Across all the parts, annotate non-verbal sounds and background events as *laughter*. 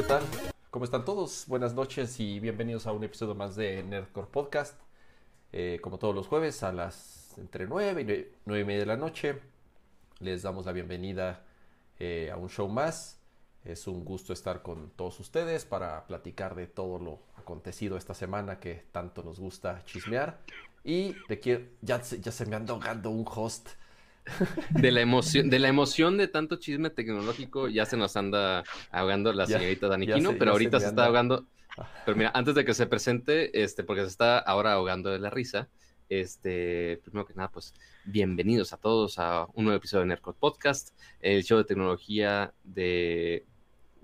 ¿qué tal? ¿Cómo están todos? Buenas noches y bienvenidos a un episodio más de Nerdcore Podcast. Eh, como todos los jueves a las entre 9 y 9 y media de la noche, les damos la bienvenida eh, a un show más. Es un gusto estar con todos ustedes para platicar de todo lo acontecido esta semana que tanto nos gusta chismear. Y de que ya, ya se me anda ahogando un host. *laughs* De la emoción, de la emoción de tanto chisme tecnológico, ya se nos anda ahogando la señorita Daniquino, pero se ahorita se, está ahogando. Ah. Pero mira, antes de que se presente, este, porque se está ahora ahogando de la risa, este, primero que nada, pues bienvenidos a todos a un nuevo episodio de Nerdcore Podcast, el show de tecnología de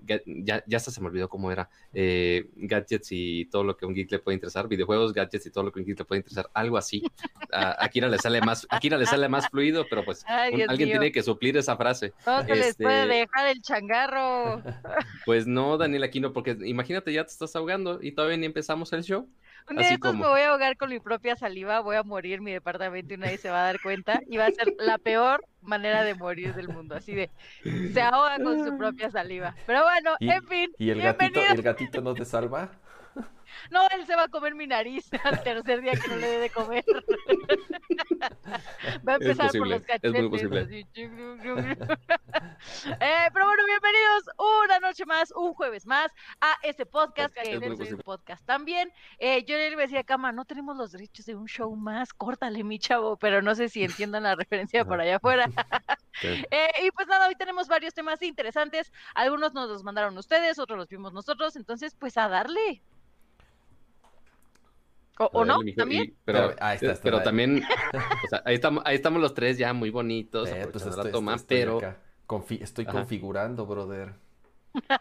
ya, ya hasta se me olvidó cómo era. eh, gadgets y todo lo que un geek le puede interesar. Videojuegos, gadgets y todo lo que un geek le puede interesar. Algo así. A a Kira le sale más, le sale más fluido, pero pues *laughs* Ay, un- Dios alguien mío. tiene que suplir esa frase. ¿Cómo se les puede este- dejar el changarro? *laughs* Pues no, Daniel Aquino, porque imagínate, ya te estás ahogando y todavía ni empezamos el show. Un día de estos como- me voy a ahogar con mi propia saliva, voy a morir en mi departamento y nadie se va a dar cuenta. Y va a ser la peor manera de morir del mundo. Así de, se ahoga con su *laughs* propia saliva. Pero bueno, en fin, ¿Y el gatito, el gatito no te salva? No, él se va a comer mi nariz *laughs* al tercer día que no le dé de comer. *laughs* Va a Es empezar por los es cachetes. muy posible. así. *laughs* Eh, pero bueno, bienvenidos una noche más, un jueves más a este podcast, Es que es podcast también. Eh, yo le decía a Cama, no tenemos los derechos de un show más, córtale mi chavo, pero no sé si entiendan la referencia por allá afuera. Sí. Eh, y pues nada, hoy tenemos varios temas interesantes. Algunos nos los mandaron ustedes, otros los vimos nosotros. Entonces, pues a darle. O, no, también. y- pero Pero, ahí está, está, pero ahí. también, *laughs* o sea, ahí estamos, ahí estamos los tres ya muy bonitos, Eh, pues la estoy, toma, estoy- estoy pero. Confi- estoy Ajá. configurando, brother.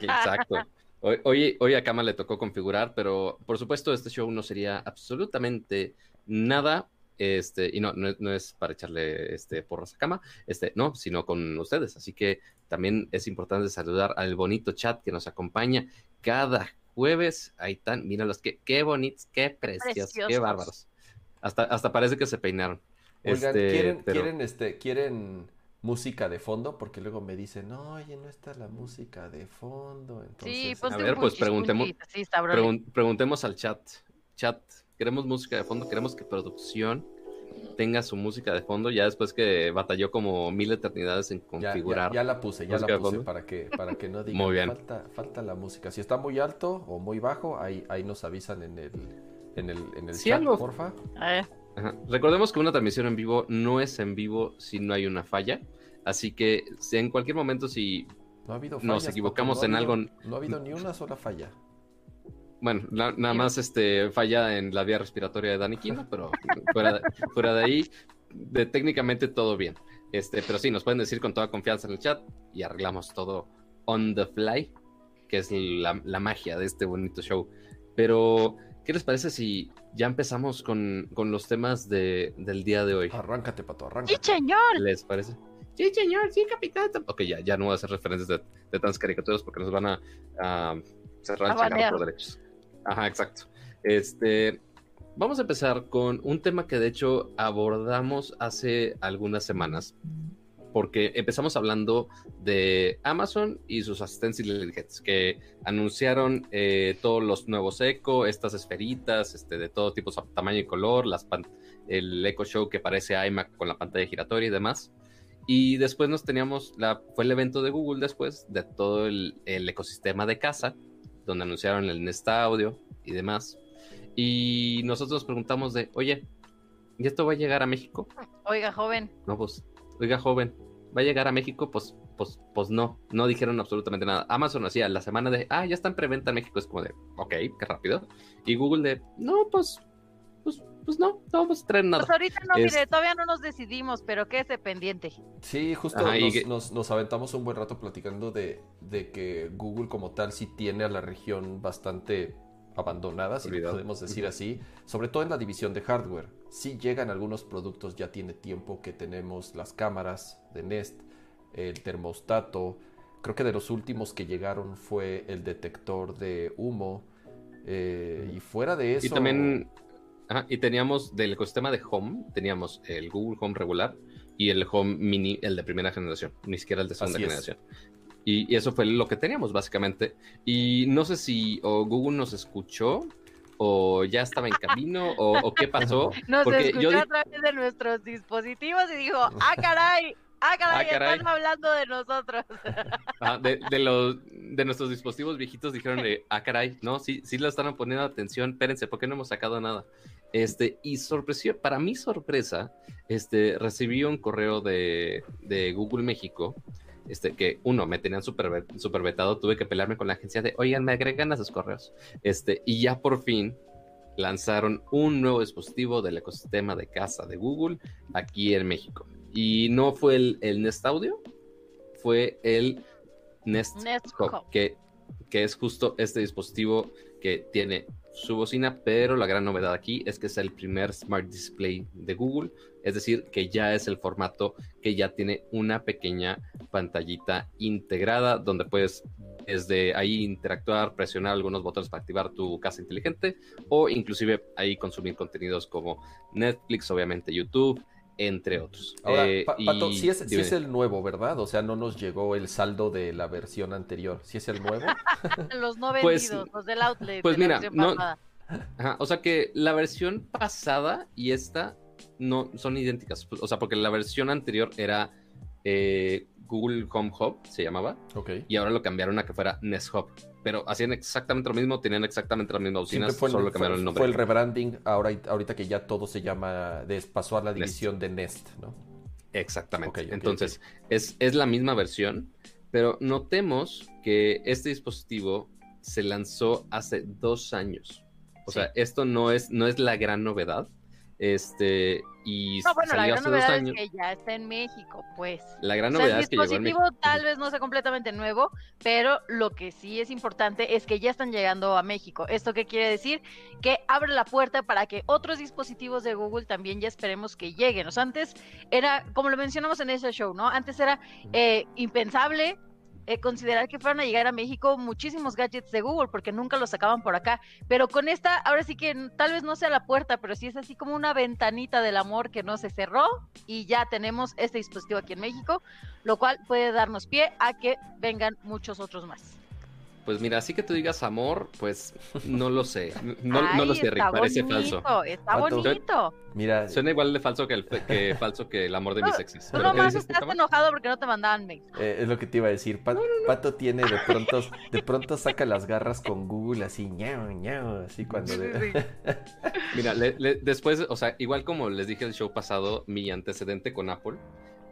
Exacto. Hoy, hoy, hoy a Kama le tocó configurar, pero por supuesto este show no sería absolutamente nada, este, y no, no, es- no es para echarle este, porras a Kama, este, no, sino con ustedes. Así que también es importante saludar al bonito chat que nos acompaña cada jueves. Ahí están, míralos, qué, qué bonitos, qué preciosos, qué bárbaros. Hasta, hasta parece que se peinaron. Oigan, Este, ¿quieren, pero- quieren, este, ¿quieren música de fondo? Porque luego me dicen, no, oye, no está la música de fondo. Entonces, Sí, este, ponte ver, pues, preguntemos- Sí, Pregun- preguntemos al chat. Chat, queremos música de fondo, queremos que producción tenga su música de fondo, ya después que batalló como mil eternidades en ya, ya- configurar. ya la puse, ya la puse para que, para que no *laughs* digan, Muy bien. Falta, falta la música. Si está muy alto o muy bajo, ahí, ahí nos avisan en el, en el, en el Sí, chat, algo- porfa. Ajá. Recordemos que una transmisión en vivo no es en vivo si no hay una falla, así que si en cualquier momento si, No ha habido Nos equivocamos no ha en habido- algo- No ha habido ni una sola falla. Bueno, na- nada más este falla en la vía respiratoria de Dani Quino, pero fuera de, fuera de ahí, de, técnicamente todo bien. Este, pero sí, nos pueden decir con toda confianza en el chat y arreglamos todo on the fly, que es la, la magia de este bonito show. Pero, ¿qué les parece si ya empezamos con, con los temas de, del día de hoy? Arráncate, pato, ¡Sí, arráncate. señor! ¿Les parece? Sí, señor, sí, capitán. Ok, ya, ya no voy a hacer referencias de, de tantas caricaturas porque nos van a, a cerrar A el por derechos. Ajá, exacto. Este, vamos a empezar con un tema que de hecho abordamos hace algunas semanas. Porque empezamos hablando de Amazon y sus asistentes inteligentes que anunciaron eh, todos los nuevos Echo, estas esferitas este, de todo tipo, tamaño y color, las pan- el Echo Show que parece iMac con la pantalla giratoria y demás. Y después nos teníamos, la, fue el evento de Google después de todo el, el ecosistema de casa, donde anunciaron el Nest Audio y demás. Y nosotros nos preguntamos de, oye, ¿y esto va a llegar a México? Oiga, joven. No, pues, oiga, joven, ¿va a llegar a México? Pues, pues, pues no, no dijeron absolutamente nada. Amazon hacía la semana de, ah, ya está en preventa en México, es como de, ok, qué rápido. Y Google de, no, pues, pues, pues no, no vamos a traer nada. Pues ahorita no, Es- mire, todavía no nos decidimos, pero quédese pendiente. Sí, justo Ajá, nos, que- nos- nos aventamos un buen rato platicando de, de que Google como tal sí tiene a la región bastante abandonada, si Olvidado. podemos decir así, sobre todo en la división de hardware. Sí llegan algunos productos, ya tiene tiempo que tenemos las cámaras de Nest, el termostato, creo que de los últimos que llegaron fue el detector de humo, eh, y fuera de eso... Y también, ajá, y teníamos del ecosistema de Home, teníamos el Google Home regular y el Home Mini, el de primera generación, ni siquiera el de segunda Así es. generación. Y, y eso fue lo que teníamos, básicamente. Y no sé si o Google nos escuchó o ya estaba en camino o, o qué pasó. *laughs* Nos porque escuchó yo a través de nuestros dispositivos y dijo, ah, caray, ah, caray, Ah, caray. están hablando de nosotros. *laughs* Ah, de, de los de nuestros dispositivos viejitos dijeron de, ah, caray, no, sí, sí le están poniendo atención, espérense, ¿por qué no hemos sacado nada? Este, y sorpresió, para mi sorpresa, este, recibí un correo de, de Google México, este, que uno, me tenían super, super vetado, tuve que pelearme con la agencia de, oigan, me agregan a sus correos, este, y ya por fin lanzaron un nuevo dispositivo del ecosistema de casa de Google aquí en México. Y no fue el, el Nest Audio, fue el Nest, Nest Hub, Hub. que, que es justo este dispositivo que tiene su bocina, pero la gran novedad aquí es que es el primer Smart Display de Google, es decir, que ya es el formato que ya tiene una pequeña pantallita integrada donde puedes desde ahí interactuar, presionar algunos botones para activar tu casa inteligente o inclusive ahí consumir contenidos como Netflix, obviamente YouTube, entre otros. Ahora, Eh, Pa- Pato, y- sí es, sí dime. es el nuevo, ¿verdad? O sea, no nos llegó el saldo de la versión anterior. ¿Sí es el nuevo? *laughs* Los no Pues- vendidos, los del outlet. pues de la mira, versión no- pasada. Ajá, o sea que la versión pasada y esta no son idénticas. O sea, porque la versión anterior era eh, Google Home Hub, se llamaba, Ok. y ahora lo cambiaron a que fuera Nest Hub. Pero hacían exactamente lo mismo, tenían exactamente las mismas fue, solo fue- cambiaron el nombre. fue el rebranding, ahora, ahorita que ya todo se llama, pasó a la Nest. división de Nest, ¿no? Exactamente. Entonces, Es, es la misma versión, pero notemos que este dispositivo se lanzó hace dos años. O sea, esto no es, no es la gran novedad. Este, y No, bueno, la gran hace novedad años. es que ya está en México, pues. La gran O sea, novedad el es que llegó en dispositivo tal vez no sea completamente nuevo, pero lo que sí es importante es que ya están llegando a México. ¿Esto qué quiere decir? Que abre la puerta para que otros dispositivos de Google también ya esperemos que lleguen. O sea, antes era, como lo mencionamos en ese show, ¿no? Antes era eh, impensable eh, considerar que fueran a llegar a México muchísimos gadgets de Google porque nunca los sacaban por acá. Pero con esta, ahora sí que tal vez no sea la puerta, pero sí es así como una ventanita del amor que no se cerró y ya tenemos este dispositivo aquí en México, lo cual puede darnos pie a que vengan muchos otros más. Pues mira, así que tú digas amor, pues *laughs* no lo sé. No, lo sé, Rick, parece bonito, falso. Está bonito. Mira, Suena igual de falso que el, que falso que el amor de mis exes. Tú ¿Pero qué nomás dices, estás enojado porque no te mandaban mail. eh, es lo que te iba a decir. Pa- Pato tiene de pronto, de pronto saca las garras con Google así, ñao, ñao, así cuando... de- *laughs* Mira, le- le- después, o sea, igual como les dije el show pasado, mi antecedente con Apple,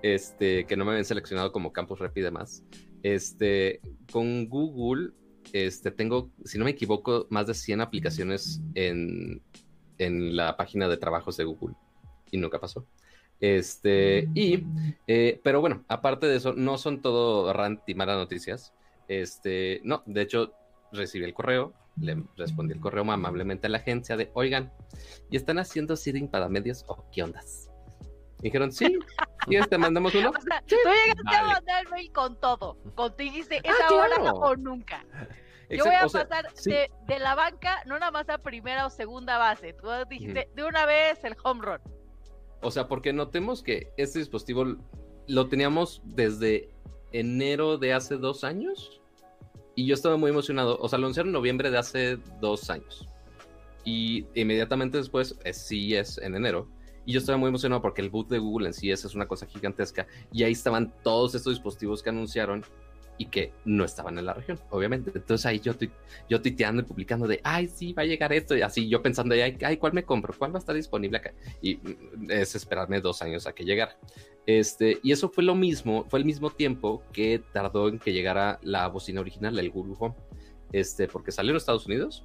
este, que no me habían seleccionado como Campus Rep y demás, este, con Google, este, tengo, si no me equivoco, más de 100 aplicaciones en, en la página de trabajos de Google y nunca pasó. Este, y, eh, pero bueno, aparte de eso, no son todo rant y malas noticias. Este, no, de hecho, recibí el correo, le respondí el correo amablemente a la agencia de, oigan, ¿y están haciendo seeding para medios o qué ondas? Dijeron, sí, ¿quieres te mandamos uno? O sea, tú llegaste a mandar el mail con todo. Con dijiste, es Ah, ahora claro. o nunca. Yo voy a o sea, pasar sí. de, de la banca, no nada más a primera o segunda base. Tú dijiste de una vez el home run. O sea, porque notemos que este dispositivo lo teníamos desde enero de hace dos años y yo estaba muy emocionado. O sea, lo anunciaron en noviembre de hace dos años y inmediatamente después es CES en enero. Y yo estaba muy emocionado porque el boot de Google en CES es una cosa gigantesca y ahí estaban todos estos dispositivos que anunciaron y que no estaban en la región, obviamente. Entonces ahí yo, tui- yo tuiteando y publicando de, ay, sí, va a llegar esto, y así yo pensando, ay, ay, ¿cuál me compro? ¿Cuál va a estar disponible acá? Y mm, es esperarme dos años a que llegara. Este, y eso fue lo mismo, fue el mismo tiempo que tardó en que llegara la bocina original, el Google Home. Este, porque salió en Estados Unidos,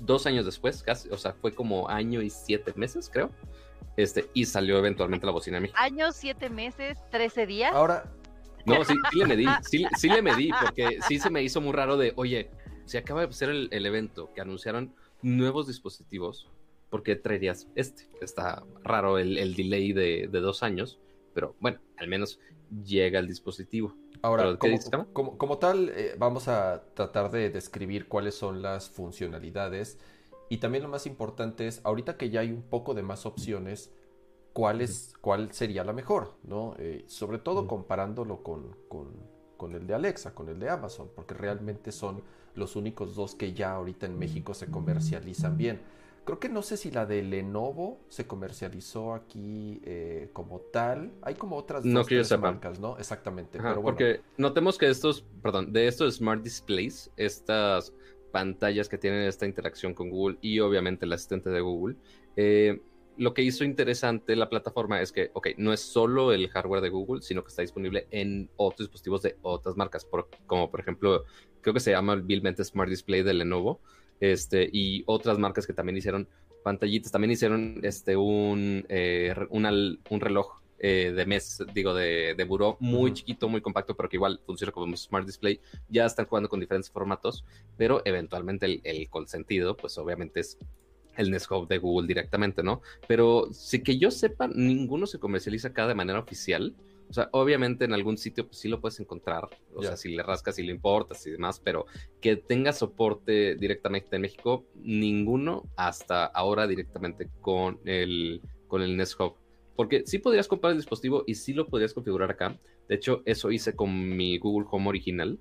dos años después, casi, o sea, fue como año y siete meses, creo. Este, y salió eventualmente la bocina a México. Años, siete meses, trece días. Ahora, No, sí, sí le medí, sí, sí le medí, porque sí se me hizo muy raro de, oye, se acaba de ser el, el evento que anunciaron nuevos dispositivos, ¿por qué traerías este? Está raro el, el delay de, de dos años, pero bueno, al menos llega el dispositivo. Ahora, ¿Pero qué como, dices, como- como tal, eh, vamos a tratar de describir cuáles son las funcionalidades y también lo más importante es, ahorita que ya hay un poco de más opciones, ¿cuál, es, cuál sería la mejor? ¿no? Eh, sobre todo comparándolo con, con, con el de Alexa, con el de Amazon, porque realmente son los únicos dos que ya ahorita en México se comercializan bien. Creo que no sé si la de Lenovo se comercializó aquí eh, como tal. Hay como otras No dos que yo sepa. marcas, ¿no? Exactamente. Ajá, pero bueno, Porque notemos que estos, perdón, de estos Smart Displays, estas pantallas que tienen esta interacción con Google y obviamente el asistente de Google, eh, lo que hizo interesante la plataforma es que, ok, no es solo el hardware de Google, sino que está disponible en otros dispositivos de otras marcas, como por ejemplo, creo que se llama vilmente Smart Display de Lenovo, este, y otras marcas que también hicieron pantallitas, también hicieron este, un, eh, un reloj eh, de mes, digo, de, de buró, muy Ujú. chiquito, muy compacto, pero que igual funciona como un Smart Display. Ya están jugando con diferentes formatos, pero eventualmente el, el consentido, pues obviamente es el Nest Hub de Google directamente, ¿no? Pero sí que yo sepa, ninguno se comercializa acá de manera oficial. O sea, obviamente en algún sitio pues sí lo puedes encontrar, o Ya. sea, si le rascas, si le importas y demás, pero que tenga soporte directamente en México, ninguno hasta ahora directamente con el, con el Nest Hub. Porque sí podrías comprar el dispositivo y sí lo podrías configurar acá. De hecho, eso hice con mi Google Home original.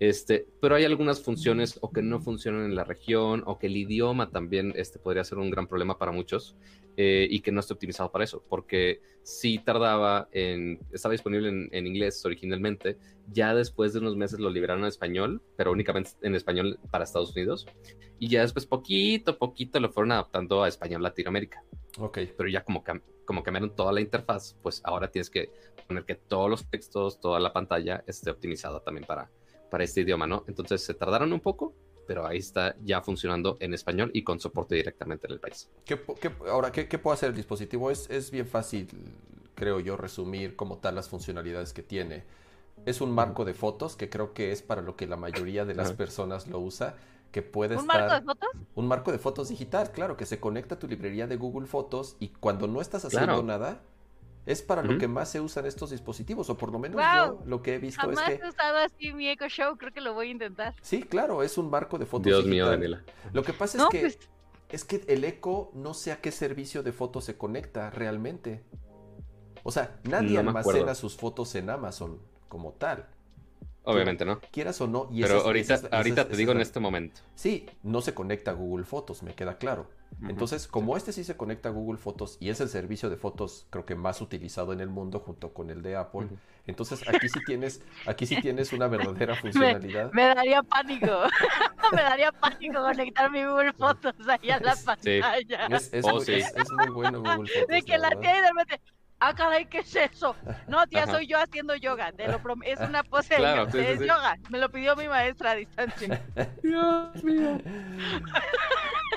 Este, pero hay algunas funciones o que no funcionan en la región o que el idioma también este, podría ser un gran problema para muchos eh, y que no esté optimizado para eso, porque sí tardaba en, estaba disponible en, en inglés originalmente, ya después de unos meses lo liberaron en español, pero únicamente en español para Estados Unidos, y ya después poquito a poquito lo fueron adaptando a español Latinoamérica ok. pero ya como, cam- como cambiaron toda la interfaz, pues ahora tienes que poner que todos los textos, toda la pantalla esté optimizada también para, para este idioma, ¿no? Entonces se tardaron un poco, pero ahí está ya funcionando en español y con soporte directamente en el país. ¿Qué, ahora, ¿qué, qué puede hacer el dispositivo? Es, es bien fácil, creo yo, resumir como tal las funcionalidades que tiene. Es un marco de fotos, que creo que es para lo que la mayoría de las personas lo usa, que puede ¿Un estar... marco de fotos? Un marco de fotos digital, claro, que se conecta a tu librería de Google Fotos y cuando no estás haciendo Claro. nada, es para lo que más se usan estos dispositivos, o por lo menos yo lo que he visto Jamás es que... he usado así mi Echo Show, creo que lo voy a intentar. Sí, claro, es un marco de fotos Dios mío. Daniela. Lo que pasa No, es que... pues Es que el eco no sé a qué servicio de fotos se conecta realmente. O sea, nadie No almacena acuerdo. sus fotos en Amazon como tal. Obviamente, ¿no? Quieras o no. Y Pero es- ahorita, esa es- esa ahorita es- te digo en la- este momento. Sí, no se conecta a Google Fotos, me queda claro. Entonces, como este sí se conecta a Google Fotos y es el servicio de fotos creo que más utilizado en el mundo junto con el de Apple, entonces aquí sí tienes, aquí sí tienes una verdadera *laughs* funcionalidad. me daría pánico. *laughs* me daría pánico conectar mi Google Fotos ahí a la pantalla. Es, es Oh, *laughs* muy, sí. es- muy bueno Google Fotos. De que la de repente, ah, caray, ¿qué es eso? No, tía, Ajá. soy yo haciendo yoga, te lo prom- es una pose de yoga, sí, sí, es sí. yoga, me lo pidió mi maestra a distancia. *laughs* Dios mío.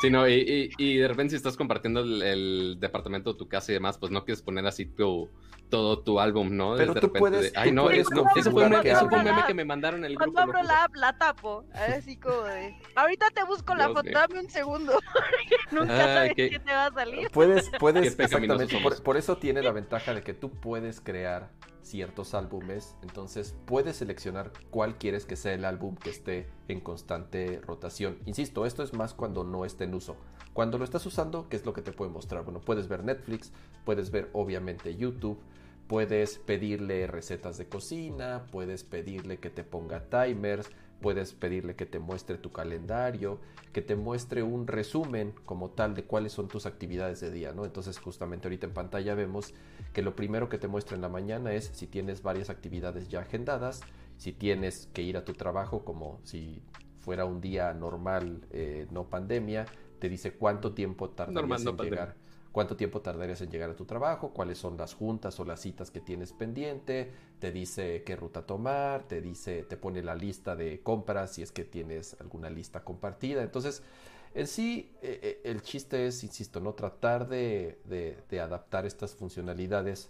Sí, no, y, y- y de repente si estás compartiendo el, el departamento de tu casa y demás, pues no quieres poner así tu, todo tu álbum, ¿no? Pero de tú repente puedes- de, Ay, no, es- no, ese fue, un, configurar que ese fue un abra meme que me mandaron el Cuando grupo. abro la app, la tapo, así como de, ahorita te busco la Dios foto, mío. dame un segundo, *laughs* nunca Ay, sabes qué- qué te va a salir. Puedes, puedes, exactamente. Por, por eso tiene la ventaja de que tú puedes crear ciertos álbumes. Entonces puedes seleccionar cuál quieres que sea el álbum que esté en constante rotación. Insisto, esto es más cuando no esté en uso. Cuando lo estás usando, ¿qué es lo que te puede mostrar? Bueno, puedes ver Netflix, puedes ver obviamente YouTube, puedes pedirle recetas de cocina, puedes pedirle que te ponga timers, puedes pedirle que te muestre tu calendario, que te muestre un resumen como tal de cuáles son tus actividades de día, ¿no? Entonces justamente ahorita en pantalla vemos que lo primero que te muestra en la mañana es si tienes varias actividades ya agendadas, si tienes que ir a tu trabajo como si fuera un día normal, eh, no pandemia, te dice cuánto tiempo tardarías Normal, no en pandemia. llegar cuánto tiempo tardarías en llegar a tu trabajo, cuáles son las juntas o las citas que tienes pendiente, te dice qué ruta tomar, te dice, te pone la lista de compras si es que tienes alguna lista compartida. Entonces, en sí, eh, eh, el chiste es, insisto, no tratar de, de- de adaptar estas funcionalidades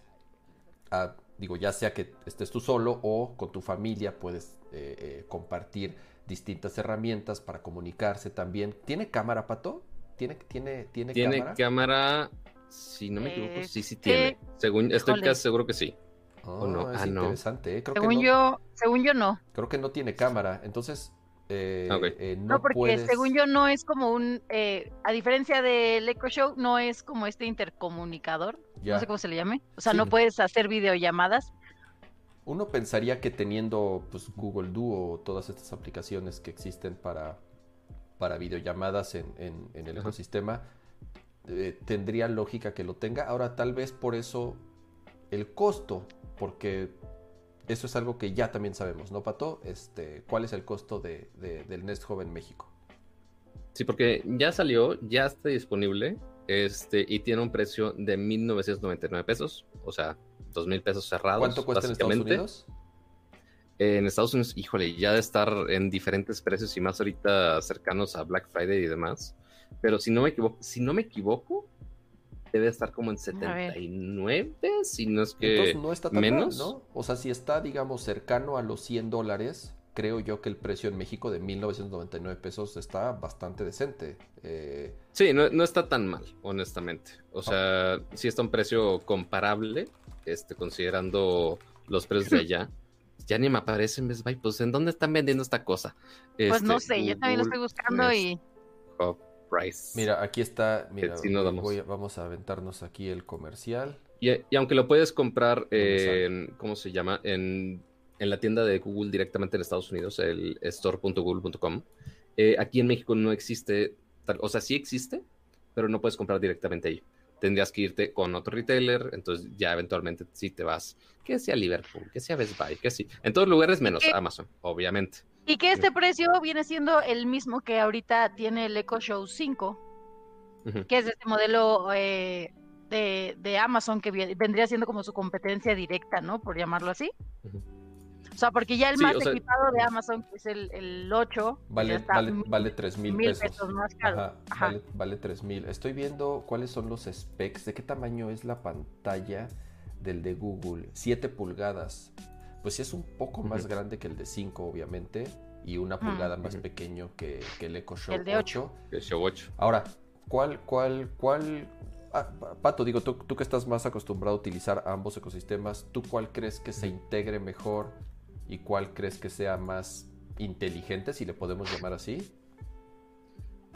a, digo, ya sea que estés tú solo o con tu familia puedes eh, eh, compartir distintas herramientas para comunicarse también. ¿Tiene cámara, Pato? ¿Tiene, tiene, tiene, Tiene cámara? cámara, si no me equivoco, Eh, sí, sí sí. tiene. Según, estoy casi seguro que sí. Ah, ¿O no? Es Ah, interesante, ¿eh? Creo, Según que no, yo, según yo no. creo que no tiene cámara. Entonces, eh, Ok. eh, no, No, porque puedes... según yo no es como un, eh, a diferencia del Echo Show, no es como este intercomunicador, Ya. no sé cómo se le llame. O sea, Sí. no puedes hacer videollamadas. uno pensaría que teniendo pues, Google Duo o todas estas aplicaciones que existen para, para videollamadas en, el ecosistema, eh, tendría lógica que lo tenga. Ahora tal vez por eso el costo, porque eso es algo que ya también sabemos, ¿no, Pato? Este, ¿Cuál es el costo de, del Nest Joven México? Sí, porque ya salió, ya está disponible este, y tiene un precio de 1.999 pesos, o sea, 2.000 pesos cerrados. ¿Cuánto cuesta en Estados Unidos? En Estados Unidos, híjole, ya de estar en diferentes precios y más ahorita cercanos a Black Friday y demás. Pero si no me equivoco, si no me equivoco, debe estar como en 79, si no es que no está tan menos. ¿no? O sea, si está, digamos, cercano a los 100 dólares, creo yo que el precio en México de 1.999 pesos está bastante decente. Eh, sí, no, está tan mal, honestamente. O sea, sí está un precio comparable, este, considerando los precios de allá. *laughs* Ya ni me aparece en Best Buy, pues ¿en dónde están vendiendo esta cosa? pues no este, sé, yo también lo estoy buscando y... price. Mira, aquí está, mira, vamos a aventarnos aquí el comercial. Y, y aunque lo puedes comprar en, ¿cómo se llama? En en la tienda de Google directamente en Estados Unidos, el store.google.com. Eh, aquí en México no existe, o sea, sí existe, pero no puedes comprar directamente ahí. Tendrías que irte con otro retailer, entonces ya eventualmente sí te vas, que sea Liverpool, que sea Best Buy, que sí. En todos lugares menos Amazon, obviamente. Y que este precio viene siendo el mismo que ahorita tiene el Echo Show 5, que es este modelo eh, de, Amazon que vendría siendo como su competencia directa, ¿no? Por llamarlo así. O sea, porque ya el más equipado de Amazon, que es el, el 8, vale, vale, vale 3 mil pesos. más caro. Vale, vale 3 mil. Estoy viendo cuáles son los specs, de qué tamaño es la pantalla del de Google. 7 pulgadas. Pues sí es un poco más grande que el de 5, obviamente, y una pulgada más pequeño que, que, el Echo Show el de 8. El Show 8. Ahora, ¿cuál, cuál, cuál Ah, Pato, digo, tú, tú, que estás más acostumbrado a utilizar ambos ecosistemas, ¿tú cuál crees que se integre mejor y cuál crees que sea más inteligente, si le podemos llamar así?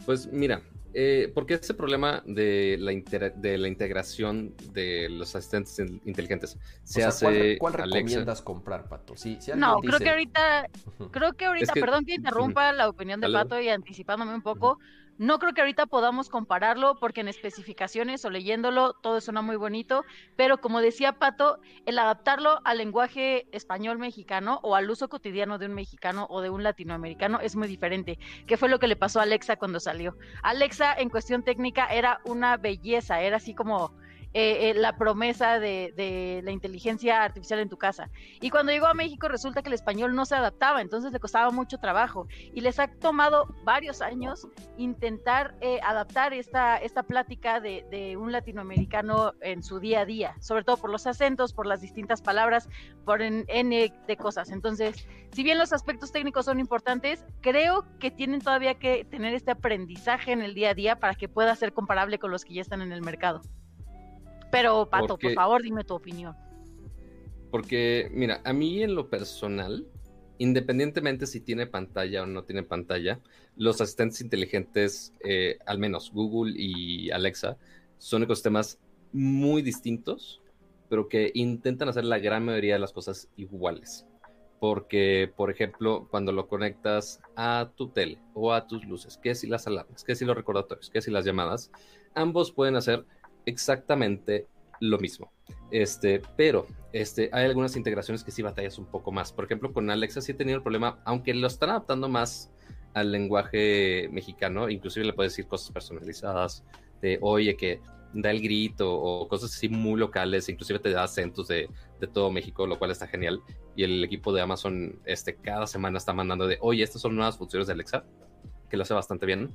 Pues mira, eh, porque ese problema de la, de la integración de los asistentes inteligentes se hace. ¿Cuál, recomiendas comprar, Pato? no, creo que ahorita, creo que ahorita, perdón que *laughs* interrumpa la opinión de Pato y anticipándome un poco. No creo que ahorita podamos compararlo porque en especificaciones o leyéndolo todo suena muy bonito, pero como decía Pato, el adaptarlo al lenguaje español mexicano o al uso cotidiano de un mexicano o de un latinoamericano es muy diferente, ¿Qué fue lo que le pasó a Alexa cuando salió. Alexa en cuestión técnica era una belleza, era así como eh, eh, la promesa de, la inteligencia artificial en tu casa. Y cuando llegó a México resulta que el español no se adaptaba, entonces le costaba mucho trabajo y les ha tomado varios años intentar eh, adaptar esta, esta plática de, un latinoamericano en su día a día, sobre todo por los acentos, por las distintas palabras, por en, N de cosas. Entonces, si bien los aspectos técnicos son importantes, creo que tienen todavía que tener este aprendizaje en el día a día para que pueda ser comparable con los que ya están en el mercado. Pero, Pato, por favor, dime tu opinión. Porque, mira, a mí en lo personal, independientemente si tiene pantalla o no tiene pantalla, los asistentes inteligentes, eh, al menos Google y Alexa, son ecosistemas muy distintos, pero que intentan hacer la gran mayoría de las cosas iguales. Porque, por ejemplo, cuando lo conectas a tu tele o a tus luces, que si las alarmas, que si los recordatorios, que si las llamadas, ambos pueden hacer exactamente lo mismo. Este, pero este, hay algunas integraciones que sí batallas un poco más. Por ejemplo, con Alexa sí he tenido el problema, aunque lo están adaptando más al lenguaje mexicano, inclusive le puedes decir cosas personalizadas, de oye, que da el grito o cosas así muy locales, inclusive te da acentos de, de, todo México, lo cual está genial. Y el equipo de Amazon este, cada semana está mandando de, oye, estas son nuevas funciones de Alexa, que lo hace bastante bien.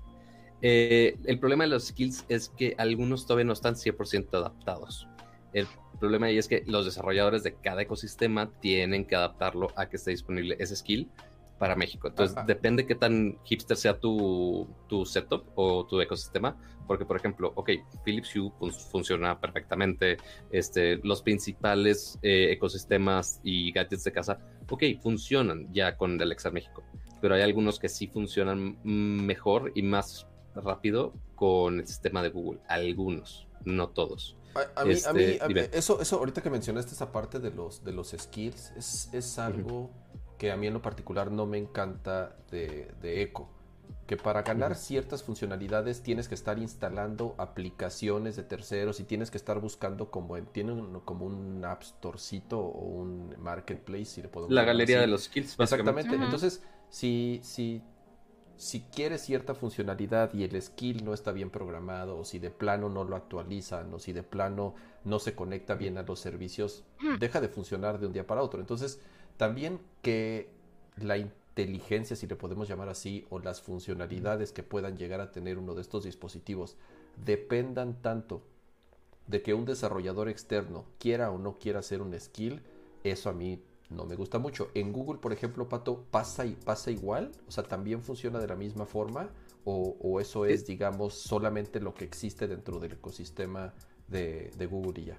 Eh, el problema de los skills es que algunos todavía no están 100% adaptados. El problema ahí es que los desarrolladores de cada ecosistema tienen que adaptarlo a que esté disponible ese skill para México. Entonces, depende qué tan hipster sea tu, tu, setup o tu ecosistema. Porque, por ejemplo, ok, Philips Hue funciona perfectamente. Este, los principales eh, ecosistemas y gadgets de casa, ok, funcionan ya con Alexa México. Pero hay algunos que sí funcionan mejor y más rápido con el sistema de Google. Algunos, no todos. A, mí, a mí, este, eso, eso, ahorita que mencionaste esa parte de los, de los skills, es, es algo que a mí en lo particular no me encanta de, de Echo que para ganar ciertas funcionalidades tienes que estar instalando aplicaciones de terceros y tienes que estar buscando como en, tienen como un App Storecito o un Marketplace, si le podemos La galería de los skills, Exactamente. Entonces, si, si, si quieres cierta funcionalidad y el skill no está bien programado, o si de plano no lo actualizan, o si de plano no se conecta bien a los servicios, deja de funcionar de un día para otro. Entonces, también que la inteligencia, si le podemos llamar así, o las funcionalidades que puedan llegar a tener uno de estos dispositivos dependan tanto de que un desarrollador externo quiera o no quiera hacer un skill, eso a mí no me gusta mucho. En Google, por ejemplo, Pato, pasa y pasa igual, o sea, también funciona de la misma forma, o, eso es, digamos, solamente lo que existe dentro del ecosistema de, de Google y ya.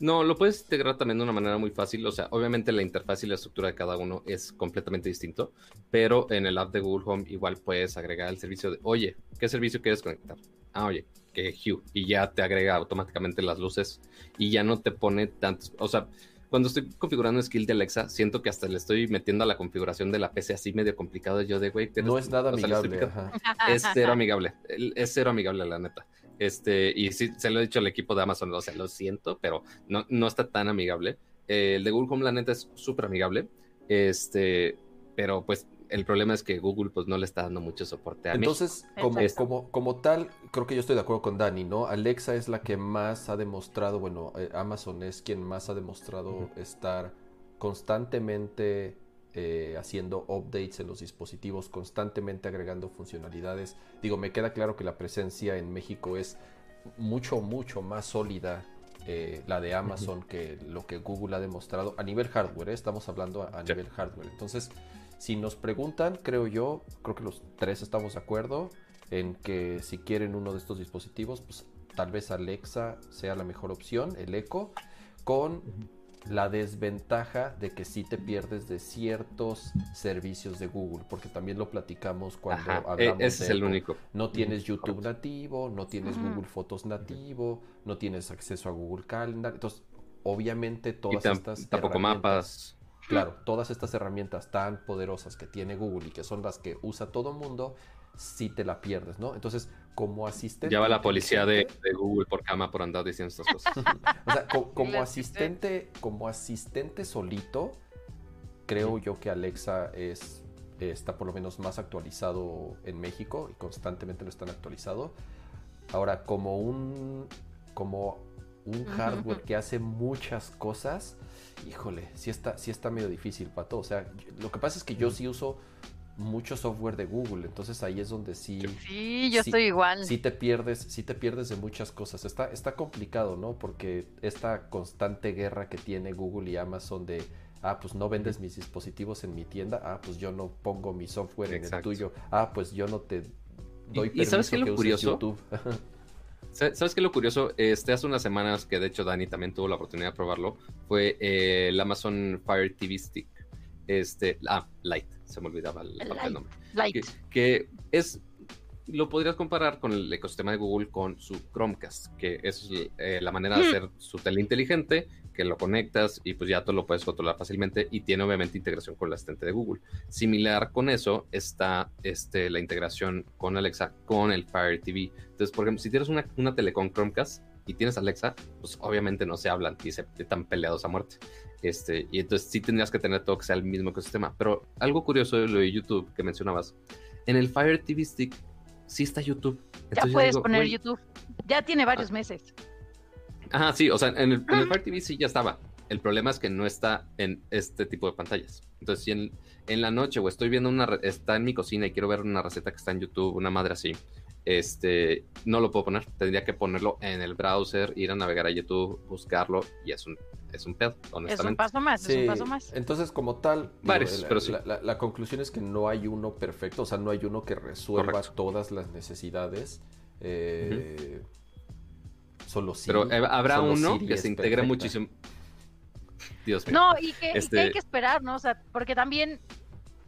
No, lo puedes integrar también de una manera muy fácil. O sea, obviamente la interfaz y la estructura de cada uno es completamente distinto, pero en el app de Google Home igual puedes agregar el servicio de, oye, ¿qué servicio quieres conectar? Ah, oye, que Hue. Y ya te agrega automáticamente las luces y ya no te pone tantos. O sea, cuando estoy configurando skill de Alexa, siento que hasta le estoy metiendo a la configuración de la PC así medio complicado. Yo de, güey, no es nada amigable. *laughs* es cero amigable. Es cero amigable, la neta. Este, y sí, se lo he dicho al equipo de Amazon, o sea, lo siento, pero no, no está tan amigable. Eh, el de Google Home, la neta, es súper amigable. Este, pero pues el problema es que Google pues no le está dando mucho soporte a Entonces, como, como, como, tal, creo que yo estoy de acuerdo con Dani, ¿no? Alexa es la que más ha demostrado, bueno, eh, Amazon es quien más ha demostrado estar constantemente eh, haciendo updates en los dispositivos, constantemente agregando funcionalidades. Digo, me queda claro que la presencia en México es mucho, mucho más sólida eh, la de Amazon que lo que Google ha demostrado a nivel hardware. ¿eh? Estamos hablando a, nivel hardware. Entonces, si nos preguntan, creo yo, creo que los tres estamos de acuerdo en que si quieren uno de estos dispositivos, pues tal vez Alexa sea la mejor opción, el Echo, con la desventaja de que sí te pierdes de ciertos servicios de Google, porque también lo platicamos cuando e, hablamos ese es el único. No tienes YouTube nativo, no tienes Google Fotos nativo, no tienes acceso a Google Calendar, entonces obviamente todas estas tampoco mapas. Claro, todas estas herramientas tan poderosas que tiene Google y que son las que usa todo el mundo, si te la pierdes, ¿no? Entonces, como asistente... Ya va la policía de, Google por cama por andar diciendo estas cosas. *laughs* o sea, *laughs* como asistente, como asistente solito, creo yo que Alexa es está por lo menos más actualizado en México y constantemente lo están actualizado. Ahora, como un como un hardware que hace muchas cosas, híjole, sí está, sí está medio difícil, Pato. O sea, lo que pasa es que yo sí uso mucho software de Google, entonces ahí es donde sí. Sí, yo estoy igual. Sí te pierdes, sí te pierdes de muchas cosas. Está, está complicado, ¿no? Porque esta constante guerra que tiene Google y Amazon de ah, pues no vendes mis dispositivos en mi tienda, ah, pues yo no pongo mi software en el tuyo, ah, pues yo no te doy ¿Y, sabes qué es lo curioso? *laughs* ¿Sabes qué es lo curioso? Este, hace unas semanas, que de hecho Dani también tuvo la oportunidad de probarlo, fue eh, el Amazon Fire TV Stick. Este, ah, Light se me olvidaba el, nombre. Que, es, lo podrías comparar con el ecosistema de Google con su Chromecast, que es eh, la manera de hmm. hacer su tele inteligente, que lo conectas y pues ya tú lo puedes controlar fácilmente y tiene obviamente integración con el asistente de Google. Similar con eso está este, la integración con Alexa con el Fire TV. Entonces, por ejemplo, si tienes una, una tele con Chromecast y tienes Alexa, pues obviamente no se hablan y se están peleados a muerte. Este, y entonces sí tendrías que tener todo que sea el mismo ecosistema. Pero algo curioso de lo de YouTube que mencionabas, en el Fire TV Stick sí está YouTube. ya puedes poner YouTube. Ya tiene varios ah. meses. Ajá, sí, o sea, en el, Fire TV sí ya estaba. El problema es que no está en este tipo de pantallas. Entonces, si en, en la noche o estoy viendo una, está en mi cocina y quiero ver una receta que está en YouTube, una madre así, este, no lo puedo poner. Tendría que ponerlo en el browser, ir a navegar a YouTube, buscarlo y es un, es un pedo, honestamente. Es un paso más, es un paso más. Entonces, como tal, Varios, pero sí. la, conclusión es que no hay uno perfecto, o sea, no hay uno que resuelva todas las necesidades. Eh, Solo sí. Pero eh, habrá uno que se integre muchísimo. Dios mío. No, y que, y que, este hay que esperar, ¿no? O sea, porque también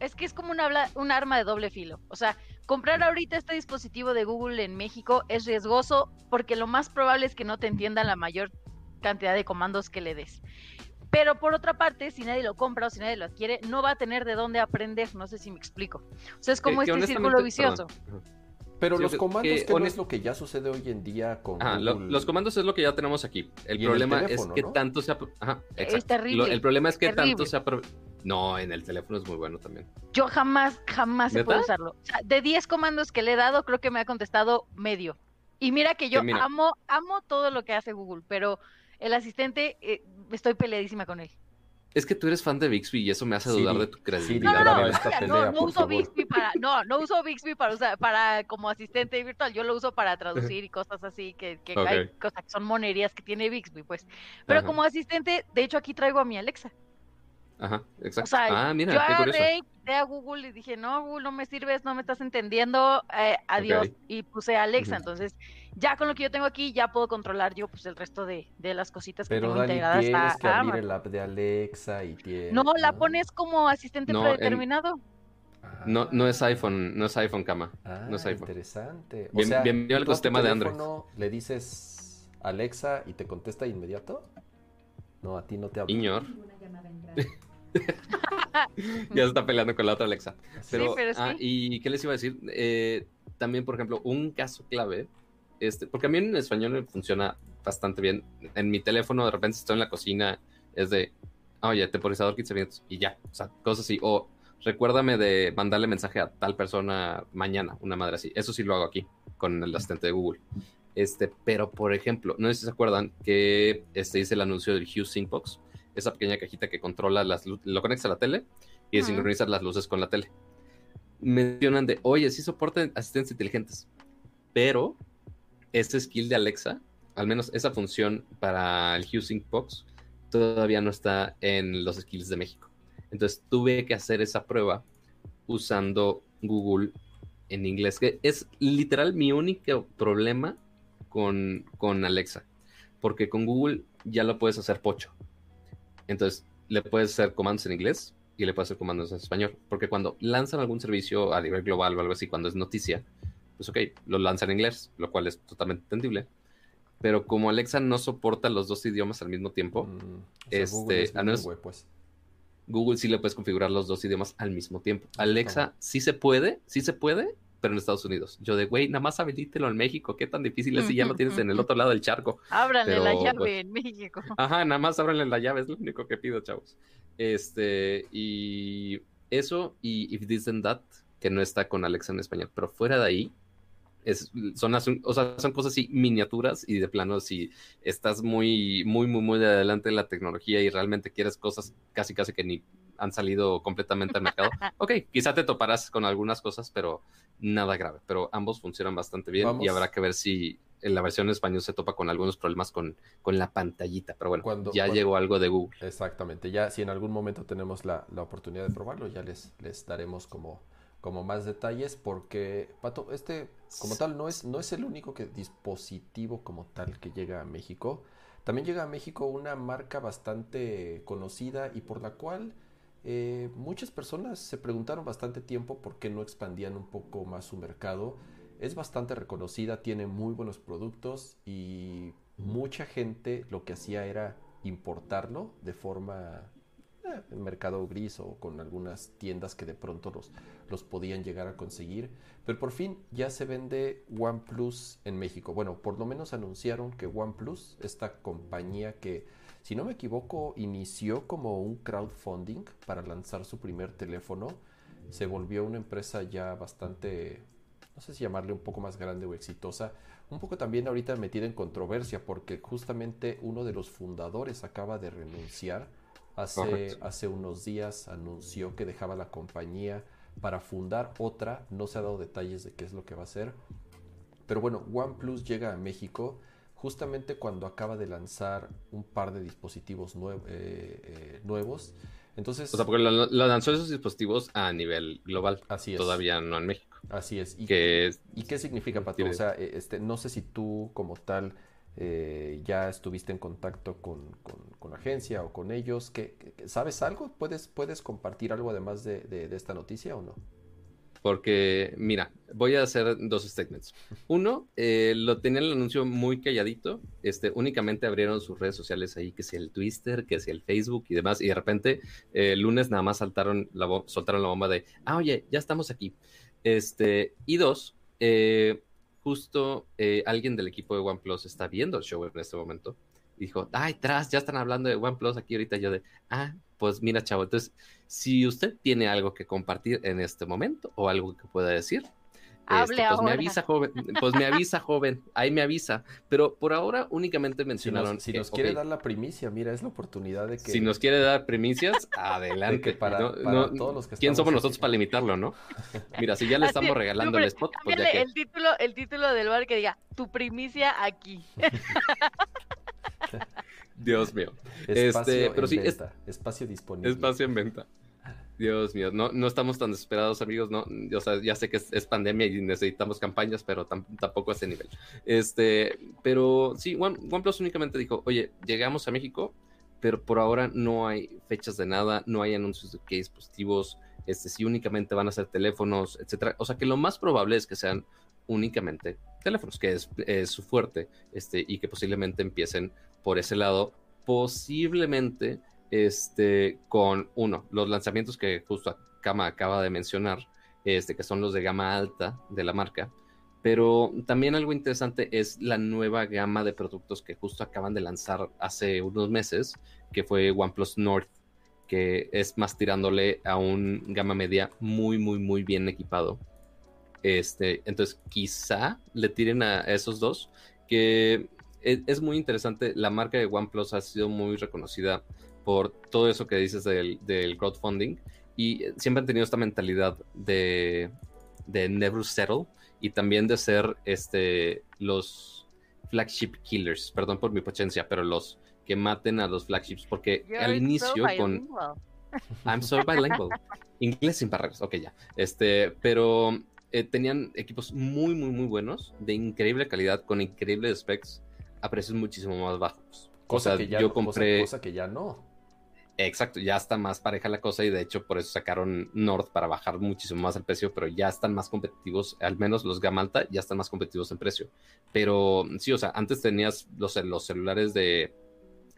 es que es como una, un arma de doble filo. O sea, comprar ahorita este dispositivo de Google en México es riesgoso porque lo más probable es que no te entiendan la mayor cantidad de comandos que le des. Pero por otra parte, si nadie lo compra o si nadie lo adquiere, no va a tener de dónde aprender. No sé si me explico. O sea, es como Que- que este círculo vicioso. perdón. Pero Sí, los comandos, que que no honest- es lo que ya sucede hoy en día con Ajá, lo- Google? los comandos es lo que ya tenemos aquí. El problema teléfono, es que ¿no? tanto se... Ajá, Es terrible, Lo- el problema es que tanto se... No, en el teléfono es muy bueno también. Yo jamás, jamás he podido usarlo. O sea, de 10 comandos que le he dado, creo que me ha contestado medio. Y mira que yo Que mira. amo, amo todo lo que hace Google, pero el asistente, eh, estoy peleadísima con él. Es que tú eres fan de Bixby y eso me hace dudar de tu credibilidad. No, no, no, pelea, no, no uso favor. Bixby para, no, no uso Bixby para usar, para como asistente virtual, yo lo uso para traducir y cosas así, que, que Ok. hay cosas que son monerías que tiene Bixby, pues. Pero Ajá. como asistente, de hecho aquí traigo a mi Alexa. Ajá, exacto. O sea, ah, mira, yo qué agarré, quité a Google y dije, no, Google, no me sirves, no me estás entendiendo, eh, adiós. Y puse a Alexa. Entonces, ya con lo que yo tengo aquí, ya puedo controlar yo pues el resto de, de las cositas que Pero tengo Dani, integradas tienes a, que a abrir Amazon. el app de Alexa y tienes... No, la pones como asistente No, en- predeterminado. No, no es iPhone, no es iPhone cama. Ah, no es iPhone. interesante. Bien- bienvenido al tú a tu ecosistema de Android. Le dices Alexa y te contesta de inmediato. No, a ti no te habla. Iñor. *laughs* ya se está peleando con la otra Alexa. Pero, pero ah, sí. ¿y qué les iba a decir? Eh, también, por ejemplo, un caso clave, este, porque a mí en español me funciona bastante bien. En mi teléfono, de repente, si estoy en la cocina, es de, oye, temporizador 15 minutos, y ya, o sea, cosas así. O recuérdame de mandarle mensaje a tal persona mañana, una madre así. Eso sí lo hago aquí, con el asistente de Google. Este, pero, por ejemplo, no sé si se acuerdan que este hice el anuncio del Hue Syncbox, esa pequeña cajita que controla las luces, lo conectas a la tele y sincronizas las luces con la tele. Mencionan de, oye, sí soportan asistentes inteligentes, pero este skill de Alexa, al menos esa función para el Hue Sync Box, todavía no está en los skills de México. Entonces tuve que hacer esa prueba usando Google en inglés, que es literal mi único problema con, con Alexa, porque con Google ya lo puedes hacer pocho. Entonces le puedes hacer comandos en inglés y le puedes hacer comandos en español, porque cuando lanzan algún servicio a nivel global o algo así, cuando es noticia, pues ok, lo lanzan en inglés, lo cual es totalmente entendible. Pero como Alexa no soporta los dos idiomas al mismo tiempo, Mm, o sea, Google Este, es al menos- bilingüe, pues. Google sí le puedes configurar los dos idiomas al mismo tiempo. Alexa sí se puede, sí se puede, pero en Estados Unidos. Yo de, güey, nada más habilítelo en México, qué tan difícil es si ya lo tienes en el otro lado del charco. Ábranle la pero, llave pues, en México. Ajá, nada más ábranle la llave, es lo único que pido, chavos. Este, y eso, y If This Then That, que no está con Alexa en español, pero fuera de ahí, es, son, las- o sea, son cosas así miniaturas y de plano si estás muy, muy, muy, muy de adelante en la tecnología y realmente quieres cosas casi, casi que ni han salido completamente al mercado, *laughs* ok, quizá te toparás con algunas cosas, pero nada grave, pero ambos funcionan bastante bien Vamos. y habrá que ver si en la versión en español se topa con algunos problemas con, con la pantallita, pero bueno, Cuando- ya cuando- llegó algo de Google. Exactamente. Ya si en algún momento tenemos la, la oportunidad de probarlo, ya les, les daremos como, como más detalles porque, Pato, este como tal no es, no es el único que, dispositivo como tal que llega a México. También llega a México una marca bastante conocida y por la cual eh, muchas personas se preguntaron bastante tiempo por qué no expandían un poco más su mercado. Es bastante reconocida, tiene muy buenos productos y mucha gente lo que hacía era importarlo de forma eh, en mercado gris o con algunas tiendas que de pronto los, los podían llegar a conseguir. Pero por fin ya se vende OnePlus en México. Bueno, por lo menos anunciaron que OnePlus, esta compañía que, si no me equivoco, inició como un crowdfunding para lanzar su primer teléfono, se volvió una empresa ya bastante, no sé si llamarle un poco más grande o exitosa. Un poco también ahorita metida en controversia porque justamente uno de los fundadores acaba de renunciar. Hace, hace unos días anunció que dejaba la compañía para fundar otra. No se ha dado detalles de qué es lo que va a hacer. Pero bueno, OnePlus llega a México justamente cuando acaba de lanzar un par de dispositivos nue- eh, eh, nuevos. Entonces, O sea, porque lo, lo lanzó esos dispositivos a nivel global, así es. todavía no en México. Así es. ¿Y, Que ¿y qué significa, Pato? O sea, eh, este, no sé si tú como tal eh, ya estuviste en contacto con, la agencia o con ellos. ¿Qué, qué- qué- ¿Sabes algo? ¿Puedes, ¿Puedes compartir algo además de, esta noticia o no? porque mira, voy a hacer dos statements. Uno, eh, lo tenían el anuncio muy calladito, este, únicamente abrieron sus redes sociales ahí, que sea el Twitter, que sea el Facebook y demás, y de repente el lunes nada más saltaron la soltaron la bomba de, ah, oye, ya estamos aquí. Este, y dos, eh, justo eh, alguien del equipo de OnePlus está viendo el show en este momento y dijo, ay, tras, ya están hablando de OnePlus aquí ahorita. Yo de, ah, pues mira, chavo, entonces, si usted tiene algo que compartir en este momento o algo que pueda decir, este, pues me avisa, joven. Pues me avisa, joven. Ahí me avisa. Pero por ahora únicamente mencionaron. Si nos, quiere dar la primicia, mira, es la oportunidad de que. Si nos quiere dar primicias, *laughs* adelante. para, todos los que ¿Quién somos nosotros para limitarlo, no? *laughs* Mira, si ya le estamos regalando el spot. Pues el, título, el título del bar que diga: Tu primicia aquí. *laughs* Dios mío. Espacio este, pero sí, espacio disponible. Espacio en venta. Dios mío, no, no estamos tan desesperados, amigos, no, o sea, ya sé que es, pandemia y necesitamos campañas, pero tampoco a ese nivel. Este, pero sí, One, OnePlus únicamente dijo, oye, llegamos a México, pero por ahora no hay fechas de nada, no hay anuncios de qué dispositivos, este, sí únicamente van a ser teléfonos, etcétera. O sea que lo más probable es que sean únicamente teléfonos, que es, es su fuerte, este, y que posiblemente empiecen por ese lado, posiblemente este, con uno, los lanzamientos que justo acaba de mencionar, este, que son los de gama alta de la marca. Pero también algo interesante es la nueva gama de productos que justo acaban de lanzar hace unos meses, que fue OnePlus North, que es más tirándole a un gama media muy, muy, muy bien equipado. Este, entonces, quizá le tiren a esos dos, que es, es muy interesante. La marca de OnePlus ha sido muy reconocida por todo eso que dices del, crowdfunding y siempre han tenido esta mentalidad de, de never settle y también de ser este, los flagship killers, perdón por mi potencia, pero los que maten a los flagships, porque al inicio con... *laughs* I'm so bilingual. Inglés sin barreras, ok, ya. Este, pero eh, tenían equipos muy, muy, muy buenos, de increíble calidad, con increíbles specs, a precios muchísimo más bajos. Cosa que ya, yo compré. cosa que ya no. Exacto, ya está más pareja la cosa y de hecho por eso sacaron North para bajar muchísimo más el precio, pero ya están más competitivos, al menos los gama alta ya están más competitivos en precio. Pero sí, o sea, antes tenías los, los celulares de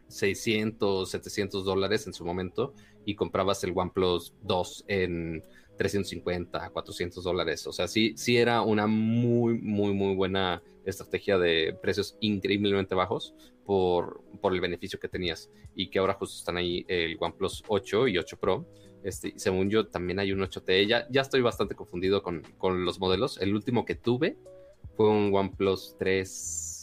600, 700 dólares en su momento y comprabas el OnePlus 2 en 350, 400 dólares. O sea, sí, sí era una muy, muy, muy buena estrategia de precios increíblemente bajos por, por el beneficio que tenías y que ahora justo están ahí el OnePlus 8 y 8 Pro. Este, según yo, también hay un 8T. Ya, ya estoy bastante confundido con, con los modelos. El último que tuve fue un OnePlus 3,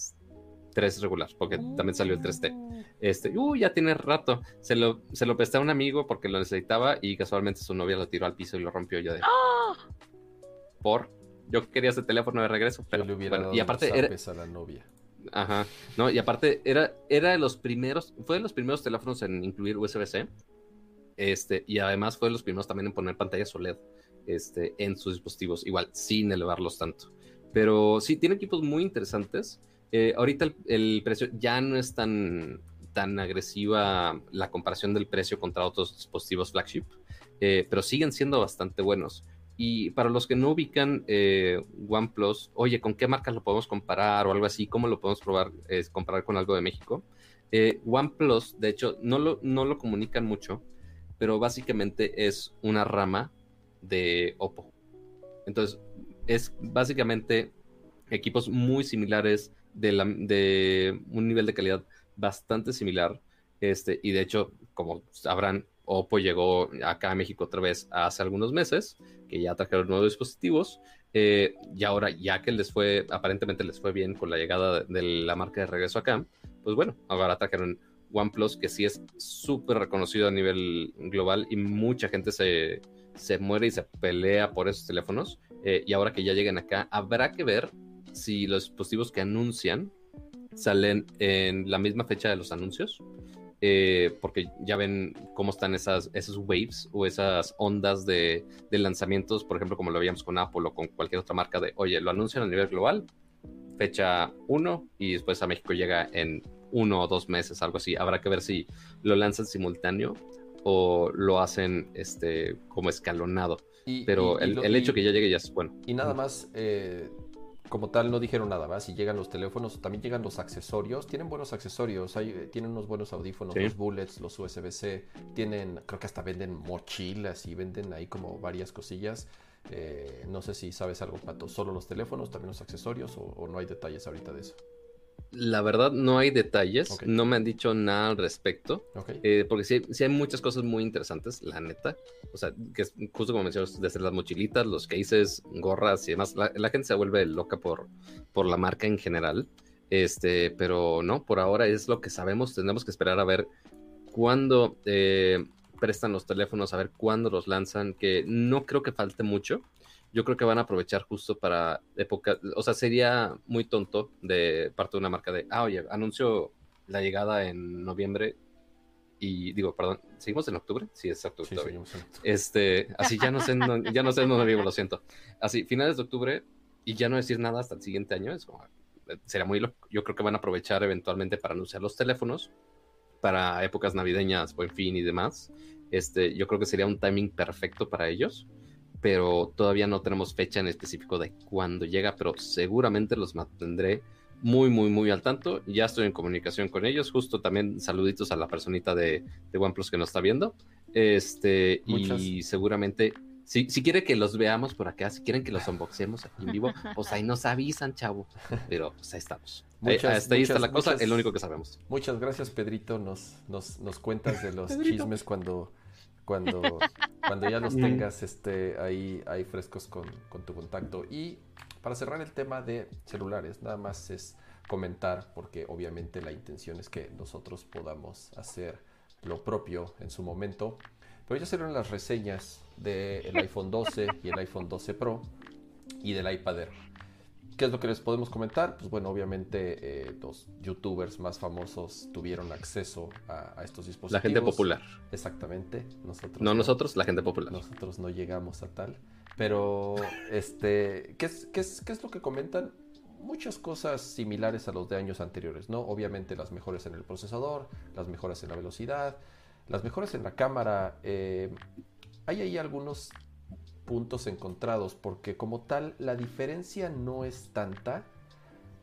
3 regular, porque también salió el 3T. Este, uh, ya tiene rato. Se lo, se lo presté a un amigo porque lo necesitaba y casualmente su novia lo tiró al piso y lo rompió ya de. ¡Ah! Por. Yo quería ese teléfono de regreso, pero. y aparte era. A la novia. Ajá. No, y aparte era, era de los primeros. Fue de los primeros teléfonos en incluir USB-C. Este, y además fue de los primeros también en poner pantallas OLED este, en sus dispositivos, igual, sin elevarlos tanto. Pero sí, tiene equipos muy interesantes. Eh, ahorita el, precio ya no es tan, tan agresiva la comparación del precio contra otros dispositivos flagship, eh, pero siguen siendo bastante buenos. Y para los que no ubican eh, OnePlus, oye, ¿con qué marcas lo podemos comparar o algo así? ¿Cómo lo podemos probar, es comparar con algo de México? OnePlus, de hecho, no lo, no lo comunican mucho, pero básicamente es una rama de Oppo. Entonces, es básicamente equipos muy similares de, un nivel de calidad bastante similar. Este, y de hecho, como sabrán, Oppo llegó acá a México otra vez hace algunos meses, que ya trajeron nuevos dispositivos. Eh, y ahora, ya que les fue, aparentemente les fue bien con la llegada de, la marca de regreso acá, pues bueno, ahora trajeron OnePlus, que sí es súper reconocido a nivel global y mucha gente se, se muere y se pelea por esos teléfonos. Eh, y ahora que ya llegan acá, habrá que ver si los dispositivos que anuncian salen en la misma fecha de los anuncios eh, porque ya ven cómo están esas, esos waves o esas ondas de, lanzamientos, por ejemplo, como lo veíamos con Apple o con cualquier otra marca de, oye, lo anuncian a nivel global, fecha 1 y después a México llega en uno o dos meses, algo así. Habrá que ver si lo lanzan simultáneo o lo hacen este, como escalonado. Y- pero y- y el, lo- el hecho que ya llegue ya es bueno. Y nada más, eh, como tal, no dijeron nada más. Si llegan los teléfonos, también llegan los accesorios. Tienen buenos accesorios. Hay, eh, tienen unos buenos audífonos, Sí. los bullets, los USB-C. Tienen, creo que hasta venden mochilas y venden ahí como varias cosillas. Eh, no sé si sabes algo, Pato. ¿Solo los teléfonos, también los accesorios o, o no hay detalles ahorita de eso? La verdad no hay detalles, no me han dicho nada al respecto. Ok. Eh, porque sí, sí hay muchas cosas muy interesantes, la neta. O sea, que es justo como mencionas, desde las mochilitas, los cases, gorras y demás. La, la gente se vuelve loca por, por la marca en general. Este, pero no, por ahora es lo que sabemos. Tenemos que esperar a ver cuándo eh, prestan los teléfonos, a ver cuándo los lanzan, que no creo que falte mucho. Yo creo que van a aprovechar justo para época, o sea, sería muy tonto de parte de una marca de, ah, oye, anuncio la llegada en noviembre y digo, perdón, ¿seguimos en octubre? Sí, es octubre Sí, todavía. en- Este, así ya no sé, ya no sé en vivo, lo siento. Así, finales de octubre y ya no decir nada hasta el siguiente año, es como, eh, sería muy loco. Yo creo que van a aprovechar eventualmente para anunciar los teléfonos para épocas navideñas, buen fin y demás. Este, yo creo que sería un timing perfecto para ellos, pero todavía no tenemos fecha en específico de cuándo llega, pero seguramente los mantendré muy, muy, muy al tanto. Ya estoy en comunicación con ellos. Justo también saluditos a la personita de, de OnePlus que nos está viendo. Este, Muchas. y seguramente, si, si quiere que los veamos por acá, si quieren que los unboxemos aquí en vivo, *laughs* pues ahí nos avisan, chavo. Pero pues ahí estamos. Ahí- Muchas, hasta ahí está muchas, la cosa, muchas- es lo único que sabemos. Muchas gracias, Pedrito. Nos, nos, nos cuentas de los Pedrito. chismes cuando, cuando, *laughs* cuando ya los tengas este, ahí, ahí frescos con, con tu contacto. Y para cerrar el tema de celulares, nada más es comentar, porque obviamente la intención es que nosotros podamos hacer lo propio en su momento. Pero ya salieron las reseñas del iPhone 12 y el iPhone 12 Pro y del iPad Air. ¿Qué es lo que les podemos comentar? Pues bueno, obviamente eh, los youtubers más famosos tuvieron acceso a, a estos dispositivos. La gente popular. Exactamente. Nosotros No nosotros, la gente popular. nosotros no llegamos a tal. Pero, *laughs* este, ¿qué es, qué es, qué es lo que comentan? Muchas cosas similares a los de años anteriores, ¿no? Obviamente las mejoras en el procesador, las mejoras en la velocidad, las mejoras en la cámara. eh, hay ahí algunos puntos encontrados, porque como tal la diferencia no es tanta.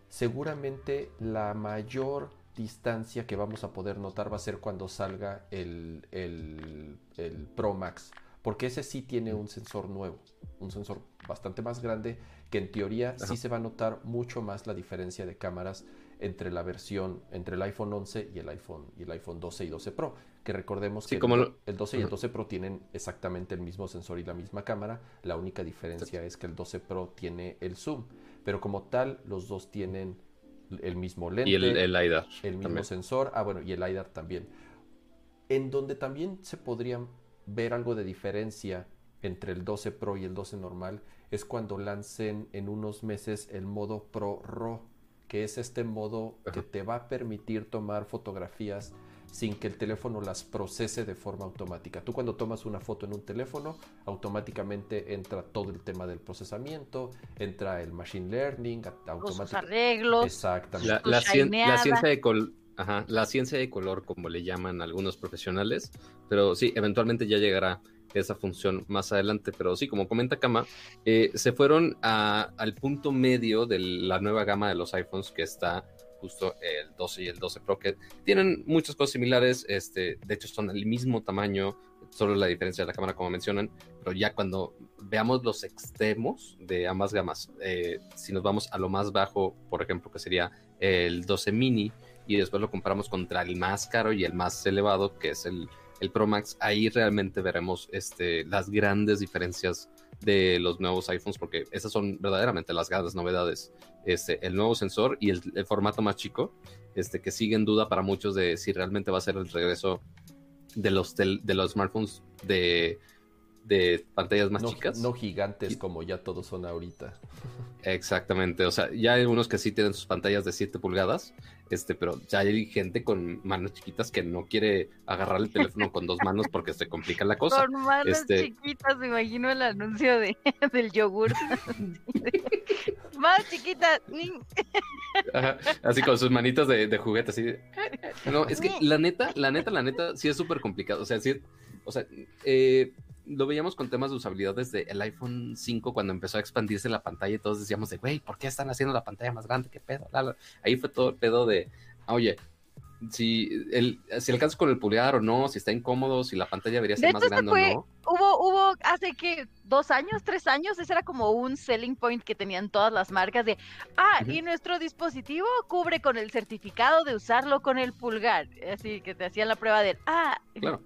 Seguramente la mayor distancia que vamos a poder notar va a ser cuando salga el, el, el Pro Max, porque ese sí tiene un sensor nuevo, un sensor bastante más grande que en teoría sí se va a notar mucho más la diferencia de cámaras entre la versión, entre el iPhone 11 y el iPhone, y el iPhone 12 y 12 Pro, que recordemos Sí, que el como do- lo- el 12 y el Ajá. 12 Pro tienen exactamente el mismo sensor y la misma cámara, la única diferencia es que el 12 Pro tiene el zoom, pero como tal los dos tienen el mismo lente, Y el, el LiDAR. el mismo también. sensor, ah bueno, y el LiDAR también. En donde también se podría ver algo de diferencia entre el 12 Pro y el 12 normal es cuando lancen en unos meses el modo Pro RAW, que es este modo que te va a permitir tomar fotografías sin que el teléfono las procese de forma automática. Tú cuando tomas una foto en un teléfono, automáticamente entra todo el tema del procesamiento, entra el machine learning, automáticamente. arreglos. Exactamente. La, la cien- la ciencia de col- ajá, la ciencia de color, como le llaman algunos profesionales, pero sí, eventualmente ya llegará esa función más adelante, pero sí, como comenta Kama, eh, se fueron a- al punto medio de la nueva gama de los iPhones que está justo el 12 y el 12 Pro, que tienen muchas cosas similares, este, de hecho son el mismo tamaño, solo la diferencia de la cámara como mencionan, pero ya cuando veamos los extremos de ambas gamas, eh, si nos vamos a lo más bajo, por ejemplo, que sería el 12 mini, y después lo comparamos contra el más caro y el más elevado, que es el, el Pro Max, ahí realmente veremos este, las grandes diferencias de los nuevos iPhones, porque esas son verdaderamente las grandes novedades. Este, el nuevo sensor y el, formato más chico, este, que sigue en duda para muchos de si realmente va a ser el regreso de los, de los smartphones de, de pantallas más no, chicas. no gigantes como ya todos son ahorita. Exactamente, o sea, ya hay unos que sí tienen sus pantallas de 7 pulgadas, este, pero ya hay gente con manos chiquitas que no quiere agarrar el teléfono con dos manos porque se complica la cosa. Con manos este- chiquitas, me imagino el anuncio de, *laughs* del yogur. *laughs* Más chiquitas. Ajá, Así con sus manitas de, de juguete, así. No, es que la neta, la neta, la neta, sí es súper complicado. O sea, sí, o sea, eh, lo veíamos con temas de usabilidad desde el iPhone 5 cuando empezó a expandirse la pantalla y todos decíamos de, güey, ¿por qué están haciendo la pantalla más grande? ¿Qué pedo? Ahí fue todo el pedo de, oye, si, el, si alcanzas con el pulgar o no, si está incómodo, si la pantalla debería ser más grande o no. Hubo, hubo hace que dos años, tres años, ese era como un selling point que tenían todas las marcas de, ah, y nuestro dispositivo cubre con el certificado de usarlo con el pulgar. Así que te hacían la prueba de, ah, claro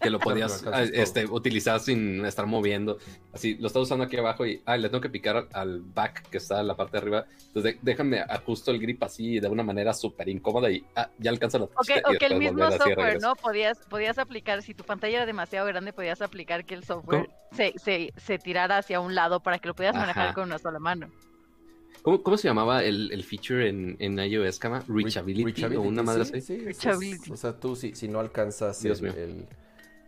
que lo *laughs* podías ah, este, utilizar sin estar moviendo. Así, lo estás usando aquí abajo y, ah, le tengo que picar al back que está en la parte de arriba. Entonces, déjame ajusto el grip así de una manera súper incómoda y ah, ya alcanza la Ok, o que el mismo software, ¿no? Podías, podías aplicar, si tu pantalla era demasiado grande, podías aplicar que el software se, se, se, tirara hacia un lado para que lo pudieras manejar con una sola mano. ¿Cómo, ¿Cómo, se llamaba el, el feature en, en iOS, Kama? Reachability, o una madre así. Sí, Reachability. o sea, tú si, si no alcanzas el,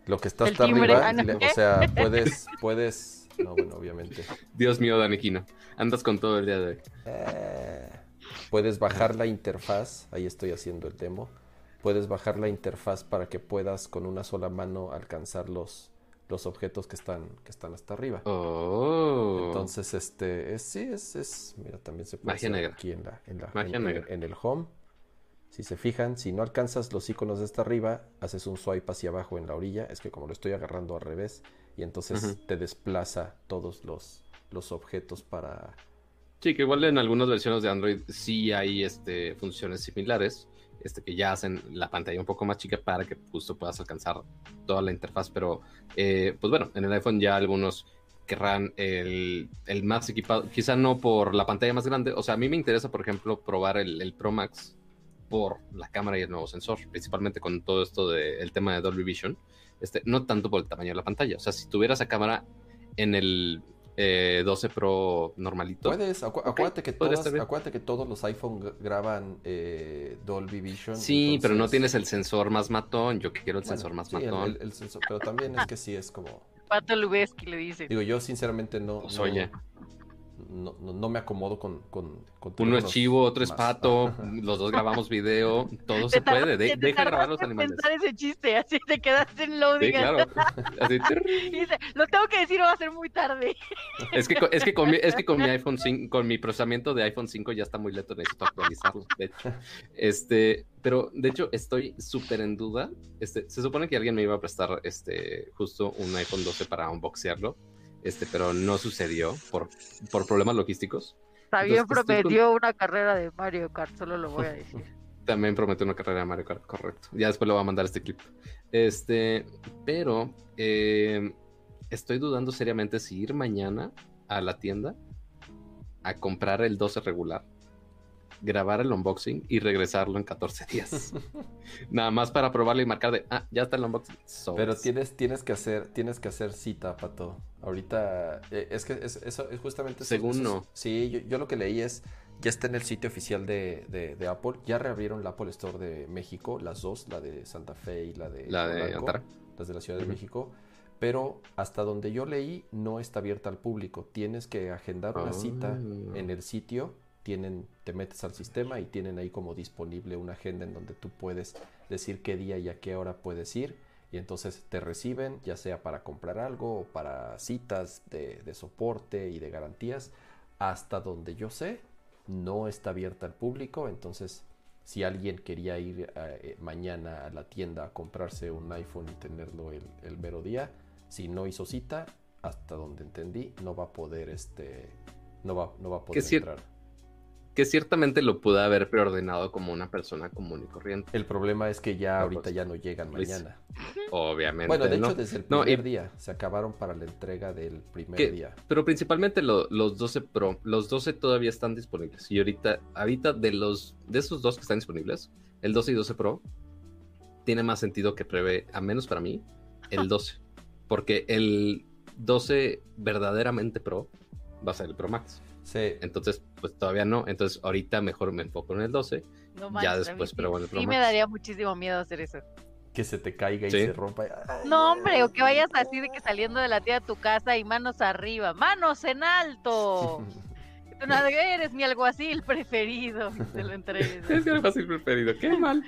lo que está hasta arriba, ah, o sea, *laughs* puedes, puedes, no, bueno, obviamente. Dios mío, Danequino, andas con todo el día de hoy. Eh, puedes bajar la interfaz, ahí estoy haciendo el demo. Puedes bajar la interfaz para que puedas con una sola mano alcanzar los, los objetos que están, que están hasta arriba. Oh. Entonces, este, sí, es, es, mira, también se puede hacer aquí en la, en, la, en el home si se fijan, si no alcanzas los iconos de esta arriba, haces un swipe hacia abajo en la orilla. Es que como lo estoy agarrando al revés, y entonces te desplaza todos los, los objetos para... Sí, que igual en algunas versiones de Android sí hay este, funciones similares, este, que ya hacen la pantalla un poco más chica para que justo puedas alcanzar toda la interfaz. Pero, eh, pues bueno, en el iPhone ya algunos querrán el, el, más equipado, quizá no por la pantalla más grande. O sea, a mí me interesa, por ejemplo, probar el, el Pro Max por la cámara y el nuevo sensor, principalmente con todo esto del tema de Dolby Vision, este, no tanto por el tamaño de la pantalla. O sea, si tuvieras esa cámara en el 12 eh, Pro normalito. Puedes, acuérdate, que acuérdate que todos los iPhone graban eh, Dolby Vision. Sí, pero no tienes el sensor más matón. Yo quiero el sensor más matón. El, sensor, pero también es que sí es como. Pato Lubeski le dice. Digo, yo sinceramente no. Pues oye no, no, me acomodo con, con, Uno es chivo, otro es pato, *laughs* los dos grabamos video, todo se puede, deja grabar los animales. pensar ese chiste, así te quedaste en loading. Sí, claro. *laughs* Así, *laughs* dice, lo tengo que decir o va a ser muy tarde. Es que, es que, con, mi, es que con mi iPhone 5, con mi procesamiento de iPhone 5 ya está muy lento, necesito actualizarlo, de hecho. Este, pero de hecho estoy súper en duda. Este, se supone que alguien me iba a prestar este, justo un iPhone 12 para unboxearlo este, pero no sucedió por, por problemas logísticos. También prometió una carrera de Mario Kart, solo lo voy a decir. *laughs* También prometió una carrera de Mario Kart, correcto. Ya después le voy a mandar este clip. Este, pero eh, estoy dudando seriamente si ir mañana a la tienda a comprar el 12 regular grabar el unboxing y regresarlo en 14 días. *laughs* Nada más para probarlo y marcar de, ah, ya está el unboxing. Pero tienes, tienes, que hacer, tienes que hacer cita, Pato. Ahorita, eh, es que eso es justamente... Según no. Sí, yo, lo que leí es, ya está en el sitio oficial de, Apple, ya reabrieron la Apple Store de México, las dos, la de Santa Fe y la de... La de Las de la Ciudad de México pero hasta donde yo leí no está abierta al público. Tienes que agendar una cita ah. en el sitio tienen, te metes al sistema y tienen ahí como disponible una agenda en donde tú puedes decir qué día y a qué hora puedes ir y entonces te reciben ya sea para comprar algo o para citas de, soporte y de garantías. Hasta donde yo sé no está abierta al público. Entonces si alguien quería ir eh, mañana a la tienda a comprarse un iPhone y tenerlo el, el mero día si no hizo cita hasta donde entendí no va a poder este no va, no va a poder entrar que ciertamente lo pude haber preordenado como una persona común y corriente. El problema es que ya ahorita ya no llegan pues, mañana. Obviamente. Bueno, de hecho, desde el primer día se acabaron para la entrega del primer día. Pero principalmente los 12 Pro, los 12 todavía están disponibles. Y ahorita, ahorita de los de esos dos que están disponibles, el 12 y 12 Pro, tiene más sentido que prevé, a menos para mí, el 12. Porque el 12 verdaderamente Pro va a ser el Pro Max. Sí. Entonces, pues todavía no. Entonces, ahorita mejor me enfoco en el 12. ya después, pero bueno, Sí, me daría muchísimo miedo hacer eso. Que se te caiga y se rompa. no, hombre, o que vayas así de que saliendo de la tía de tu casa y manos arriba, manos en alto. *laughs* Eres mi alguacil preferido. Lo entregues. Es mi alguacil preferido, qué *laughs* mal.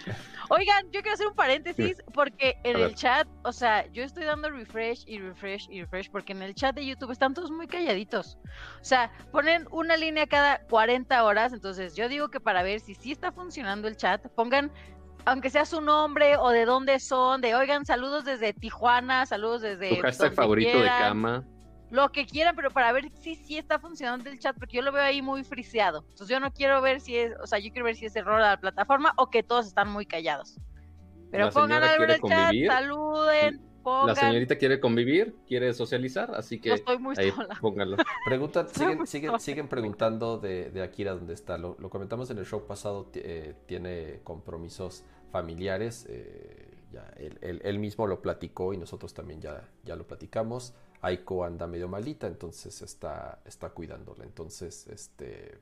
Oigan, yo quiero hacer un paréntesis porque en el chat, o sea, yo estoy dando refresh y refresh y refresh porque en el chat de YouTube están todos muy calladitos. O sea, ponen una línea cada 40 horas, entonces yo digo que para ver si sí está funcionando el chat, pongan aunque sea su nombre o de dónde son, de oigan, saludos desde Tijuana, saludos desde Tu hashtag favorito de cama. Lo que quieran, pero para ver si sí está funcionando el chat, porque yo lo veo ahí muy friseado. Entonces yo no quiero ver si es, o sea, yo quiero ver si es error a la plataforma o que todos están muy callados. Pero La pongan algo en el chat, saluden, pongan. La señorita quiere convivir, quiere socializar, así No que estoy muy ahí sola. póngalo. *laughs* Preguntan, siguen, muy siguen, sola. siguen preguntando de, de Akira dónde está. Lo, lo comentamos en el show pasado, eh, tiene compromisos familiares. eh, ya, él, él- él mismo lo platicó y nosotros también ya, ya lo platicamos. Aiko anda medio malita, entonces está, está cuidándola. Entonces, este,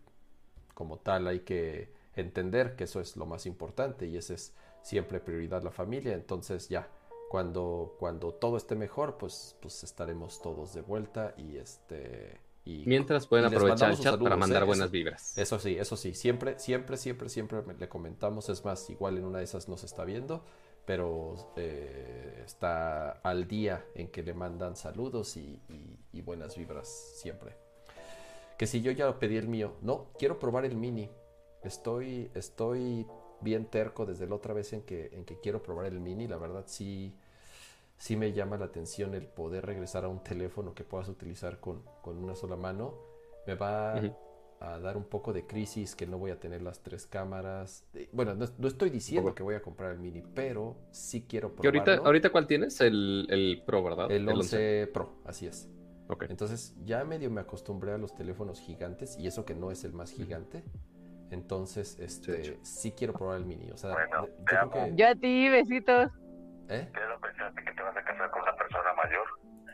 como tal, hay que entender que eso es lo más importante y esa es siempre prioridad la familia. Entonces, ya, cuando, cuando todo esté mejor, pues, pues estaremos todos de vuelta y este. Y, Mientras pueden y aprovechar el chat para mandar ¿eh? buenas vibras. Eso sí, eso sí, siempre, siempre, siempre, siempre le comentamos. Es más, igual en una de esas no se está viendo, pero eh, está al día en que le mandan saludos y, buenas vibras siempre. Que si yo ya pedí el mío, no, quiero probar el mini. Estoy, estoy bien terco desde la otra vez en que, en que quiero probar el mini. La verdad sí, sí me llama la atención el poder regresar a un teléfono que puedas utilizar con, con una sola mano. Me va. A dar un poco de crisis que no voy a tener las tres cámaras. Eh, Bueno, no, no estoy diciendo que voy a comprar el mini, pero sí quiero Que ahorita, probarlo. ahorita cuál tienes? El, el Pro, ¿verdad? El 11 Pro, así es. Ok. Entonces ya medio me acostumbré a los teléfonos gigantes y eso que no es el más gigante. Entonces, este, hecho. sí quiero probar el mini. O sea, Bueno, yo creo que... Yo a ti, besitos. ¿Eh? ¿Qué no pensaste que te vas a casar con una persona mayor?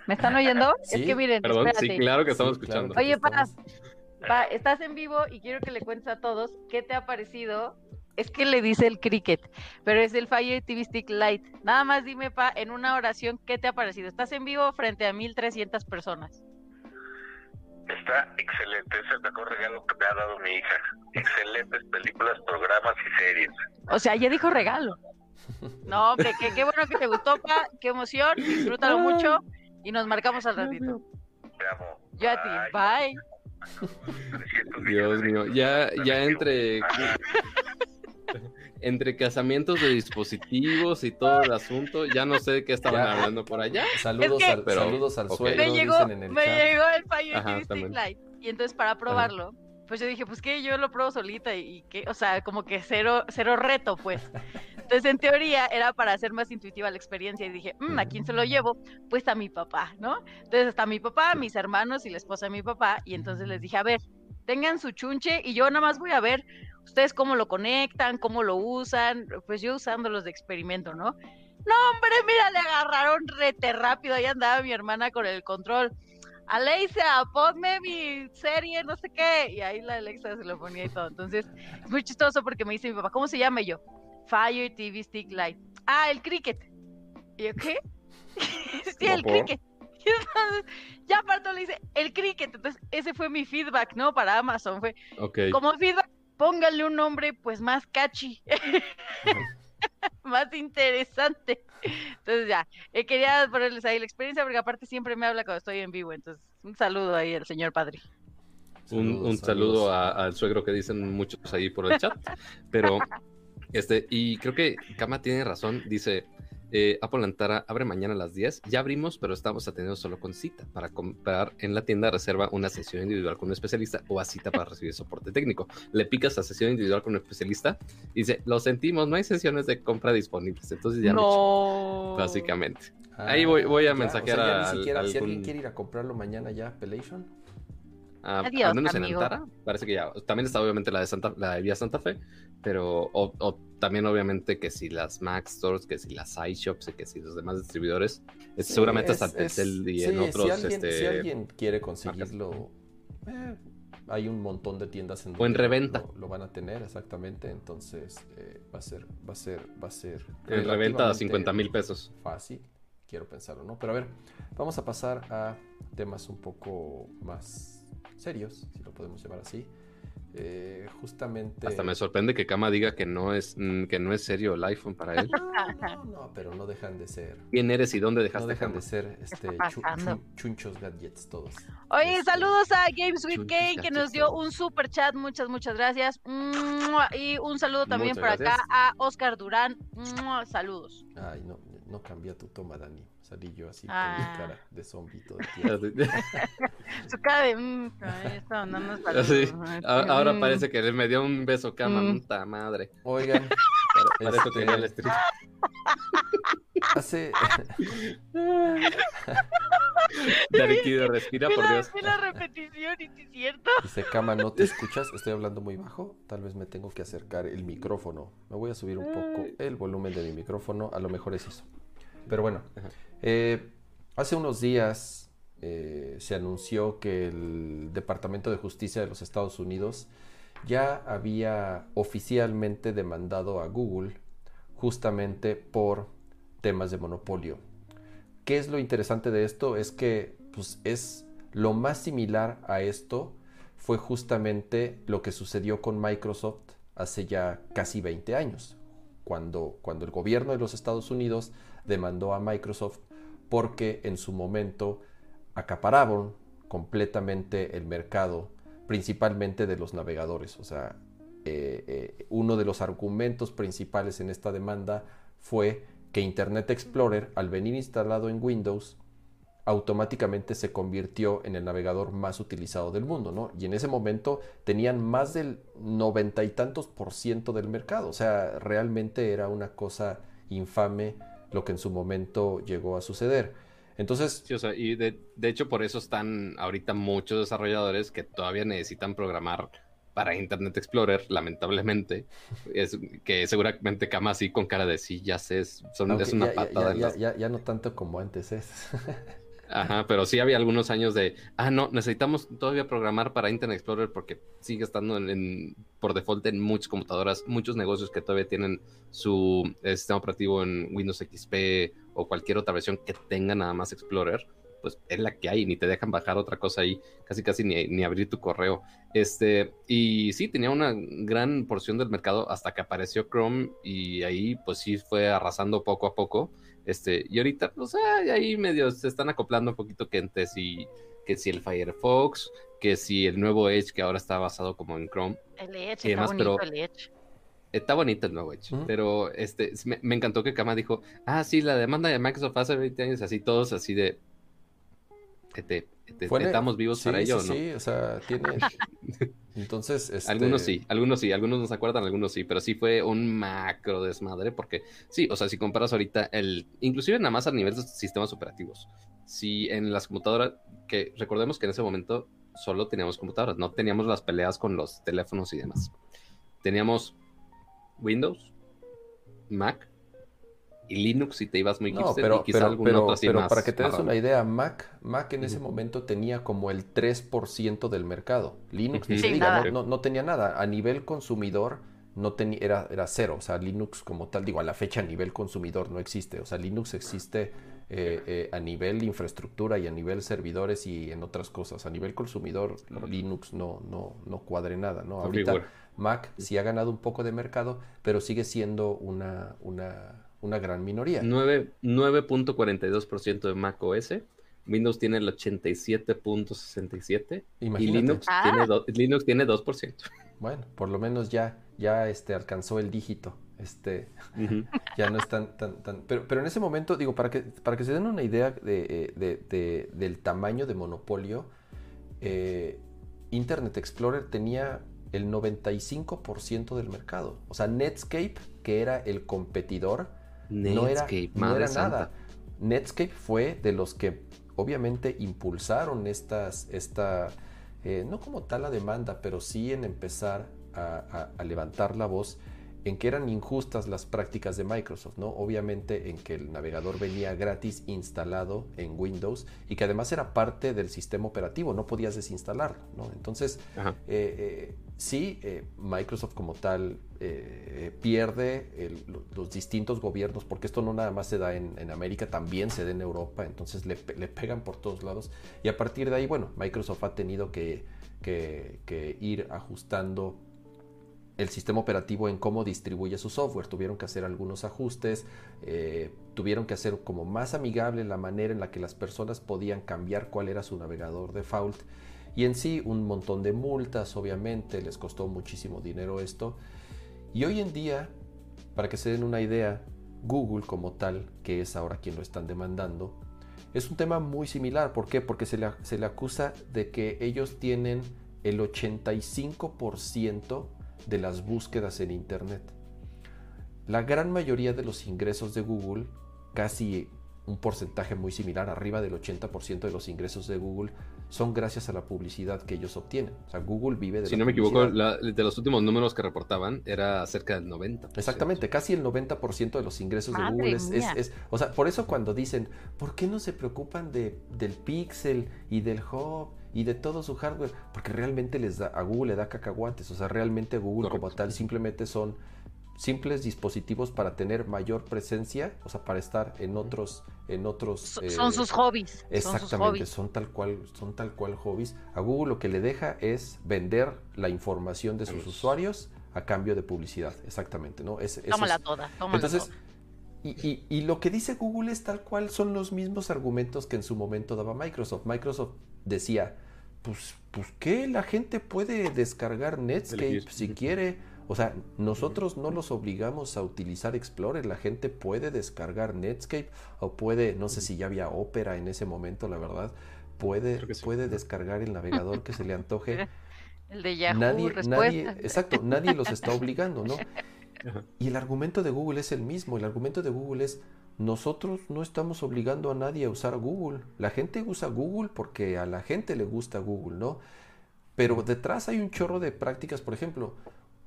¿Me están oyendo? Sí, *laughs* es que miren, Perdón, espérate. sí, claro que estamos Sí, claro, escuchando. aquí Oye, Paz, estamos. Pa, estás en vivo y quiero que le cuentes a todos qué te ha parecido. Es que le dice el cricket, pero es el Fire TV Stick Lite. Nada más dime, Pa, en una oración, ¿qué te ha parecido? Estás en vivo frente a 1300 personas. Está excelente, es el mejor regalo que me ha dado mi hija. Excelentes películas, programas y series. O sea, ya dijo regalo. No, hombre, qué, qué bueno que te gustó, Pa. Qué emoción. Disfrútalo mucho y nos marcamos al ratito. Te amo. Yo a ti. Bye. Bye. 300 Dios mío, ya, ya entre entre casamientos de dispositivos y todo el asunto, ya no sé de qué estaban Ya. hablando por allá. Saludos, Es que- al, Pero- saludos al ok. suegro, me llegó, dicen en el me chat. llegó el Fire Ajá, TV Stick también. Lite. Y entonces para probarlo, pues yo dije, pues que yo lo pruebo solita y, y que, o sea, como que cero, cero reto, pues. *laughs* Entonces, en teoría, era para hacer más intuitiva la experiencia y dije, "Mm, ¿a quién se lo llevo? Pues a mi papá, ¿no? Entonces está mi papá, mis hermanos y la esposa de mi papá. Y entonces les dije, a ver, tengan su chunche y yo nada más voy a ver ustedes cómo lo conectan, cómo lo usan, pues yo usándolos de experimento, ¿no? No, hombre, mira, le agarraron rete rápido, ahí andaba mi hermana con el control. Alexa, ponme mi serie, no sé qué. Y ahí la Alexa se lo ponía y todo. Entonces, es muy chistoso porque me dice mi papá, ¿cómo se llama? Y yo, Fire TV Stick Lite. Ah, el cricket. Y yo, ¿qué? *laughs* sí, el cricket. Y *laughs* entonces, ya aparte le dice, el cricket. Entonces, ese fue mi feedback, ¿no? Para Amazon. Fue, como feedback, pónganle un nombre pues más catchy, *laughs* más interesante. Entonces ya, eh, quería ponerles ahí la experiencia porque aparte siempre me habla cuando estoy en vivo, entonces un saludo ahí al señor padre. Un, Saludos, un saludos. saludo a- al suegro que dicen muchos ahí por el chat. Pero, este, y creo que Kama tiene razón. Dice: eh, Apple Antara abre mañana a las 10. Ya abrimos, pero estamos atendiendo solo con cita. Para comprar en la tienda, reserva una sesión individual con un especialista o a cita para recibir soporte técnico. Le picas a sesión individual con un especialista y dice: Lo sentimos, no hay sesiones de compra disponibles. Entonces ya no. básicamente. Ah, Ahí voy- voy a mensajear o sea, ya al- ni siquiera, Si algún- alguien quiere ir a comprarlo mañana ya, Appellation. Ah, Adiós, al menos en amigo. Antara, parece que ya. También está obviamente la de Santa, la de Vía Santa Fe, pero o, o también obviamente que si las Mac Stores, que si las iShops y que si los demás distribuidores, es- Sí, seguramente es- hasta Telcel y sí, en otros, Si alguien, este, si alguien quiere conseguirlo, eh, hay un montón de tiendas en O en reventa. Lo, lo van a tener, exactamente. Entonces eh, va a ser, va a ser, va a ser. en reventa a relativamente 50 mil pesos. Fácil, quiero pensarlo, ¿no? Pero a ver, vamos a pasar a temas un poco más serios, si lo podemos llamar así. Eh, justamente. Hasta me sorprende que Kama diga que no es mm, que no es serio el iPhone para él. No, no, pero no dejan de ser. ¿Quién eres y dónde dejaste No dejan Kama? de ser este, chunchos gadgets todos. Oye, Este, saludos a Games with Kane que nos dio un super chat, muchas, muchas gracias. Y un saludo también Muchas por acá a Oscar Durán. Saludos. Ay, no, no cambia tu toma, Dani. Salí yo así Ah. con mi cara de zombie todo el tiempo. Su cara de. mm, esto no nos Así, saluda. Ay, a- Ahora mm. parece que le me dio un beso Kama, Mm. puta madre. Oigan, Para eso Este- tenía el stream. hace. *laughs* Darikido, respira por la- Dios. la repetición y sí es cierto. Dice, Cama, ¿no te escuchas? Estoy hablando muy bajo. Tal vez me tengo que acercar el micrófono. Me voy a subir un poco el volumen de mi micrófono. A lo mejor es eso. Pero bueno, eh, hace unos días eh, se anunció que el Departamento de Justicia de los Estados Unidos ya había oficialmente demandado a Google justamente por temas de monopolio. ¿Qué es lo interesante de esto? Es que pues, es lo más similar a esto fue justamente lo que sucedió con Microsoft hace ya casi 20 años, cuando, cuando el gobierno de los Estados Unidos demandó a Microsoft porque en su momento acapararon completamente el mercado, principalmente de los navegadores. O sea, eh, eh, uno de los argumentos principales en esta demanda fue que Internet Explorer, al venir instalado en Windows, automáticamente se convirtió en el navegador más utilizado del mundo, ¿no? Y en ese momento tenían más del noventa y tantos por ciento del mercado, o sea, realmente era una cosa infame lo que en su momento llegó a suceder. Entonces, Sí, o sea, y de, de hecho por eso están ahorita muchos desarrolladores que todavía necesitan programar para Internet Explorer, lamentablemente, es que seguramente Kama así con cara de sí, ya sé, es, son, es una ya- patada. ya, en ya- las- ya- ya no tanto como antes es. *laughs* Ajá, pero sí había algunos años de, ah, no, necesitamos todavía programar para Internet Explorer porque sigue estando en, por default en muchas computadoras, muchos negocios que todavía tienen su eh, sistema operativo en Windows XP o cualquier otra versión que tenga nada más Explorer, pues es la que hay, ni te dejan bajar otra cosa ahí, casi casi ni, ni abrir tu correo. Este, y sí, tenía una gran porción del mercado hasta que apareció Chrome y ahí pues sí fue arrasando poco a poco. Este, y ahorita, pues ah, ahí medio se están acoplando un poquito que entre si, que si el Firefox, que si el nuevo Edge que ahora está basado como en Chrome. El Edge, Y está demás, bonito pero- el Edge. Está bonito el nuevo Edge, pero este, me, me encantó que Kama dijo, ah, sí, la demanda de Microsoft hace 20 años, así todos así de, Fue en el- ¿estamos vivos sí, para ello sí, no? sí, o sea, tiene... *laughs* Entonces, este, Algunos sí, algunos sí, algunos no se acuerdan, algunos sí, pero sí fue un macro desmadre porque sí, o sea, si comparas ahorita el, inclusive nada más a nivel de sistemas operativos, si en las computadoras, que recordemos que en ese momento solo teníamos computadoras, no teníamos las peleas con los teléfonos y demás. Teníamos Windows, Mac y Linux si te ibas muy No, hipster, pero, y quizá pero, algún pero- otro así pero más para que te des una idea, Mac, Mac en ese momento tenía como el 3% del mercado. Linux ni se diga, no, no- no tenía nada. A nivel consumidor no tenía, era, era cero. O sea, Linux como tal, digo, a la fecha a nivel consumidor no existe. O sea, Linux existe eh, eh, a nivel infraestructura y a nivel servidores y en otras cosas. A nivel consumidor, Linux no, no, no cuadre nada, ¿no? Ahorita. Mac sí ha ganado un poco de mercado, pero sigue siendo una, una, una gran minoría. 9 9.42% de Mac OS. Windows tiene el 87.67 y Imagínate. Linux, Ah. tiene do- Linux tiene 2%. Bueno, por lo menos ya, ya este, alcanzó el dígito. Este, *laughs* ya no es tan, tan, tan. Pero, pero en ese momento, digo, para que, para que se den una idea de, eh, de- de- del tamaño de monopolio, eh, Internet Explorer tenía el 95% del mercado. O sea, Netscape, que era el competidor, no era, Netscape, no madre era santa. nada. Netscape fue de los que obviamente impulsaron estas, esta, eh, no como tal la demanda, pero sí en empezar a, a- a levantar la voz en que eran injustas las prácticas de Microsoft, ¿no? Obviamente en que el navegador venía gratis instalado en Windows y que además era parte del sistema operativo, no podías desinstalarlo, ¿no? Entonces, eh, eh, sí, eh, Microsoft como tal pierde el- los distintos gobiernos, porque esto no nada más se da en, en América, también se da en Europa, entonces le, le pegan por todos lados. Y a partir de ahí, bueno, Microsoft ha tenido que, que, que ir ajustando el sistema operativo en cómo distribuye su software. Tuvieron que hacer algunos ajustes, eh, tuvieron que hacer como más amigable la manera en la que las personas podían cambiar cuál era su navegador default. Y en sí un montón de multas, obviamente, les costó muchísimo dinero esto. Y hoy en día, para que se den una idea, Google como tal, que es ahora quien lo están demandando, es un tema muy similar. ¿Por qué? Porque se le, se le acusa de que ellos tienen el 85% de las búsquedas en Internet. La gran mayoría de los ingresos de Google, casi un porcentaje muy similar, arriba del 80% de los ingresos de Google, son gracias a la publicidad que ellos obtienen. O sea, Google vive de... Si no me equivoco, de los últimos números que reportaban era cerca del 90%. Exactamente, casi el 90% de los ingresos de Google es, O sea, por eso cuando dicen, ¿por qué no se preocupan de, del Pixel y del Hub y de todo su hardware? Porque realmente les da, a Google le da cacahuates. O sea, realmente Google como tal simplemente son simples dispositivos para tener mayor presencia, o sea, para estar en otros, en otros. son eh, sus hobbies. Exactamente, son, tal cual, son tal cual hobbies. A Google lo que le deja es vender la información de sus usuarios a cambio de publicidad, exactamente, ¿no? Es, tómala toda, tómala Entonces, Y, y, lo que dice Google es tal cual son los mismos argumentos que en su momento daba Microsoft. Microsoft decía, pues, pues que la gente puede descargar Netscape si quiere o sea, nosotros no los obligamos a utilizar Explorer. La gente puede descargar Netscape o puede, no sé si ya había Opera en ese momento, la verdad, puede, puede descargar el navegador que se le antoje. *laughs* El de Yahoo, nadie, nadie, exacto, nadie los está obligando, ¿no? *laughs* Y el argumento de Google es el mismo. El argumento de Google es nosotros no estamos obligando a nadie a usar Google. La gente usa Google porque a la gente le gusta Google, ¿no? Pero detrás hay un chorro de prácticas, por ejemplo,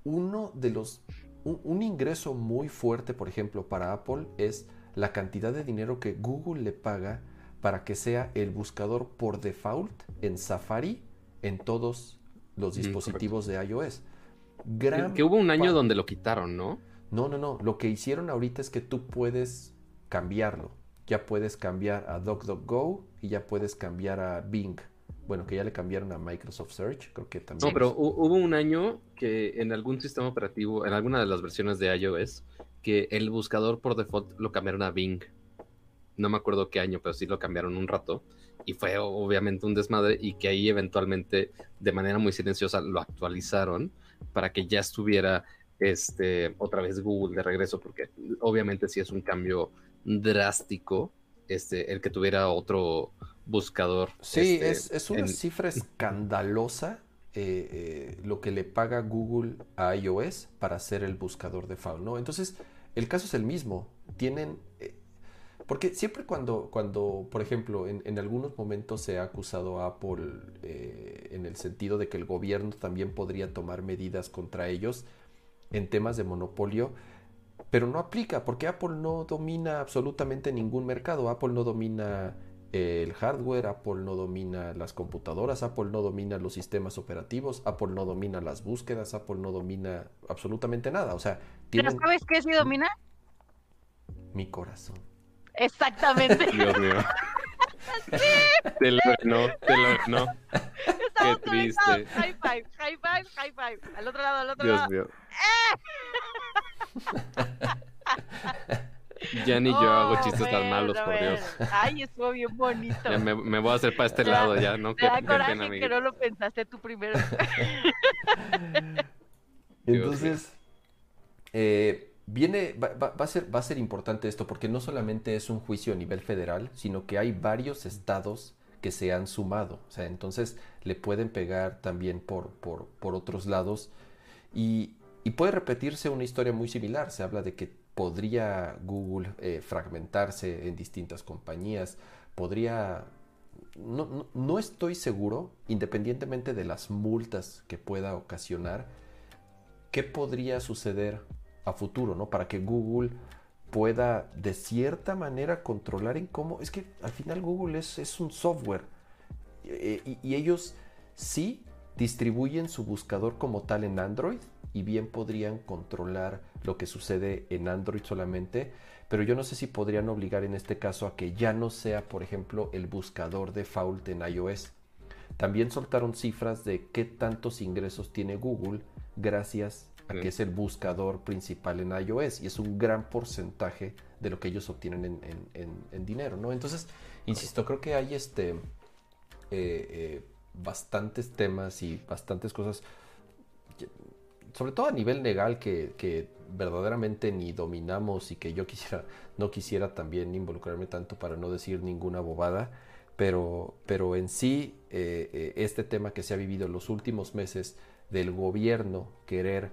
uno de los, un, ingreso muy fuerte, por ejemplo, para Apple es la cantidad de dinero que Google le paga para que sea el buscador por default en Safari en todos los dispositivos de iOS. Que hubo un año donde lo quitaron, ¿no? No, no, no. Lo que hicieron ahorita es que tú puedes cambiarlo. Ya puedes cambiar a DuckDuckGo y ya puedes cambiar a Bing. Bueno, que ya le cambiaron a Microsoft Search, creo que también. No, pero hubo un año que en algún sistema operativo, en alguna de las versiones de iOS, que el buscador por default lo cambiaron a Bing. No me acuerdo qué año, pero sí lo cambiaron un rato. Y fue obviamente un desmadre y que ahí eventualmente, de manera muy silenciosa, lo actualizaron para que ya estuviera este, otra vez Google de regreso, porque obviamente sí es un cambio drástico este, el que tuviera otro buscador. Sí, este, es, una cifra escandalosa eh, eh, lo que le paga Google a iOS para hacer el buscador de FAO, ¿no? Entonces, el caso es el mismo. Tienen... Eh, porque siempre cuando, cuando por ejemplo, en, en, algunos momentos se ha acusado a Apple en el sentido de que el gobierno también podría tomar medidas contra ellos en temas de monopolio, pero no aplica porque Apple no domina absolutamente ningún mercado. Apple no domina el hardware, Apple no domina las computadoras, Apple no domina los sistemas operativos, Apple no domina las búsquedas, Apple no domina absolutamente nada. O sea, tienen... ¿sabes qué sí domina? Mi corazón. Exactamente. Dios mío. *laughs* Te lo no, te lo no. Qué triste. High five, high five, high five. Al otro lado, al otro lado. Dios mío. ¡Eh! Ya ni yo hago chistes tan malos, por Dios. Ay, estuvo bien bonito. Ya me, me, voy a hacer para este lado ya, ¿no? Qué, da coraje que no lo pensaste tú primero. *laughs* Entonces, eh, viene, va, va, a ser, va a ser importante esto porque no solamente es un juicio a nivel federal, sino que hay varios estados que se han sumado. O sea, entonces le pueden pegar también por, por, por otros lados. Y, y puede repetirse una historia muy similar. Se habla de que podría Google eh, fragmentarse en distintas compañías, podría... No, no, estoy seguro, independientemente de las multas que pueda ocasionar, qué podría suceder a futuro, ¿no? Para que Google pueda de cierta manera controlar en cómo... Es que al final Google es, es un software eh, y ellos sí distribuyen su buscador como tal en Android y bien podrían controlar lo que sucede en Android solamente, pero yo no sé si podrían obligar en este caso a que ya no sea, por ejemplo, el buscador default en iOS, también soltaron cifras de qué tantos ingresos tiene Google gracias a que es el buscador principal en iOS y es un gran porcentaje de lo que ellos obtienen en, dinero, ¿no? Entonces, insisto, creo que hay este eh, eh, bastantes temas y bastantes cosas, sobre todo a nivel legal, que, verdaderamente ni dominamos y que yo quisiera, no quisiera también involucrarme tanto para no decir ninguna bobada, pero, pero en sí, eh, este tema que se ha vivido en los últimos meses del gobierno querer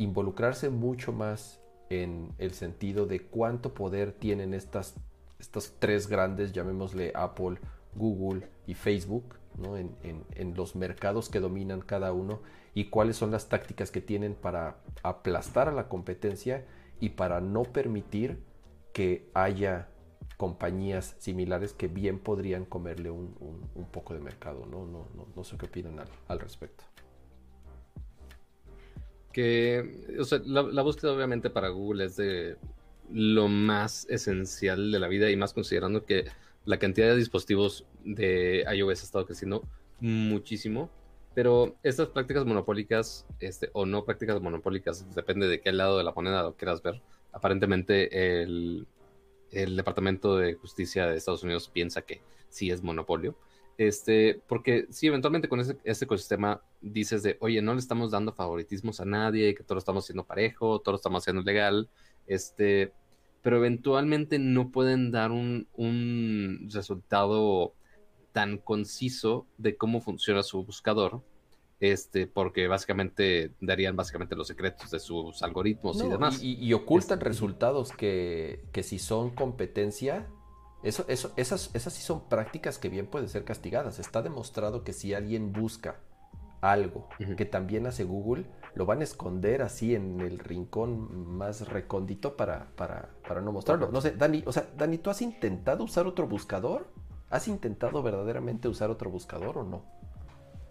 involucrarse mucho más en el sentido de cuánto poder tienen estas, estas tres grandes, llamémosle Apple, Google y Facebook, ¿no? en, los mercados que dominan cada uno y cuáles son las tácticas que tienen para aplastar a la competencia y para no permitir que haya compañías similares que bien podrían comerle un, un, poco de mercado. ¿no? No, no, no sé qué opinan al, al respecto que, o sea, la, búsqueda obviamente para Google es de lo más esencial de la vida y más considerando que la cantidad de dispositivos de iOS ha estado creciendo muchísimo. Pero estas prácticas monopólicas, este, o no prácticas monopólicas, depende de qué lado de la moneda lo quieras ver. Aparentemente el, el Departamento de Justicia de Estados Unidos piensa que sí es monopolio. Este, porque si eventualmente con ese, ecosistema dices de, oye, no le estamos dando favoritismos a nadie, que todo lo estamos haciendo parejo, todo lo estamos haciendo legal, este, pero eventualmente no pueden dar un, un resultado tan conciso de cómo funciona su buscador, este, porque básicamente darían básicamente los secretos de sus algoritmos y demás. Y, ocultan este, resultados que, que si son competencia, eso, eso, esas, esas sí son prácticas que bien pueden ser castigadas. Está demostrado que si alguien busca algo que también hace Google, lo van a esconder así en el rincón más recóndito para, para, para no mostrarlo. No sé, Dani, o sea, Dani, ¿tú has intentado usar otro buscador? ¿Has intentado verdaderamente usar otro buscador o no?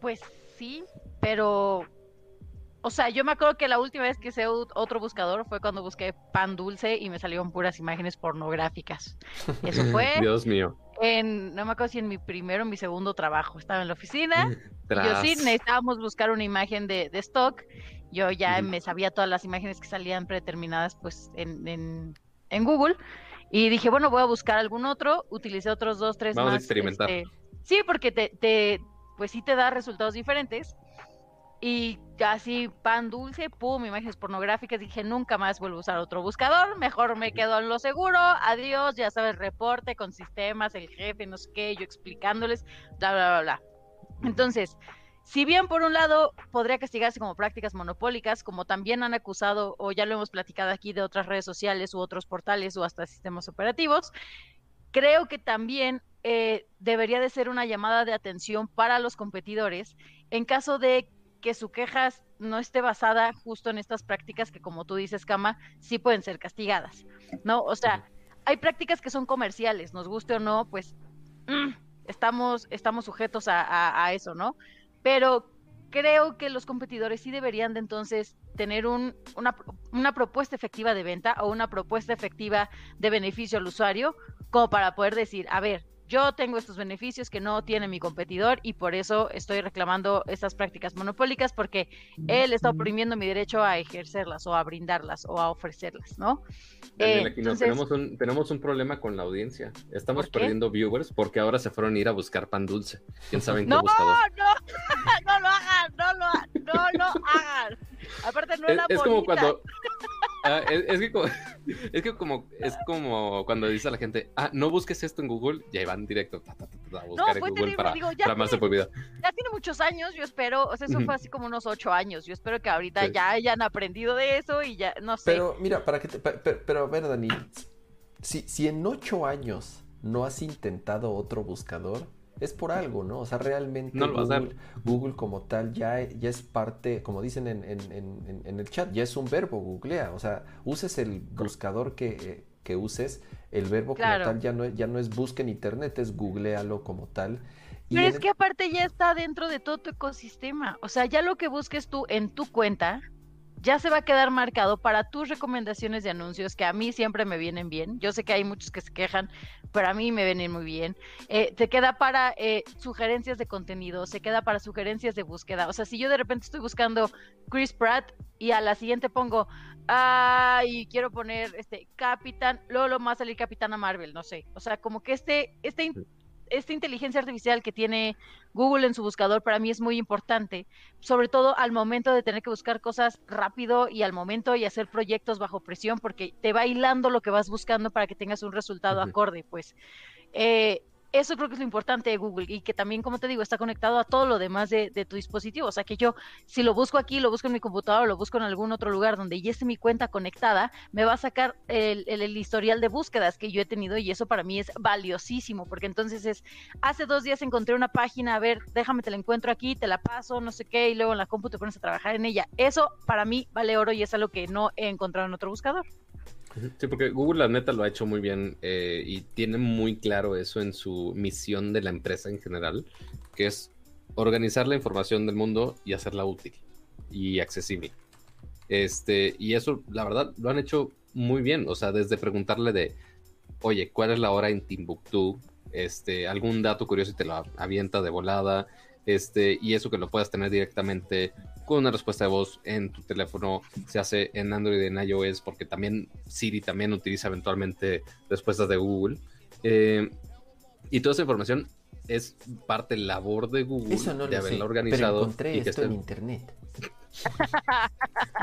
Pues sí, pero o sea, yo me acuerdo que la última vez que hice otro buscador fue cuando busqué pan dulce y me salieron puras imágenes pornográficas. Eso fue. *laughs* Dios mío. En, no me acuerdo si en mi primero o mi segundo trabajo. Estaba en la oficina. Yo sí necesitábamos buscar una imagen de, stock. Yo ya me sabía todas las imágenes que salían predeterminadas pues en, en, Google. Y dije, bueno, voy a buscar algún otro. Utilicé otros dos, tres Vamos más. a experimentar. Este, sí, porque te, te, pues sí te da resultados diferentes y casi pan dulce, pum, imágenes pornográficas, dije nunca más vuelvo a usar otro buscador, mejor me quedo en lo seguro, adiós, ya sabes, reporte con sistemas, el jefe, no sé qué, yo explicándoles, bla, bla, bla, bla. Entonces, si bien por un lado podría castigarse como prácticas monopólicas, como también han acusado, o ya lo hemos platicado aquí de otras redes sociales u otros portales o hasta sistemas operativos, creo que también eh, debería de ser una llamada de atención para los competidores en caso de que su queja no esté basada justo en estas prácticas que, como tú dices, Kama, sí pueden ser castigadas, ¿no? O sea, hay prácticas que son comerciales, nos guste o no, pues mm, estamos, estamos sujetos a, eso, ¿no? Pero creo que los competidores sí deberían de entonces tener un, una, una, propuesta efectiva de venta o una propuesta efectiva de beneficio al usuario, como para poder decir, a ver, yo tengo estos beneficios que no tiene mi competidor y por eso estoy reclamando estas prácticas monopólicas porque él está oprimiendo mi derecho a ejercerlas o a brindarlas o a ofrecerlas, ¿no? Daniel, aquí tenemos, un, tenemos un problema con la audiencia. Estamos perdiendo viewers porque ahora se fueron a ir a buscar pan dulce. ¿Quién sabe en qué no, buscador? *laughs* No, no lo hagan, no lo, no lo hagan. *laughs* Aparte no es, la es como cuando *laughs* Ah, es, que como, *laughs* es que como es como cuando dice a la gente, ah, no busques esto en Google, ya van directo a buscar en Google para, digo, ya tiene, por vida. Ya tiene muchos años, yo espero, o sea, eso fue así como unos ocho años, yo espero que ahorita ya hayan aprendido de eso y ya, no sé. Pero mira, para que te, pero, a ver, Dani, si, si en ocho años no has intentado otro buscador, es por algo, ¿no? O sea, realmente Google, como tal ya, ya es parte, como dicen en, en, en, el chat, ya es un verbo, googlea. O sea, uses el buscador que, que uses, el verbo como tal ya no, ya no es busca en internet, es googlealo como tal. Pero es que aparte ya está dentro de todo tu ecosistema. O sea, ya lo que busques tú en tu cuenta, ya se va a quedar marcado para tus recomendaciones de anuncios que a mí siempre me vienen bien. Yo sé que hay muchos que se quejan, pero a mí me vienen muy bien. Eh, te queda para eh, sugerencias de contenido, se queda para sugerencias de búsqueda. O sea, si yo de repente estoy buscando Chris Pratt y a la siguiente pongo, ay, quiero poner este Capitán, luego lo más salir Capitana Marvel, no sé. O sea, como que este, este esta inteligencia artificial que tiene Google en su buscador para mí es muy importante, sobre todo al momento de tener que buscar cosas rápido y al momento y hacer proyectos bajo presión, porque te va hilando lo que vas buscando para que tengas un resultado acorde, pues. Eh, eso creo que es lo importante de Google y que también, como te digo, está conectado a todo lo demás de, tu dispositivo. O sea que yo, si lo busco aquí, lo busco en mi computadora, lo busco en algún otro lugar donde ya esté mi cuenta conectada, me va a sacar el, el, historial de búsquedas que yo he tenido y eso para mí es valiosísimo porque entonces es, hace dos días encontré una página, a ver, déjame te la encuentro aquí, te la paso, no sé qué, y luego en la compu te pones a trabajar en ella. Eso para mí vale oro y es algo que no he encontrado en otro buscador. Sí, porque Google la neta lo ha hecho muy bien eh, y tiene muy claro eso en su misión de la empresa en general, que es organizar la información del mundo y hacerla útil y accesible. Este, y eso, la verdad, lo han hecho muy bien. O sea, desde preguntarle de, oye, ¿cuál es la hora en Timbuktu? Este, algún dato curioso y te lo avienta de volada. Este, y eso que lo puedas tener directamente con una respuesta de voz en tu teléfono, se hace en Android y en iOS, porque también Siri también utiliza eventualmente respuestas de Google. Eh, y toda esa información es parte labor de Google de haberla organizado. y que esté... en internet.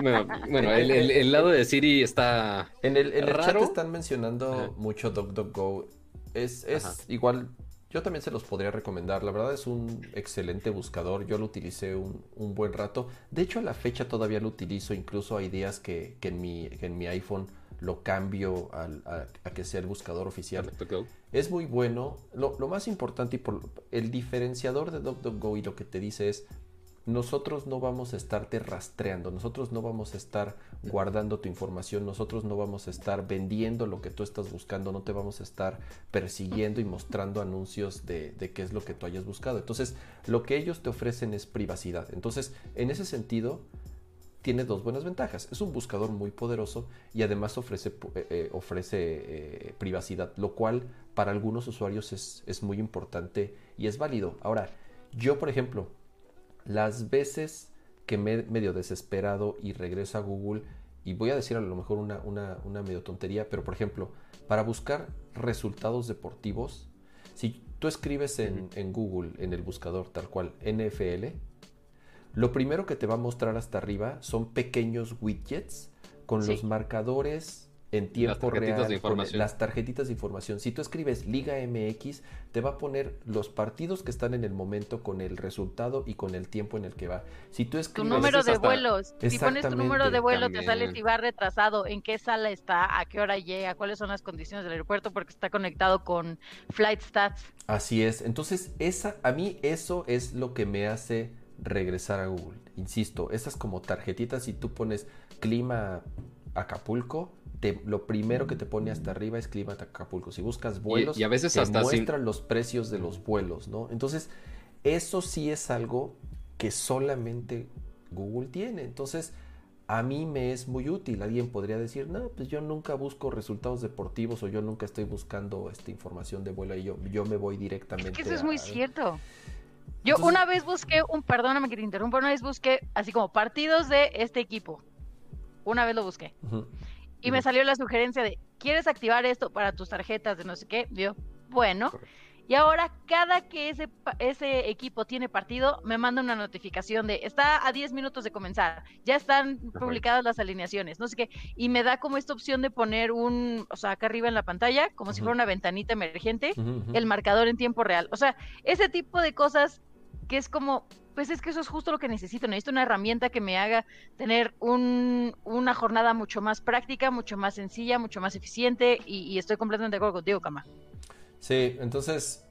bueno, el, lado de Siri está. En el, en chat están mencionando mucho DuckDuckGo. Es, es igual yo también se los podría recomendar. La verdad es un excelente buscador. Yo lo utilicé un, buen rato. De hecho, a la fecha todavía lo utilizo. Incluso hay días que, en, mi, en mi iPhone lo cambio a, que sea el buscador oficial. Es muy bueno. Lo, lo, más importante y por el diferenciador de DuckDuckGo y lo que te dice es nosotros no vamos a estarte rastreando, nosotros no vamos a estar guardando tu información, nosotros no vamos a estar vendiendo lo que tú estás buscando, no te vamos a estar persiguiendo y mostrando anuncios de, qué es lo que tú hayas buscado. Entonces, lo que ellos te ofrecen es privacidad. Entonces, en ese sentido, tiene dos buenas ventajas. Es un buscador muy poderoso y además ofrece, eh, eh, ofrece eh, privacidad, lo cual para algunos usuarios es, es muy importante y es válido. Ahora, yo, por ejemplo, las veces que me medio desesperado y regreso a Google y voy a decir a lo mejor una, una, medio tontería, pero por ejemplo, para buscar resultados deportivos, si tú escribes en, en, Google, en el buscador tal cual, NFL, lo primero que te va a mostrar hasta arriba son pequeños widgets con los marcadores en tiempo real, las tarjetitas de información. Si tú escribes Liga MX, te va a poner los partidos que están en el momento con el resultado y con el tiempo en el que va. Si tú escribes tu número de vuelos, si pones tu número de vuelo, te sale si va retrasado, en qué sala está, a qué hora llega, cuáles son las condiciones del aeropuerto, porque está conectado con Flight Stats. Así es. Entonces, esa, a mí eso es lo que me hace regresar a Google. Insisto, esas como tarjetitas, si tú pones clima Acapulco, lo primero que te pone hasta arriba es clima de Acapulco. Si buscas vuelos, y, a veces te muestran los precios de los vuelos, ¿no? Entonces, eso sí es algo que solamente Google tiene. Entonces, a mí me es muy útil. Alguien podría decir, no, pues yo nunca busco resultados deportivos o yo nunca estoy buscando esta información de vuelo y yo, yo me voy directamente. Es que eso es muy cierto. Yo una vez busqué un, perdóname que te interrumpa, una vez busqué así como partidos de este equipo. Una vez lo busqué. Y me salió la sugerencia de, ¿quieres activar esto para tus tarjetas de no sé qué? Yo, bueno. Y ahora, cada que ese, ese equipo tiene partido, me manda una notificación de, está a 10 minutos de comenzar, ya están publicadas las alineaciones, no sé qué. Y me da como esta opción de poner un, o sea, acá arriba en la pantalla, como si fuera una ventanita emergente, el marcador en tiempo real. O sea, ese tipo de cosas que es como, pues es que eso es justo lo que necesito. Necesito una herramienta que me haga tener una jornada mucho más práctica, mucho más sencilla, mucho más eficiente y, estoy completamente de acuerdo contigo, Kama. Sí, entonces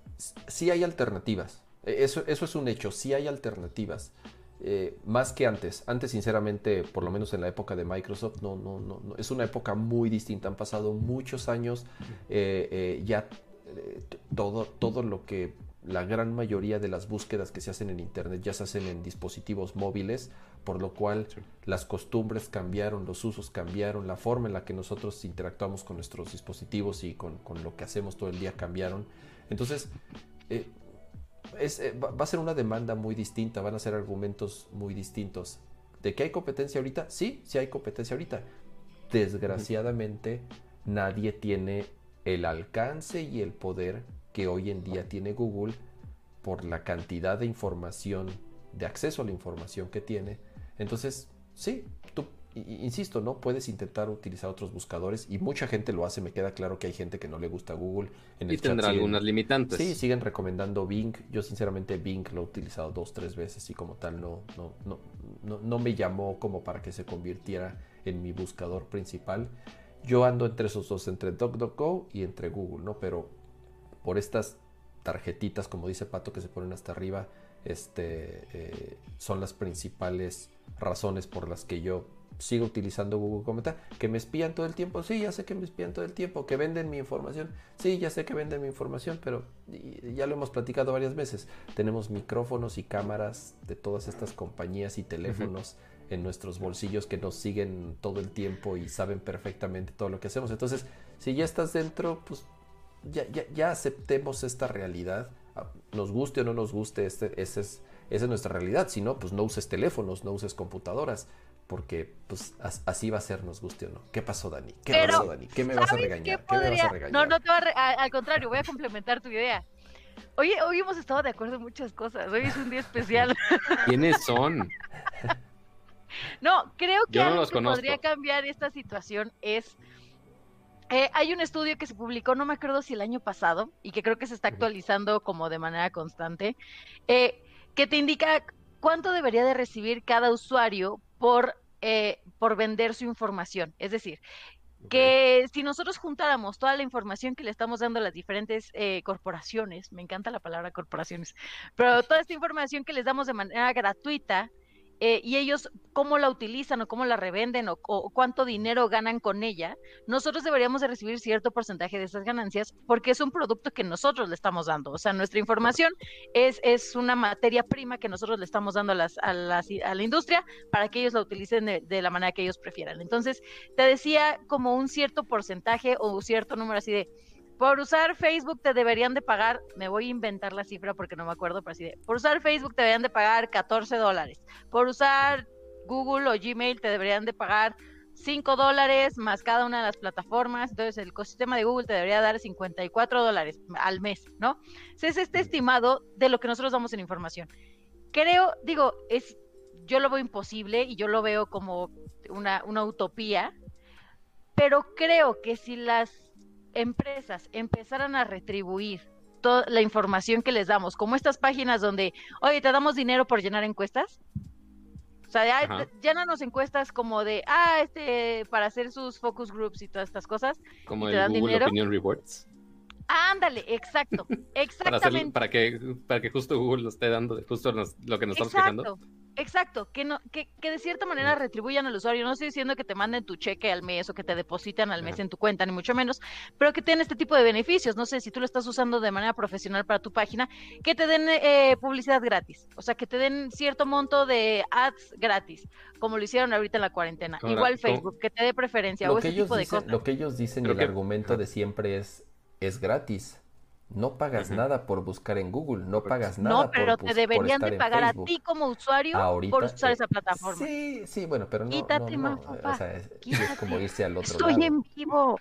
sí hay alternativas. E, eso, eso es un hecho, sí hay alternativas. Eh, más que antes. Antes, sinceramente, por lo menos en la época de Microsoft, no, no, no, es una época muy distinta. Han pasado muchos años. Eh, eh, ya todo, todo lo que la gran mayoría de las búsquedas que se hacen en Internet ya se hacen en dispositivos móviles, por lo cual Sí. las costumbres cambiaron, los usos cambiaron, la forma en la que nosotros interactuamos con nuestros dispositivos y con, con lo que hacemos todo el día cambiaron. Entonces, eh, es, eh, va va a ser una demanda muy distinta, van a ser argumentos muy distintos. ¿De que hay competencia ahorita? Sí, sí hay competencia ahorita. Desgraciadamente, nadie tiene el alcance y el poder que hoy en día tiene Google por la cantidad de información, de acceso a la información que tiene. Entonces, sí, tú, insisto, ¿no? Puedes intentar utilizar otros buscadores y mucha gente lo hace. Me queda claro que hay gente que no le gusta Google. En Y el tendrá siguen- algunas limitantes. Sí, siguen recomendando Bing. Yo sinceramente Bing lo he utilizado dos, tres veces y como tal no, no, no, no, no me llamó como para que se convirtiera en mi buscador principal. Yo ando entre esos dos, entre DuckDuckGo y entre Google, ¿no? Pero por estas tarjetitas, como dice Pato, que se ponen hasta arriba, este, eh, son las principales razones por las que yo sigo utilizando Google como tal. Que me espían todo el tiempo, sí, ya sé que me espían todo el tiempo. Que venden mi información, sí, ya sé que venden mi información, pero ya lo hemos platicado varias veces. Tenemos micrófonos y cámaras de todas estas compañías y teléfonos en nuestros bolsillos que nos siguen todo el tiempo y saben perfectamente todo lo que hacemos. Entonces, si ya estás dentro, pues ya, ya, ya aceptemos esta realidad. Nos guste o no nos guste, este, ese es, esa es nuestra realidad. Si no, pues no uses teléfonos, no uses computadoras, porque pues as- así va a ser, nos guste o no. ¿Qué pasó, Dani? ¿Qué Pero, pasó, Dani? ¿Qué me vas a ¿Sabes regañar? qué ¿Qué me vas a podría- regañar? No, no te va a re- a- al contrario, voy a complementar tu idea. Oye, hoy hemos estado de acuerdo en muchas cosas. Hoy es un día especial. *laughs* ¿Quiénes son? No, creo que Yo no algo los que conozco. podría cambiar esta situación es. Eh, hay un estudio que se publicó, no me acuerdo si el año pasado, y que creo que se está actualizando como de manera constante, eh, que te indica cuánto debería de recibir cada usuario por, eh, por vender su información. Es decir, que si nosotros juntáramos toda la información que le estamos dando a las diferentes eh, corporaciones, me encanta la palabra corporaciones, pero *laughs* toda esta información que les damos de manera gratuita eh, y ellos cómo la utilizan o cómo la revenden o, cuánto dinero ganan con ella, nosotros deberíamos de recibir cierto porcentaje de esas ganancias porque es un producto que nosotros le estamos dando. O sea, nuestra información es, es una materia prima que nosotros le estamos dando a, las, a, las- a la industria para que ellos la utilicen de, de la manera que ellos prefieran. Entonces, te decía como un cierto porcentaje o un cierto número así de, por usar Facebook te deberían de pagar, me voy a inventar la cifra porque no me acuerdo, pero así de, por usar Facebook te deberían de pagar 14 dólares, por usar Google o Gmail te deberían de pagar 5 dólares más cada una de las plataformas, entonces el ecosistema de Google te debería dar 54 dólares al mes, ¿no? Ese es este estimado de lo que nosotros damos en información. Creo, digo, es, yo lo veo imposible y yo lo veo como una, una utopía, pero creo que si las empresas empezaran a retribuir toda la información que les damos, como estas páginas donde, oye, te damos dinero por llenar encuestas. O sea, ya, llénanos encuestas como de, ah, este, para hacer sus focus groups y todas estas cosas. Como ¿Y te el dan Google dinero? Opinion Rewards. Ándale, exacto, *laughs* Para, hacer, exactamente. para, que, para que justo Google lo esté dando de justo nos- lo que nos estamos quejando. Exacto, que no, que, que de cierta manera retribuyan al usuario. No estoy diciendo que te manden tu cheque al mes o que te depositan al mes Ajá. en tu cuenta, ni mucho menos, pero que tengan este tipo de beneficios. No sé si tú lo estás usando de manera profesional para tu página, que te den eh, publicidad gratis, o sea, que te den cierto monto de ads gratis, como lo hicieron ahorita en la cuarentena. Ahora, Igual ¿cómo- Facebook, que te dé preferencia o Lo que, ese ellos tipo de dicen, cosas. lo que ellos dicen y Creo el que- argumento de siempre es, es gratis. No pagas nada por buscar en Google, no pagas nada No, por, pero te por deberían estar de en pagar a ti como usuario Ahorita, por usar eh, esa plataforma. Sí, sí, bueno, pero no, Quítate, no, no, Mafufa, o sea, es, es quítate. como irse al otro Estoy lado. en vivo.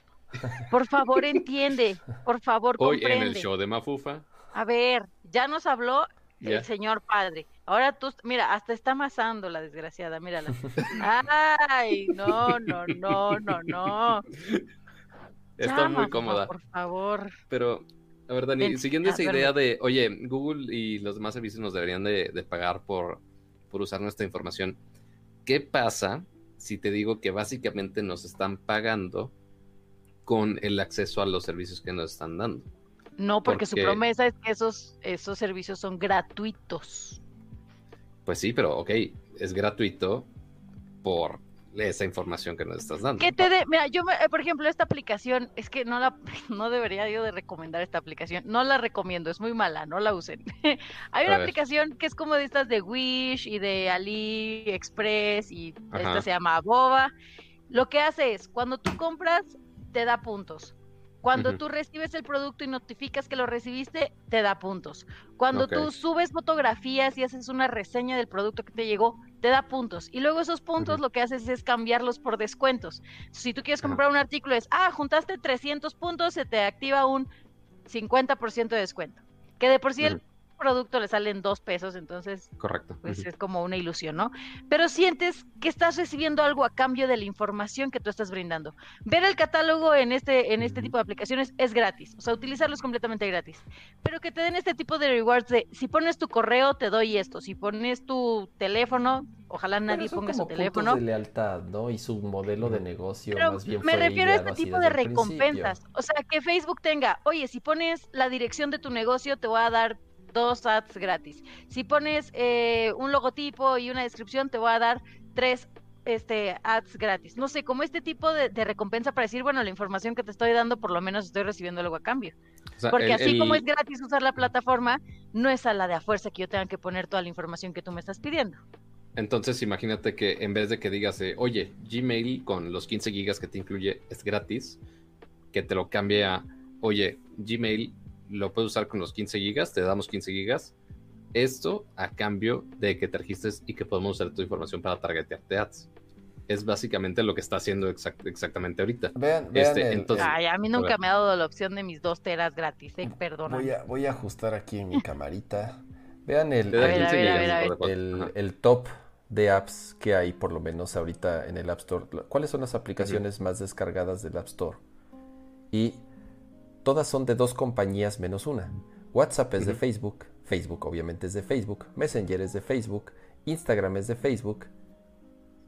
Por favor, entiende. Por favor, Hoy en comprende. el show de Mafufa. A ver, ya nos habló el señor padre. Ahora tú, mira, hasta está amasando la desgraciada, mírala. *laughs* Ay, no, no, no, no, no. Está Ya, muy cómoda. Por favor. Pero, a ver, Dani, Ven, siguiendo ya, esa idea de, oye, Google y los demás servicios nos deberían de, de pagar por, por usar nuestra información. ¿Qué pasa si te digo que básicamente nos están pagando con el acceso a los servicios que nos están dando? No, porque su promesa es que esos, esos servicios son gratuitos. Pues sí, pero ok, es gratuito por esa información que nos estás dando. Que te dé, mira, yo, me- eh, por ejemplo, esta aplicación, es que no la, *laughs* no debería yo de recomendar esta aplicación, no la recomiendo, es muy mala, no la usen. *laughs* Hay una aplicación que es como de estas de Wish y de AliExpress y Ajá. esta se llama Boba. Lo que hace es, cuando tú compras, te da puntos. Cuando tú recibes el producto y notificas que lo recibiste, te da puntos. Cuando tú subes fotografías y haces una reseña del producto que te llegó, te da puntos. Y luego esos puntos lo que haces es cambiarlos por descuentos. Si tú quieres comprar un artículo, es, ah, juntaste 300 puntos, se te activa un 50% de descuento. Que de por sí el. Producto le salen dos pesos, entonces Correcto. pues es como una ilusión, ¿no? Pero sientes que estás recibiendo algo a cambio de la información que tú estás brindando. Ver el catálogo en este, en este tipo de aplicaciones es gratis, o sea, utilizarlo es completamente gratis. Pero que te den este tipo de rewards de, si pones tu correo, te doy esto, si pones tu teléfono, ojalá nadie ponga su puntos teléfono. de lealtad, ¿no? Y su modelo de negocio Pero más bien me fue refiero a este tipo de recompensas. O sea, que Facebook tenga, oye, si pones la dirección de tu negocio, te voy a dar dos ads gratis. Si pones eh, un logotipo y una descripción, te voy a dar tres este, ads gratis. No sé, como este tipo de, de recompensa para decir, bueno, la información que te estoy dando, por lo menos estoy recibiendo algo a cambio. O sea, Porque el- así como es gratis usar la plataforma, no es a la de a fuerza que yo tenga que poner toda la información que tú me estás pidiendo. Entonces, imagínate que en vez de que digas, eh, oye, Gmail con los 15 gigas que te incluye es gratis, que te lo cambie a, oye, Gmail lo puedes usar con los 15 gigas, te damos 15 gigas. Esto a cambio de que te registres y que podemos usar tu información para targetearte ads. Es básicamente lo que está haciendo exact- exactamente ahorita. Vean, vean Este, el- entonces- el- Ay, a mí a nunca ver. me ha dado la opción de mis dos teras gratis, eh, perdona. voy, a, voy a ajustar aquí en mi camarita. Vean el, Te da A ver, a 15 ver, a gigas, ver, a no ver. recuerdo. el, Ajá. el top de apps que hay, por lo menos ahorita en el App Store. ¿Cuáles son las aplicaciones más descargadas del App Store? Y todas son de dos compañías menos una. WhatsApp es de. Facebook, Facebook obviamente es de Facebook, Messenger es de Facebook, Instagram es de Facebook,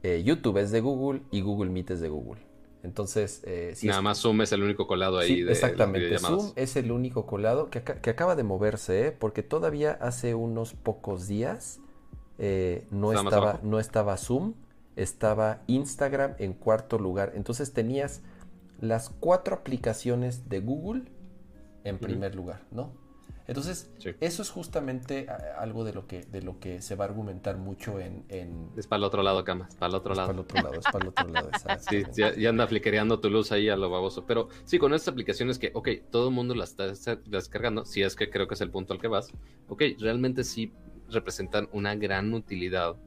eh, YouTube es de Google y Google Meet es de Google. Entonces, eh, si Nada es- más Zoom es el único colado ahí Sí, de exactamente. Zoom es el único colado que, aca- que acaba de moverse, ¿eh? porque todavía hace unos pocos días eh, no, Estaba no estaba Zoom, estaba Instagram en cuarto lugar. Entonces tenías las cuatro aplicaciones de Google en primer lugar, ¿no? Entonces, Sí. eso es justamente algo de lo que, de lo que se va a argumentar mucho en... en Es para el otro lado, cama, es para el otro es lado. para el otro lado, es para el otro lado, *laughs* Sí, ya, ya anda fliquereando tu luz ahí a lo baboso. Pero sí, con estas aplicaciones que, ok, todo el mundo las está des- descargando, si es que creo que es el punto al que vas, ok, realmente sí representan una gran utilidad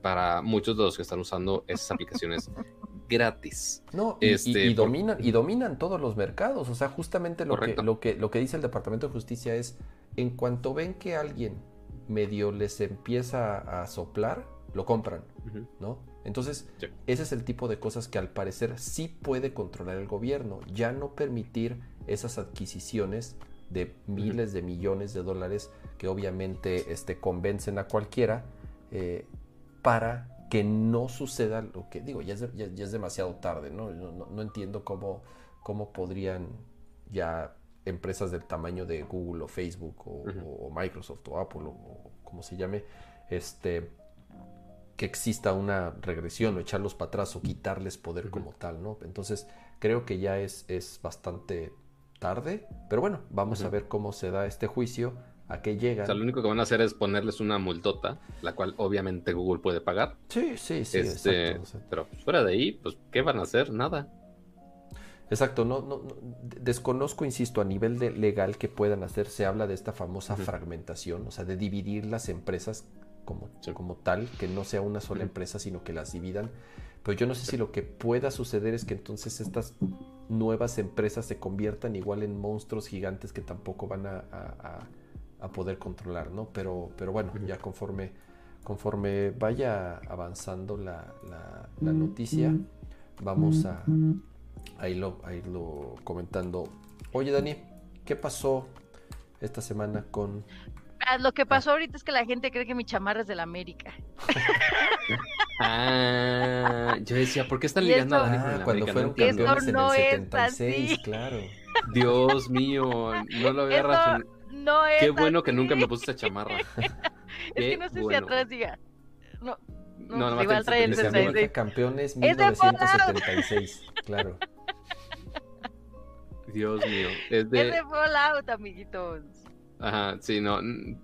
para muchos de los que están usando esas aplicaciones *laughs* gratis. No, y, Este, y por- dominan, y dominan todos los mercados. O sea, justamente lo que, lo, que, lo que dice el Departamento de Justicia es, en cuanto ven que alguien medio les empieza a soplar, lo compran. ¿no? Entonces, Sí. ese es el tipo de cosas que al parecer sí puede controlar el gobierno, ya no permitir esas adquisiciones de miles de millones de dólares que obviamente este, convencen a cualquiera eh, para que no suceda lo que digo, ya es, de- ya- ya es demasiado tarde, ¿no? No, no- no entiendo cómo, cómo podrían ya empresas del tamaño de Google o Facebook o, Microsoft o Apple o, o como se llame, este, que exista una regresión o echarlos para atrás o quitarles poder como tal, ¿no? Entonces creo que ya es, es bastante tarde, pero bueno, vamos a ver cómo se da este juicio, a qué llegan. O sea, lo único que van a hacer es ponerles una multota, la cual obviamente Google puede pagar. Sí, sí, sí, este, exacto. Pero fuera de ahí, pues, ¿qué van a hacer? Nada. Exacto, no, no, no, de- desconozco, insisto, a nivel de legal que puedan hacer, se habla de esta famosa fragmentación, o sea, de dividir las empresas como, Sí. como tal, que no sea una sola empresa, sino que las dividan. Pero yo no sé si lo que pueda suceder es que entonces estas nuevas empresas se conviertan igual en monstruos gigantes que tampoco van a, a- a- a poder controlar, ¿no? Pero, pero bueno, ya conforme, conforme vaya avanzando la, la- la noticia, vamos a, a irlo, a irlo comentando. Oye, Dani, ¿qué pasó esta semana con... Ah, Lo que pasó ahorita es que la gente cree que mi chamarra es de la América. *laughs* Ah, yo decía, ¿por qué están ligando a Dani con Ah, cuando América? fueron No campeones en el es 76, así. claro. Dios mío, no lo había Esto razonado. No es Qué bueno que nunca me puse esta chamarra. *laughs* Es que no sé si bueno. atrás diga. No, No, No, igual trae el 66. América 66. campeones ¡Es de Fallout! 1976, claro. Dios mío. Es Es de... Fallout, amiguitos. Ajá, sí, no.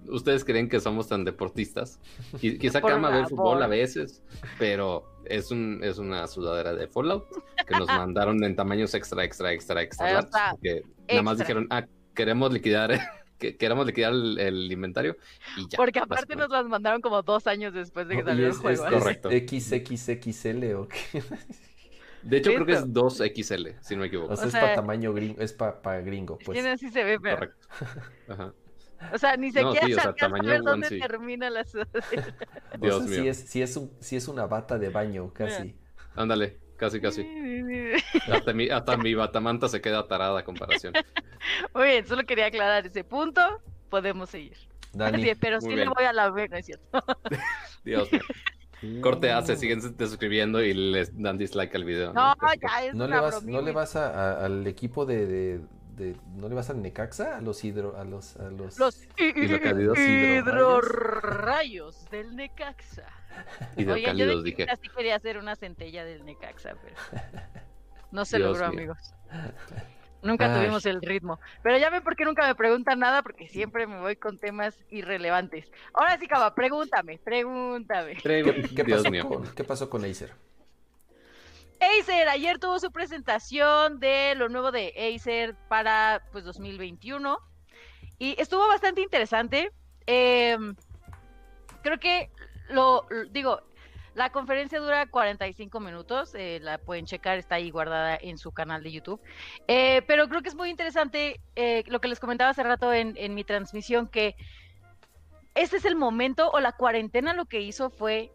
Ustedes creen que somos tan deportistas. Qui- *laughs* Quizá Por Cama ve favor. fútbol a veces, pero es un es una sudadera de Fallout que nos mandaron en tamaños extra, extra, extra, extra. Ahí large, está, Que nada más extra. dijeron, ah, queremos liquidar, que queremos liquidar el, el inventario y ya. Porque aparte nos las mandaron como dos años después de que ¿Y salió el es, juego. es- ¿eh? es Correcto. XXXL o qué? *laughs* De hecho, creo que es 2XL, si no me equivoco. O sea, O es para tamaño gringo, es para gringo, Es pues. así se ve, pero. Correcto. *laughs* Ajá. O sea, ni No, siquiera sí, o sea, tamaño ver dónde termina la. *laughs* O Dios sea, mío. sí es, sí es, un, sí es una bata de baño, casi. Ándale, casi, casi. Hasta mi, hasta mi *laughs* batamanta se queda tarada a comparación. Muy bien, solo quería aclarar ese punto. Podemos seguir. Dani. Así pero sí bien. le voy a la B, no es cierto. *laughs* Dios mío. Corte A, se siguen suscribiendo y les dan dislike al video. No, ya es ¿No una le vas. ¿no le vas a, a- al equipo de, de, de- ¿No le vas al Necaxa? A los hidro... A los... A los... Los Hidrocálidos. hidrorrayos del Necaxa. *laughs* Oigan, yo de Hidrocálidos, dije. sí quería hacer una centella del Necaxa, pero no se Dios logró, mío. amigos. *laughs* Nunca Ay. tuvimos el ritmo. Pero ya ven por qué nunca me preguntan nada, porque siempre me voy con temas irrelevantes. Ahora sí, Cava, pregúntame, pregúntame. ¿Qué, qué Dios pasó mío. con, ¿Qué pasó con Acer? Acer, ayer tuvo su presentación de lo nuevo de Acer para pues 2021 y estuvo bastante interesante. Eh, creo que lo digo, la conferencia dura 45 minutos, eh, la pueden checar, está ahí guardada en su canal de YouTube. Eh, pero creo que es muy interesante eh, lo que les comentaba hace rato en mi transmisión, que este es el momento o la cuarentena lo que hizo fue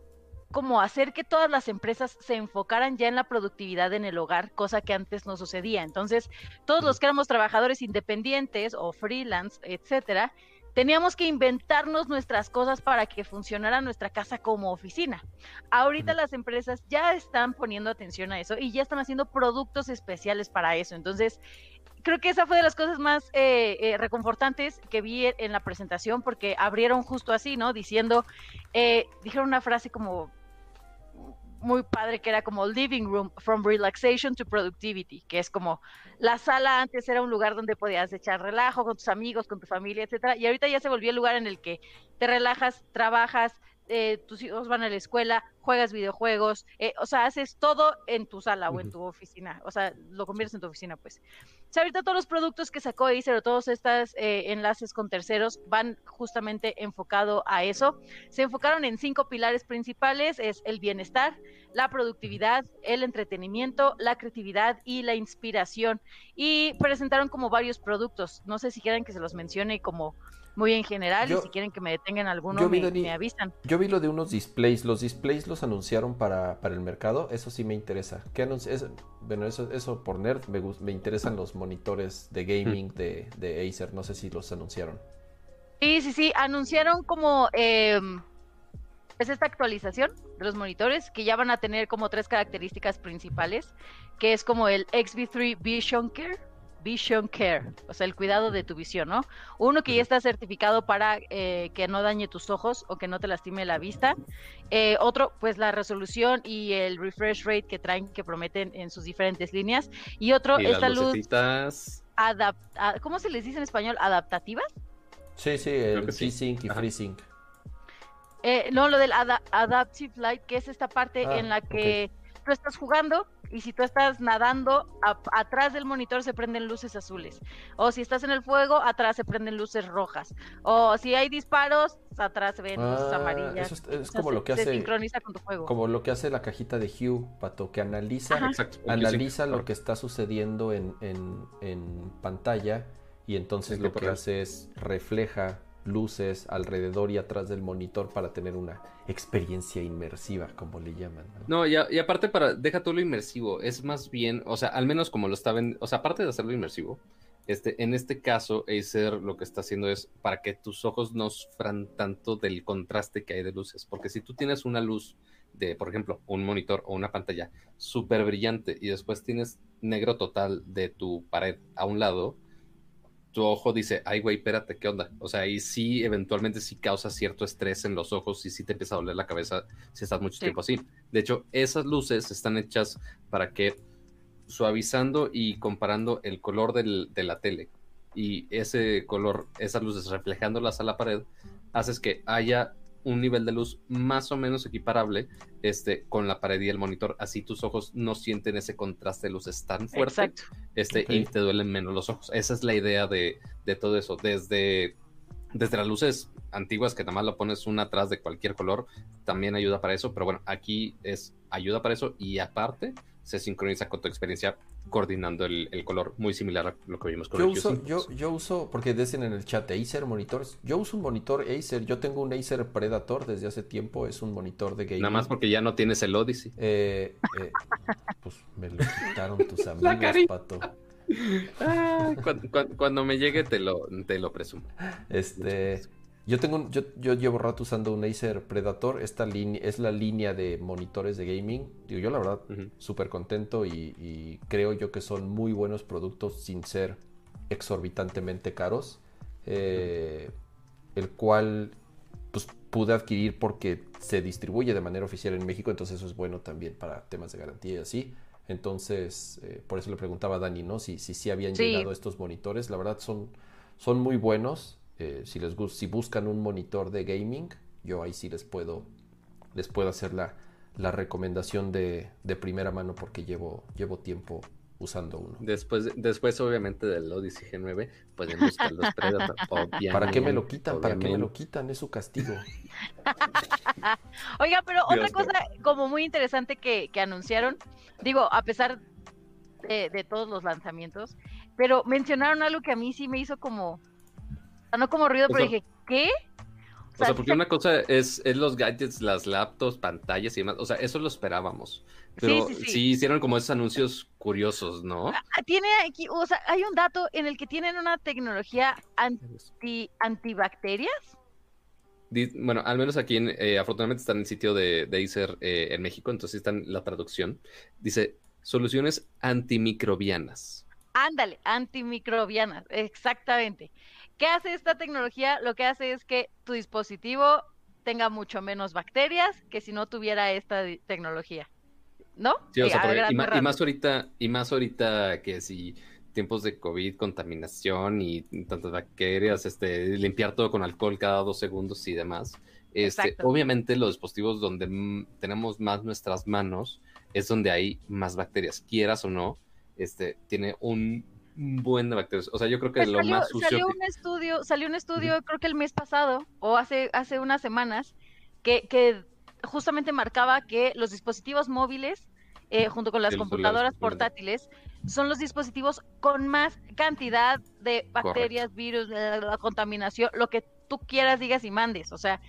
como hacer que todas las empresas se enfocaran ya en la productividad en el hogar, cosa que antes no sucedía. Entonces, todos los que éramos trabajadores independientes o freelance, etcétera, teníamos que inventarnos nuestras cosas para que funcionara nuestra casa como oficina. Ahorita las empresas ya están poniendo atención a eso y ya están haciendo productos especiales para eso. Entonces, creo que esa fue de las cosas más eh, eh, reconfortantes que vi en- en la presentación porque abrieron justo así, ¿no? Diciendo, eh, dijeron una frase como muy padre que era como living room from relaxation to productivity, que es como la sala antes era un lugar donde podías echar relajo con tus amigos, con tu familia, etcétera, y ahorita ya se volvió el lugar en el que te relajas, trabajas, eh, tus hijos van a la escuela, juegas videojuegos, eh, o sea, haces todo en tu sala o en tu oficina, o sea, lo conviertes en tu oficina, pues. O sea, ahorita todos los productos que sacó Acer o todos estos eh, enlaces con terceros van justamente enfocado a eso. Se enfocaron en cinco pilares principales, es el bienestar, la productividad, el entretenimiento, la creatividad y la inspiración. Y presentaron como varios productos. No sé si quieren que se los mencione como muy en general Yo- y si quieren que me detengan alguno me, avisan. Yo vi lo de unos displays. Los displays los anunciaron para, para el mercado. Eso sí me interesa. ¿Qué es- bueno, eso, eso por nerd. Me, me interesan los monitores de gaming de, de Acer. No sé si los anunciaron. Sí, sí, sí, anunciaron como eh, es esta actualización de los monitores que ya van a tener como tres características principales, que es como el XV3 Vision Care, Vision Care, o sea, el cuidado de tu visión, ¿no? Uno que ya está certificado para eh, que no dañe tus ojos o que no te lastime la vista. Eh, otro, pues la resolución y el refresh rate que traen, que prometen en sus diferentes líneas. Y otro, Y esta luz adaptada, ¿cómo se les dice en español? ¿Adaptativas? Sí, sí, el sí. G-Sync y Ajá. FreeSync. Eh, no, lo del ada- Adaptive Light, que es esta parte Ah, en la que tú estás jugando y si tú estás nadando, a- atrás del monitor se prenden luces azules. O si estás en el fuego, atrás se prenden luces rojas. O si hay disparos, atrás se ven luces Ah, amarillas. eso es, es O sea, como lo que se hace sincroniza con tu juego. como lo que hace la cajita de Hue, Pato, que analiza. Exacto. analiza Sí, lo que está sucediendo en, en- en pantalla y entonces En lo que hace es refleja luces alrededor y atrás del monitor para tener una experiencia inmersiva, como le llaman. ¿no? No, y, aparte para, deja todo lo inmersivo, es más bien, o sea, al menos como lo está ven- o sea, aparte de hacerlo inmersivo, este, en este caso, Acer lo que está haciendo es para que tus ojos no sufran tanto del contraste que hay de luces, porque si tú tienes una luz de, por ejemplo, un monitor o una pantalla súper brillante y después tienes negro total de tu pared a un lado, tu ojo dice, ay, güey, espérate, ¿qué onda? O sea, y sí, eventualmente sí causa cierto estrés en los ojos y sí te empieza a doler la cabeza si estás mucho Sí. tiempo así. De hecho, esas luces están hechas para que suavizando y comparando el color del- de la tele y ese color, esas luces reflejándolas a la pared, haces que haya un nivel de luz más o menos equiparable este, con la pared y el monitor. Así tus ojos no sienten ese contraste de luces tan fuerte Exacto. este, y te duelen menos los ojos. Esa es la idea de, de todo eso. Desde, desde las luces antiguas, que nada más lo pones una atrás de cualquier color, también ayuda para eso. Pero bueno, aquí es ayuda para eso y aparte se sincroniza con tu experiencia coordinando el, el color, muy similar a lo que vimos con Yo el uso, Q5. yo, yo uso, porque dicen en el chat Acer monitores. Yo uso un monitor Acer. Yo tengo un Acer Predator desde hace tiempo. Es un monitor de gaming. Nada más porque ya no tienes el Odyssey. Eh, eh, pues me lo quitaron tus *laughs* amigos, pato. Ah, cuan- cuan- cuando, me llegue te lo, te lo presumo. Este, yo tengo, un- yo, yo llevo rato usando un Acer Predator. Esta línea es la línea de monitores de gaming. Digo, yo la verdad Ujú. súper contento y, y creo yo que son muy buenos productos sin ser exorbitantemente caros. eh, el cual pues pude adquirir porque se distribuye de manera oficial en México, entonces eso es bueno también para temas de garantía y así. Entonces, eh, por eso le preguntaba a Dani, ¿no? Si si, sí habían Sí. llegado estos monitores. La verdad son, son muy buenos. Eh, si les gus- si buscan un monitor de gaming, yo ahí sí les puedo, les puedo hacer la, la recomendación de, de primera mano porque llevo, llevo tiempo usando uno. Después, después, obviamente, del Odyssey G9, pueden buscar los Predator. *laughs* ¿Para qué me lo quitan? ¿Para qué me lo quitan? Es su castigo. *laughs* Oiga, pero Dios otra cosa como muy interesante que, que anunciaron, digo, a pesar de, de todos los lanzamientos, pero mencionaron algo que a mí sí me hizo como, no como ruido, O pero sea, dije, ¿qué? O sea, porque una cosa es, es los gadgets, las laptops, pantallas y demás. O sea, eso lo esperábamos. Pero sí, sí, sí, sí. hicieron como esos anuncios curiosos, ¿no? Tiene aquí, o sea, hay un dato en el que tienen una tecnología anti, antibacterias. Bueno, al menos aquí, en, eh, afortunadamente, está en el sitio de, de Acer eh, en México, entonces está en la traducción. Dice, soluciones antimicrobianas. Ándale, antimicrobianas, exactamente. ¿Qué hace esta tecnología? Lo que hace es que tu dispositivo tenga mucho menos bacterias que si no tuviera esta tecnología. ¿No? Sí, o sea, porque- y, y más ahorita, y más ahorita que si tiempos de COVID, contaminación y tantas bacterias, este, limpiar todo con alcohol cada dos segundos y demás. Este, obviamente los dispositivos donde tenemos más nuestras manos es donde hay más bacterias, quieras o no, este, tiene un buen de bacterias. O sea, yo creo que Pues lo salió, más sucio salió un estudio, salió un estudio, creo que el mes pasado, o hace, hace unas semanas, que, que justamente marcaba que los dispositivos móviles, eh, junto con las computadoras portátiles, son los dispositivos con más cantidad de bacterias, virus, la, la contaminación, lo que tú quieras, digas y mandes. O sea.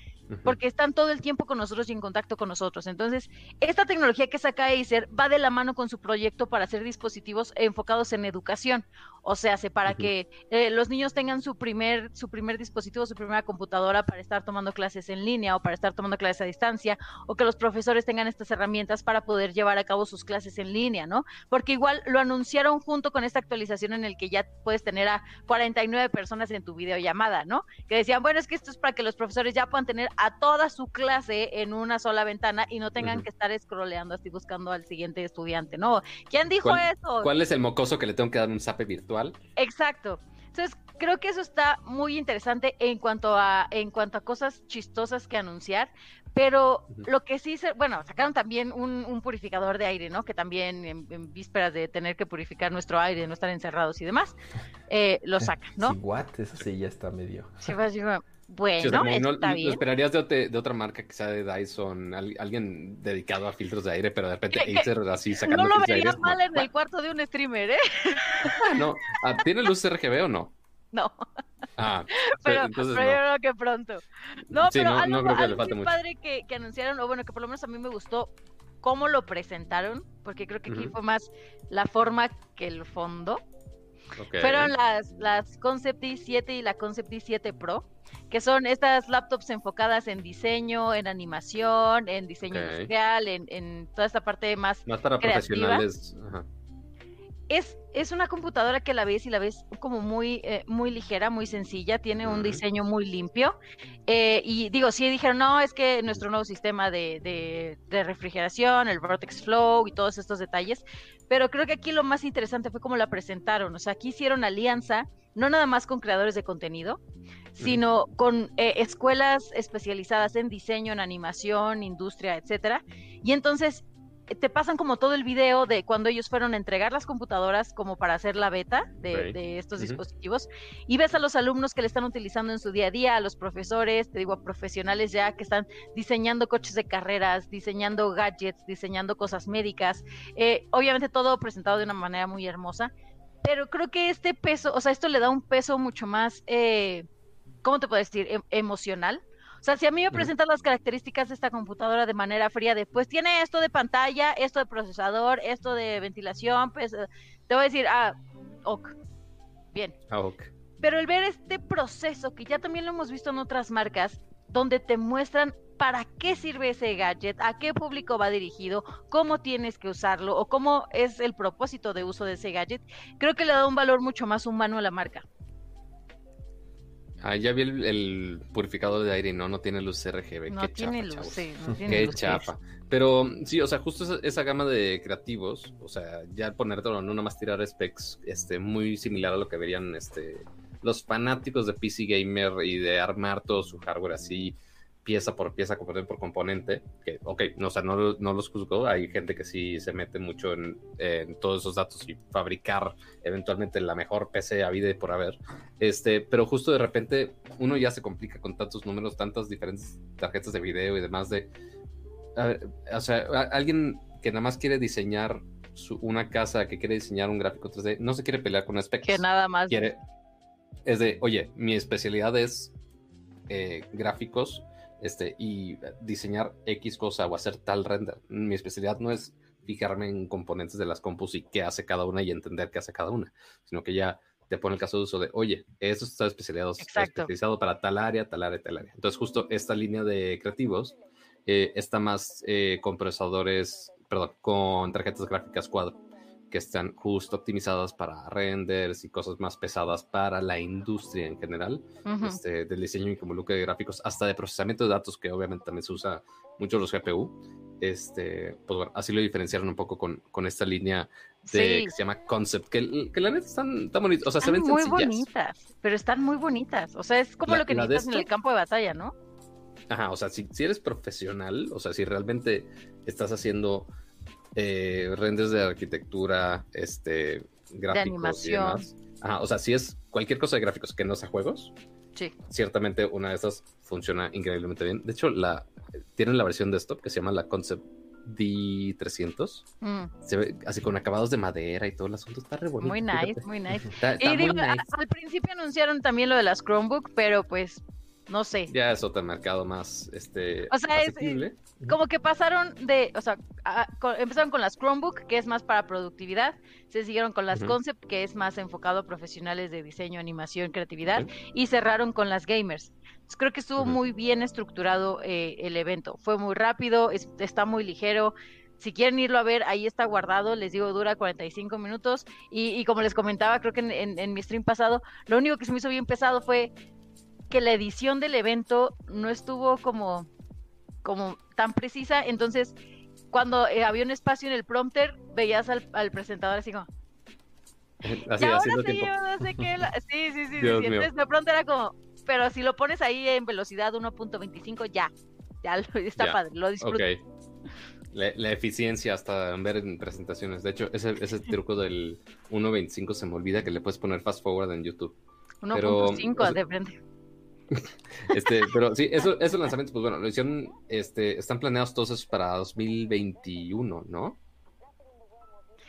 Porque están todo el tiempo con nosotros y en contacto con nosotros. Entonces, esta tecnología que saca Acer va de la mano con su proyecto para hacer dispositivos enfocados en educación. O sea, hace para que eh, los niños tengan su primer, su primer dispositivo, su primera computadora para estar tomando clases en línea o para estar tomando clases a distancia, o que los profesores tengan estas herramientas para poder llevar a cabo sus clases en línea, ¿no? Porque igual lo anunciaron junto con esta actualización en el que ya puedes tener a 49 personas en tu videollamada, ¿no? Que decían, bueno, es que esto es para que los profesores ya puedan tener a toda su clase en una sola ventana y no tengan que estar scrolleando así buscando al siguiente estudiante, ¿no? ¿Quién dijo ¿Cuál- eso? ¿Cuál es el mocoso que le tengo que dar un zape virtual? Exacto. Entonces, creo que eso está muy interesante en cuanto a en cuanto a cosas chistosas que anunciar, pero lo que sí se, bueno, sacaron también un, un purificador de aire, ¿no? Que también en, en vísperas de tener que purificar nuestro aire, no estar encerrados y demás, eh, lo sacan, ¿no? Sí, what? Eso sí ya está medio. Sí, pues, digo, Sí, o bueno, sea, como no- está lo bien. esperarías de, otra marca sea de Dyson, al- alguien dedicado a filtros de aire, pero de repente que Acer así sacando No lo filtros de aire. vería es como, mal en "What? el cuarto de un streamer, ¿eh? *laughs* No. Ah, ¿Tiene luz RGB o no? No, Ah, *laughs* pero, entonces pero no. yo creo que pronto. No, Sí, pero no- algo, no creo que le algo falte muy mucho. padre que, que anunciaron, o bueno, que por lo menos a mí me gustó cómo lo presentaron, porque creo que aquí fue más la forma que el fondo. Fueron las, las Concept i7 y la Concept i7 Pro, que son estas laptops enfocadas en diseño, en animación, en diseño Ok. industrial, en, en toda esta parte más Más para creativa. profesionales. Ajá. Es, es una computadora que la ves y la ves como muy, eh, muy ligera, muy sencilla, tiene un diseño muy limpio. eh, y digo, sí dijeron, no, es que nuestro nuevo sistema de, de- de refrigeración, el Vortex Flow y todos estos detalles, pero creo que aquí lo más interesante fue cómo la presentaron. O sea, aquí hicieron alianza, no nada más con creadores de contenido, sino con eh, escuelas especializadas en diseño, en animación, industria, etcétera. Y entonces te pasan como todo el video de cuando ellos fueron a entregar las computadoras como para hacer la beta de, Ok. de estos dispositivos y ves a los alumnos que le están utilizando en su día a día, a los profesores, te digo, a profesionales ya que están diseñando coches de carreras, diseñando gadgets, diseñando cosas médicas, eh, obviamente todo presentado de una manera muy hermosa, pero creo que este peso, o sea, esto le da un peso mucho más, eh, ¿cómo te puedo decir? Em- emocional. O sea, si a mí me presentan las características de esta computadora de manera fría, de pues tiene esto de pantalla, esto de procesador, esto de ventilación, pues eh, te voy a decir, ah, ok, bien. Ah, ok. Pero el ver este proceso, que ya también lo hemos visto en otras marcas, donde te muestran para qué sirve ese gadget, a qué público va dirigido, cómo tienes que usarlo o cómo es el propósito de uso de ese gadget, creo que le da un valor mucho más humano a la marca. Ah, ya vi el, el purificador de aire y no, no tiene luz RGB. No Qué tiene chafa, luz, sí, no tiene Qué luz. chafa. Pero sí, o sea, justo esa, esa gama de creativos, o sea, ya ponértelo en una más tirar specs este, muy similar a lo que verían este, los fanáticos de PC Gamer y de armar todo su hardware así, pieza por pieza, componente por componente. Que, ok, no, o sea, no, no los juzgo, hay gente que sí se mete mucho en, en todos esos datos y fabricar eventualmente la mejor PC a vida y por haber. Este, pero justo de repente uno ya se complica con tantos números, tantas diferentes tarjetas de video y demás de a ver, o sea, a- alguien que nada más quiere diseñar su- una casa, que quiere diseñar un gráfico 3D, no se quiere pelear con aspectos. Que nada más. Quiere, es de, oye, mi especialidad es eh, gráficos este, y diseñar X cosa o hacer tal render. Mi especialidad no es fijarme en componentes de las compus y qué hace cada una y entender qué hace cada una, sino que ya te pone el caso de uso de, oye, eso está especializado, especializado para tal área, tal área, tal área. Entonces, justo esta línea de creativos eh, está más eh, con procesadores, perdón, con tarjetas gráficas Quad que están justo optimizadas para renders y cosas más pesadas para la industria en general, Ujú. este, del diseño y como de gráficos, hasta de procesamiento de datos, que obviamente también se usa mucho los GPU. Este, pues bueno, así lo diferenciaron un poco con, con esta línea de, Sí. que se llama Concept, que, que la neta están tan bonitos, o sea, se Están ven muy sencillas. bonitas, pero están muy bonitas. O sea, es como La- lo que necesitas en esto- el campo de batalla, ¿no? Ajá, o sea, si, si eres profesional, o sea, si realmente estás haciendo eh, renders de arquitectura, este, gráficos y animación. demás. Ajá, o sea, si es cualquier cosa de gráficos que no sea juegos, Sí. ciertamente una de estas funciona increíblemente bien. De hecho, la, tienen la versión desktop que se llama la Concept D300. Mm, Se ve así con acabados de madera y todo el asunto. Está re bonito. muy fíjate. nice, muy nice. Está, está Y muy digo, a- nice. al principio anunciaron también lo de las Chromebook, pero pues no sé. Ya es otro mercado más este, O sea, es- asequible. Como que pasaron de, o sea, a- empezaron con las Chromebook, que es más para productividad, se siguieron con las. Concept, que es más enfocado a profesionales de diseño, animación, creatividad, y cerraron con las gamers. Entonces, creo que estuvo muy bien estructurado eh, el evento. Fue muy rápido, es- está muy ligero. Si quieren irlo a ver, ahí está guardado. Les digo, dura 45 minutos. Y, y como les comentaba, creo que en, en- en mi stream pasado, lo único que se me hizo bien pesado fue que la edición del evento no estuvo como, como tan precisa. Entonces, cuando eh, había un espacio en el prompter, veías al, al presentador así como, *laughs* Así, y ahora sí, tiempo. yo no sé qué. la-". Sí, sí, sí. sí. Entonces, de pronto era como, pero si lo pones ahí en velocidad 1.25, ya. Ya lo- está Ya, padre, lo disfruto. Ok. La, la eficiencia hasta en ver en presentaciones. De hecho, ese, ese *laughs* truco del 1.25 se me olvida que le puedes poner fast forward en YouTube. pero, 1.5 o sea, de frente. *laughs* Este, pero sí, eso, esos lanzamientos, pues bueno, lo hicieron, este, están planeados todos esos para 2021, ¿no?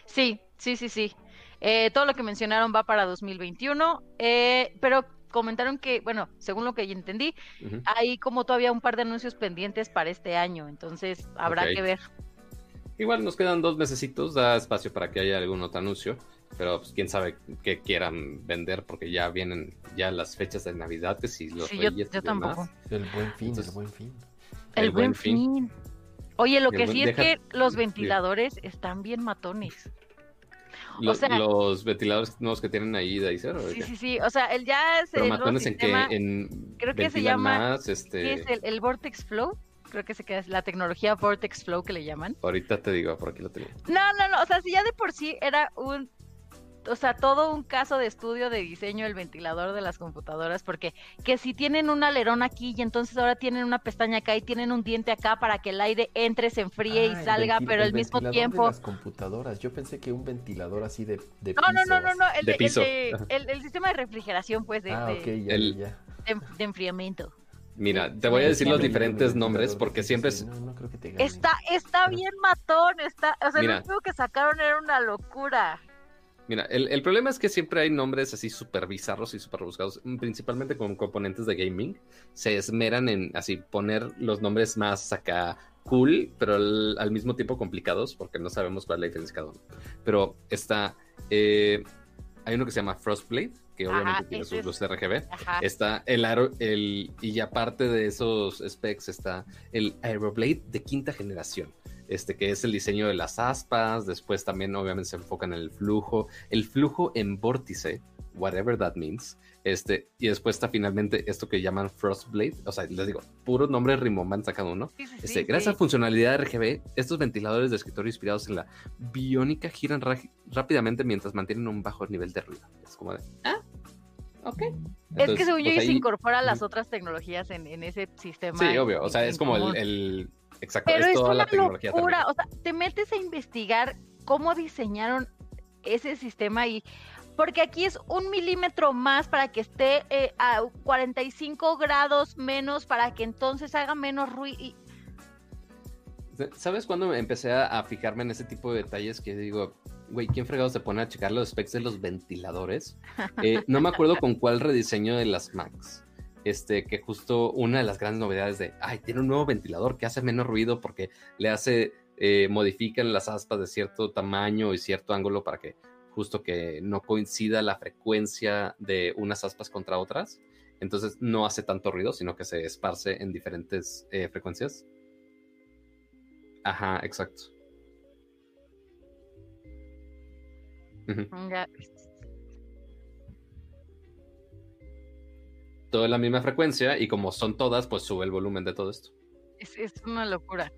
Sí, sí, sí, sí. Eh, todo lo que mencionaron va para 2021, eh, pero comentaron que, bueno, según lo que yo entendí, Ujú. hay como todavía un par de anuncios pendientes para este año, entonces habrá que ver. Igual nos quedan dos mesecitos, da espacio para que haya algún otro anuncio, pero pues quién sabe qué quieran vender porque ya vienen ya las fechas de Navidad que si los Sí, yo, reyes y yo tampoco. El buen fin, Entonces, el buen fin. El, El buen fin. fin. Oye, lo El que buen- sí es deja- que los sí. ventiladores están bien matones. Lo- sea- los ventiladores nuevos que tienen ahí de Acer. ¿o de Sí, sí, sí. O sea, él ya es Pero el matones en que en creo que se llama- más, este, es el, el Vortex Flow. Creo que se queda, es la tecnología Vortex Flow que le llaman. ahorita te digo, por aquí lo tenía. No, no, no. O sea, si ya de por sí era un. O sea, todo un caso de estudio de diseño del ventilador de las computadoras, porque que si tienen un alerón aquí y entonces ahora tienen una pestaña acá y tienen un diente acá para que el aire entre, se enfríe Ah, y el salga, pero al mismo tiempo. De las computadoras. Yo pensé que un ventilador así de, de No, no, piso, no, no, no. El, De de- el piso. el- el sistema de refrigeración, pues, de, Ah, de- ok, ya, El- ya. de- de enfriamiento. Mira, te voy a decir sí, los diferentes nombres porque siempre sí, es... No, no creo que te gane. Está, está bien matón, está, o sea, Mira. lo último que sacaron era una locura. Mira, el, el problema es que siempre hay nombres así súper bizarros y súper buscados, principalmente con componentes de gaming. Se esmeran en así poner los nombres más acá cool, pero al, al mismo tiempo complicados, porque no sabemos cuál es la diferencia cada uno. Pero está, eh, hay uno que se llama Frostblade, que Ajá, obviamente tiene sus es- luces RGB. Ajá. Está el aro, el, y aparte de esos specs está el Aeroblade de quinta generación, este que es el diseño de las aspas, después también obviamente se enfocan en el flujo, el flujo en vórtice, whatever that means, este, y después está finalmente esto que llaman Frostblade, o sea, les digo, puros nombres rimbombante cada uno. Sí, sí, Este, sí, gracias a funcionalidad RGB, estos ventiladores de escritorio inspirados en la biónica giran ra- rápidamente mientras mantienen un bajo nivel de ruido. Es como de, ah, ok. Es que según yo pues ahí- incorporan las Ujú. otras tecnologías en, en ese sistema. Sí, obvio. O sea, es como el- Exacto, Pero es es toda una la tecnología. locura. también. O sea, te metes a investigar cómo diseñaron ese sistema y. Porque aquí es un milímetro más para que esté eh, a 45 grados menos, para que entonces haga menos ruido. y- ¿Sabes cuándo empecé a, a fijarme en ese tipo de detalles que digo, güey, ¿quién fregado se pone a checar los specs de los ventiladores? *laughs* Eh, no me acuerdo con cuál rediseño de las Macs. Este, que justo una de las grandes novedades de, ay, tiene un nuevo ventilador que hace menos ruido porque le hace, eh, modifican las aspas de cierto tamaño y cierto ángulo para que justo que no coincida la frecuencia de unas aspas contra otras. Entonces no hace tanto ruido, sino que se esparce en diferentes eh, frecuencias. Ajá, exacto. Todo la misma frecuencia y como son todas, pues sube el volumen de todo esto. es, es una locura.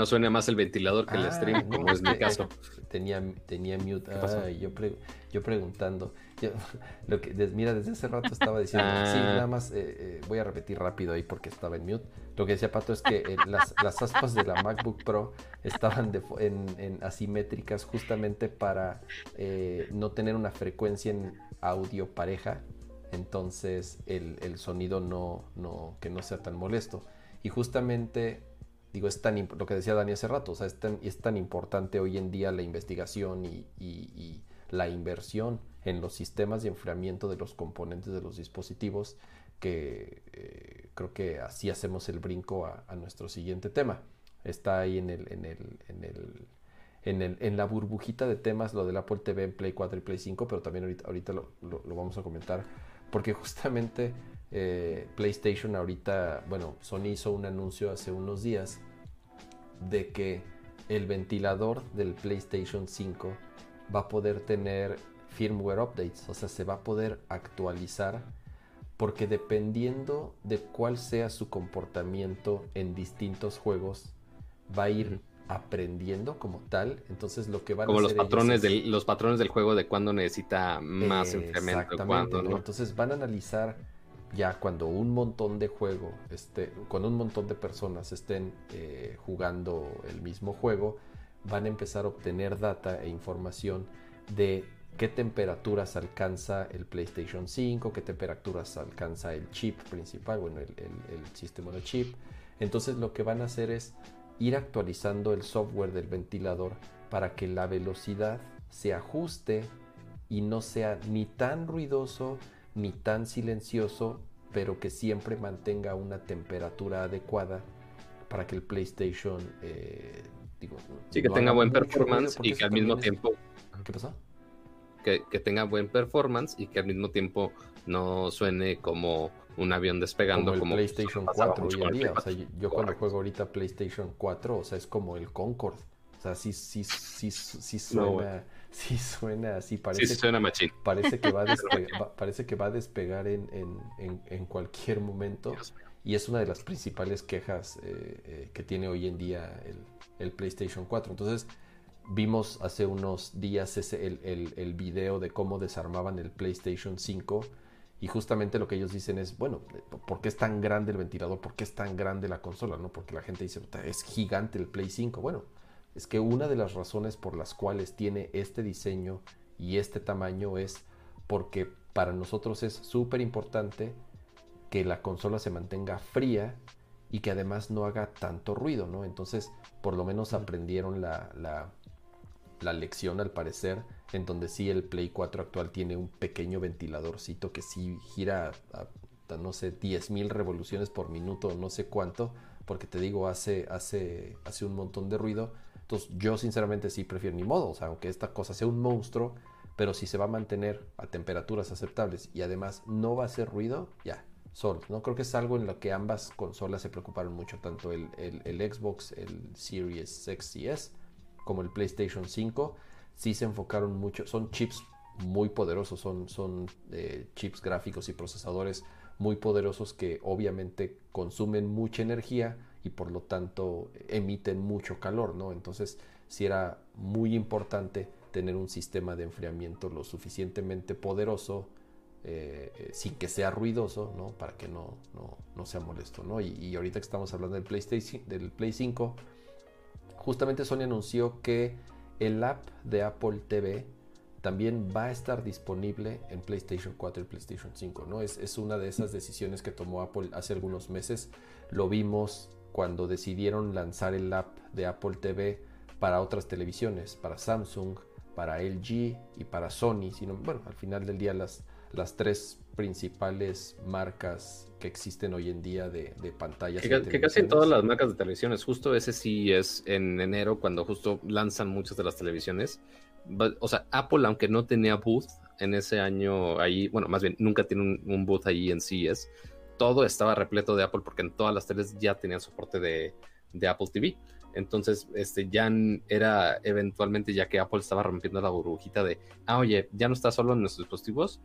No suene más el ventilador que el Ah, stream, como es mi caso. *laughs* Tenía, tenía mute. pasó? Ay, yo, pre- yo preguntando. Yo- *laughs* lo que, des- mira, desde hace rato estaba diciendo. Sí, Ah. nada más eh, eh, voy a repetir rápido ahí porque estaba en mute. Lo que decía Pato es que eh, las, *laughs* las aspas de la MacBook Pro estaban de en, en asimétricas justamente para eh, no tener una frecuencia en audio pareja. Entonces el, el sonido no, no, que no sea tan molesto. Y justamente digo, es tan lo que decía Dani hace rato, o sea, es tan, es tan importante hoy en día la investigación y, y- y la inversión en los sistemas de enfriamiento de los componentes de los dispositivos que eh, creo que así hacemos el brinco a, a nuestro siguiente tema. Está ahí en el, en el, en el, en el, en la burbujita de temas lo del Apple TV en Play 4 y Play 5, pero también ahorita, ahorita lo, lo- lo vamos a comentar porque *laughs* justamente eh, PlayStation ahorita, bueno, Sony hizo un anuncio hace unos días de que el ventilador del PlayStation 5 va a poder tener firmware updates, o sea, se va a poder actualizar porque dependiendo de cuál sea su comportamiento en distintos juegos, va a ir aprendiendo como tal. Entonces lo que van Como a los hacer ellos patrones, es- del, los patrones del juego de cuando necesita más exactamente, cuándo. ¿no? Entonces van a analizar ya cuando un montón de juego, este, cuando un montón de personas estén eh, jugando el mismo juego, van a empezar a obtener data e información de qué temperaturas alcanza el PlayStation 5, qué temperaturas alcanza el chip principal, bueno, el, el sistema de chip. Entonces lo que van a hacer es ir actualizando el software del ventilador para que la velocidad se ajuste y no sea ni tan ruidoso ni tan silencioso, pero que siempre mantenga una temperatura adecuada para que el PlayStation eh, digo, sí, que tenga buen performance y que al mismo tiempo ¿Qué pasó? Que, tenga buen performance y que al mismo tiempo no suene como un avión despegando como, el PlayStation 4 hoy en día. O sea, yo, cuando juego ahorita PlayStation 4, o sea, es como el Concorde. O sea, sí, sí, sí, sí suena, sí suena así, parece, sí, suena parece que va a *laughs* despegar, parece que va a despegar en, en, en, cualquier momento. Y es una de las principales quejas eh, eh, que tiene hoy en día el, el, PlayStation 4. Entonces, vimos hace unos días ese, el, el, el video de cómo desarmaban el PlayStation 5 y justamente lo que ellos dicen es, bueno, ¿por qué es tan grande el ventilador? ¿Por qué es tan grande la consola? ¿no? Porque la gente dice, es gigante el Play 5. Bueno, es que una de las razones por las cuales tiene este diseño y este tamaño es porque para nosotros es súper importante que la consola se mantenga fría y que además no haga tanto ruido, ¿no? Entonces, por lo menos aprendieron la, la, la lección al parecer en donde sí el Play 4 actual tiene un pequeño ventiladorcito que sí gira a, no sé, 10.000 revoluciones por minuto, no sé cuánto, porque te digo, hace, hace, hace un montón de ruido. Entonces yo sinceramente sí prefiero ni modo, aunque esta cosa sea un monstruo, pero si se va a mantener a temperaturas aceptables y además no va a hacer ruido, ya, solo. ¿no? Creo que es algo en lo que ambas consolas se preocuparon mucho, tanto el, el, el Xbox, el Series X y S, como el PlayStation 5 sí se enfocaron mucho, son chips muy poderosos, son, son eh, chips gráficos y procesadores muy poderosos que obviamente consumen mucha energía y por lo tanto emiten mucho calor, ¿no? Entonces sí era muy importante tener un sistema de enfriamiento lo suficientemente poderoso eh, eh, sin que sea ruidoso, ¿no? Para que no, no, sea molesto, ¿no? Y, y, ahorita que estamos hablando del PlayStation, del Play 5, justamente Sony anunció que el app de Apple TV también va a estar disponible en PlayStation 4 y PlayStation 5. ¿no? Es, es, una de esas decisiones que tomó Apple hace algunos meses. Lo vimos cuando decidieron lanzar el app de Apple TV para otras televisiones, para Samsung, para LG y para Sony. Sino, bueno, al final del día las, las tres principales marcas que existen hoy en día de, pantallas. Que, casi en todas las marcas de televisiones, justo ese sí es en enero cuando justo lanzan muchas de las televisiones. O sea, Apple, aunque no tenía booth en ese año ahí, bueno, más bien nunca tiene un, booth ahí en CES, todo estaba repleto de Apple porque en todas las teles ya tenían soporte de, Apple TV. Entonces, este, ya era eventualmente, ya que Apple estaba rompiendo la burbujita de, ah, oye, ya no está solo en nuestros dispositivos,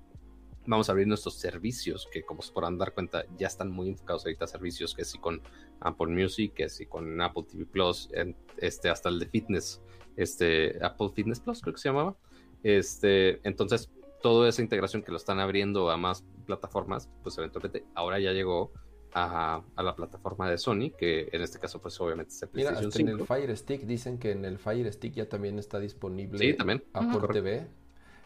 vamos a abrir nuestros servicios, que como se podrán dar cuenta, ya están muy enfocados ahorita a servicios, que sí con Apple Music, que sí con Apple TV Plus, este, hasta el de fitness, este, Apple Fitness Plus creo que se llamaba. Este, entonces, toda esa integración que lo están abriendo a más plataformas, pues eventualmente ahora ya llegó a, la plataforma de Sony, que en este caso, pues obviamente es el PlayStation Mira, en el Fire Stick dicen que en el Fire Stick ya también está disponible sí, también. Apple TV.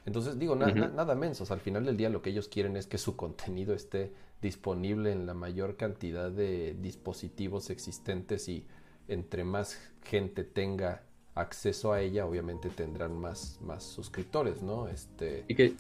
Entonces digo, nada mensos, al final del día lo que ellos quieren es que su contenido esté disponible en la mayor cantidad de dispositivos existentes y entre más gente tenga acceso a ella, obviamente tendrán más, más suscriptores, ¿no? Este... Y que,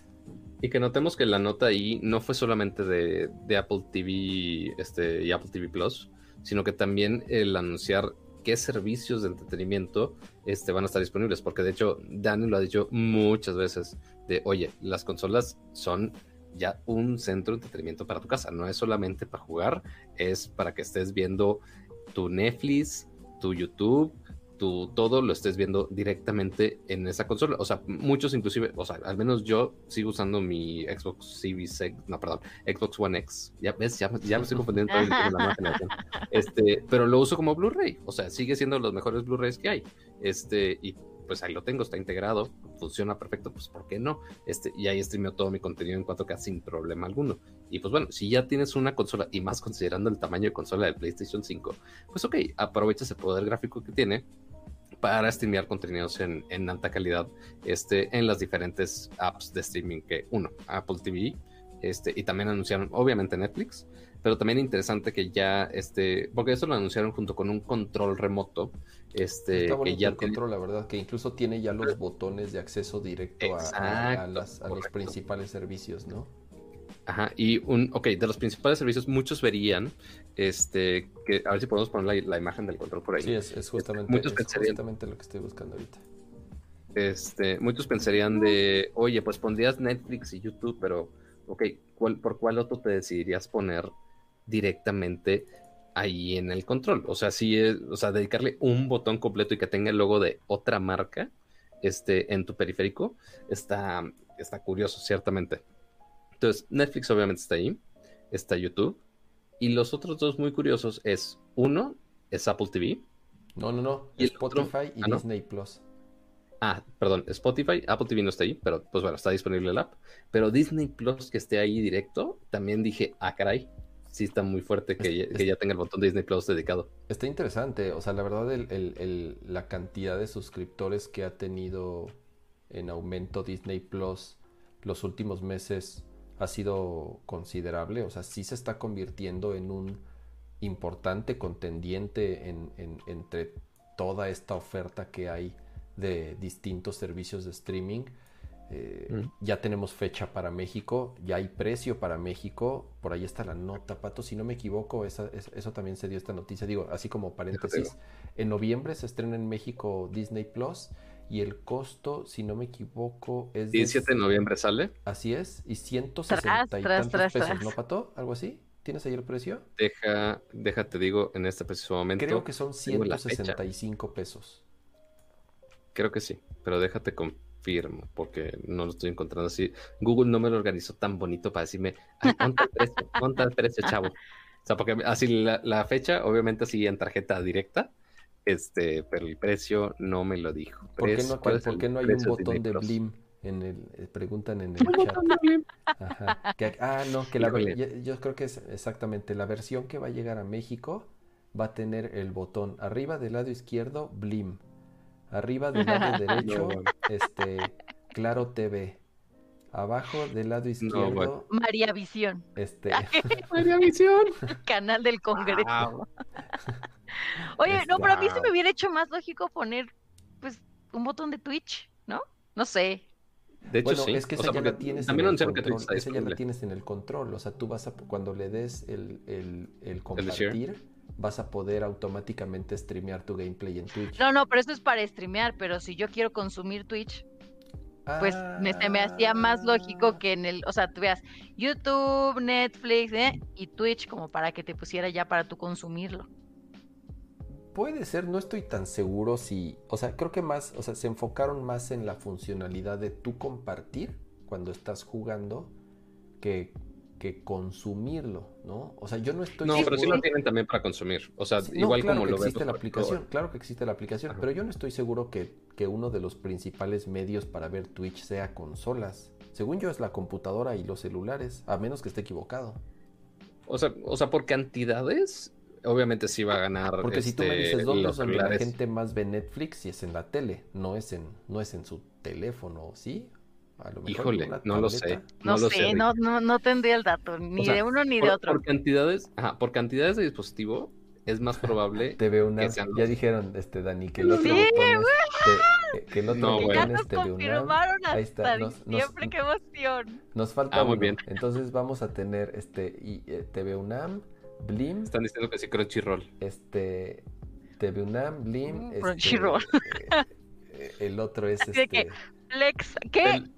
y que notemos que la nota ahí no fue solamente de, de Apple TV este, y Apple TV Plus, sino que también el anunciar qué servicios de entretenimiento este, van a estar disponibles, porque de hecho Dani lo ha dicho muchas veces, de, oye, las consolas son ya un centro de entretenimiento para tu casa, no es solamente para jugar, es para que estés viendo tu Netflix, tu YouTube, tu todo lo estés viendo directamente en esa consola. O sea, muchos inclusive, o sea, al menos yo sigo usando mi Xbox Series X, no, perdón, Xbox One X. Ya ves, ya, ya me estoy confundiendo con la *laughs* generación. Este, pero lo uso como Blu-ray. O sea, sigue siendo los mejores Blu-rays que hay. Este, y pues ahí lo tengo, está integrado, funciona perfecto, pues ¿por qué no? Este, y ahí streameo todo mi contenido en 4K sin problema alguno. Y pues bueno, si ya tienes una consola, y más considerando el tamaño de consola del PlayStation 5, pues ok, aprovecha ese poder gráfico que tiene para streamear contenidos en, en, alta calidad este, en las diferentes apps de streaming que uno, Apple TV, este, y también anunciaron obviamente Netflix, pero también interesante que ya, este, porque eso lo anunciaron junto con un control remoto, este, que ya el control, la verdad, que incluso tiene ya los botones de acceso directo a, a, las, a los principales servicios, ¿no? Ajá, y un, ok, de los principales servicios, muchos verían, este, que a ver si podemos poner la, la imagen del control por ahí. Sí, es, es justamente, muchos es pensarían, justamente lo que estoy buscando ahorita. Este, muchos pensarían de, oye, pues pondrías Netflix y YouTube, pero, ok, ¿cuál, ¿por cuál otro te decidirías poner directamente ahí en el control? O sea, sí, es, o sea, dedicarle un botón completo y que tenga el logo de otra marca, este, en tu periférico, está, está curioso, ciertamente. Entonces, Netflix obviamente está ahí, está YouTube, y los otros dos muy curiosos es, uno, es Apple TV. No, no, no, y Spotify otro, y ah, Disney no. Plus. Ah, perdón, Spotify, Apple TV no está ahí, pero pues bueno, está disponible el app. Pero Disney Plus que esté ahí directo, también dije, ah, caray, sí está muy fuerte que, es, ya, que ya tenga el botón Disney Plus dedicado. Está interesante, o sea, la verdad, el, el, el, la cantidad de suscriptores que ha tenido en aumento Disney Plus los últimos meses ha sido considerable, o sea, sí se está convirtiendo en un importante contendiente en, en, entre toda esta oferta que hay de distintos servicios de streaming. Eh, mm. Ya tenemos fecha para México, ya hay precio para México, por ahí está la nota, Pato, si no me equivoco, esa, esa, eso también se dio esta noticia, digo, así como paréntesis, en noviembre se estrena en México Disney Plus y el costo, si no me equivoco, es... 17 de noviembre sale. Así es, y 160 tras, y tantos tras, pesos, tras. ¿no, Pato? ¿Algo así? ¿Tienes ahí el precio? Deja, déjate digo en este preciso momento. Creo que son 165 pesos. Creo que sí, pero déjate confirmo, porque no lo estoy encontrando así. Google no me lo organizó tan bonito para decirme, Ay, ¿cuánto el precio? ¿Cuánto el precio, chavo? O sea, porque así la, la fecha, obviamente así en tarjeta directa, este, pero el precio no me lo dijo. ¿Por qué no, ¿por qué no hay un botón de Blim? En el, eh, preguntan en el chat. Ajá. Que, ah, no, que la, yo, yo, creo que es exactamente la versión que va a llegar a México va a tener el botón arriba del lado izquierdo Blim, arriba del lado *laughs* derecho no, este Claro TV, abajo del lado izquierdo no, bueno. María Visión. Este *laughs* *laughs* María Visión, *laughs* canal del Congreso. Wow. Oye, no, pero a mí se me hubiera hecho más lógico poner, pues, un botón de Twitch, ¿no? No sé. De hecho, bueno, sí. es que esa o sea, ya la tienes en el control. Que esa ya la tienes en el control. O sea, tú vas a, cuando le des el, el, el compartir, ¿El vas a poder automáticamente streamear tu gameplay en Twitch. No, no, pero eso es para streamear. Pero si yo quiero consumir Twitch, pues me, se me hacía más lógico que en el, o sea, tú veas YouTube, Netflix ¿eh? y Twitch como para que te pusiera ya para tú consumirlo. Puede ser, no estoy tan seguro si, o sea, creo que más, o sea, se enfocaron más en la funcionalidad de tú compartir cuando estás jugando que, que consumirlo, ¿no? O sea, yo no estoy No, seguro... pero sí lo tienen también para consumir, o sea, sí, igual no, claro como que lo existe la aplicación, claro que existe la aplicación, Ajá. pero yo no estoy seguro que, que uno de los principales medios para ver Twitch sea consolas. Según yo es la computadora y los celulares, a menos que esté equivocado. O sea, o sea, por cantidades, obviamente sí va a ganar. Porque este, si tú me dices dónde es donde la gente más ve Netflix, y es en la tele, no es en, no es en su teléfono, ¿sí? A lo mejor Híjole, no lo sé. No, lo sé. no, no, no tendría el dato, ni O sea, de uno ni por, de otro. Por cantidades, ajá, por cantidades de dispositivo, es más *laughs* probable. TV UNAM, que sean ya los- dijeron, este, Dani, que el otro Sí, te- que el otro No, botón bueno. ya nos Ahí está, nos- nos- diciembre, qué emoción. Nos falta Ah, muy uno. bien. Entonces vamos a tener este y, eh, TV UNAM, Blim, Están diciendo que sí, Crunchyroll. este TV UNAM, Blim, Mm, este, Crunchyroll. eh, eh, el otro es Así de que- este Flex, ¿qué? El,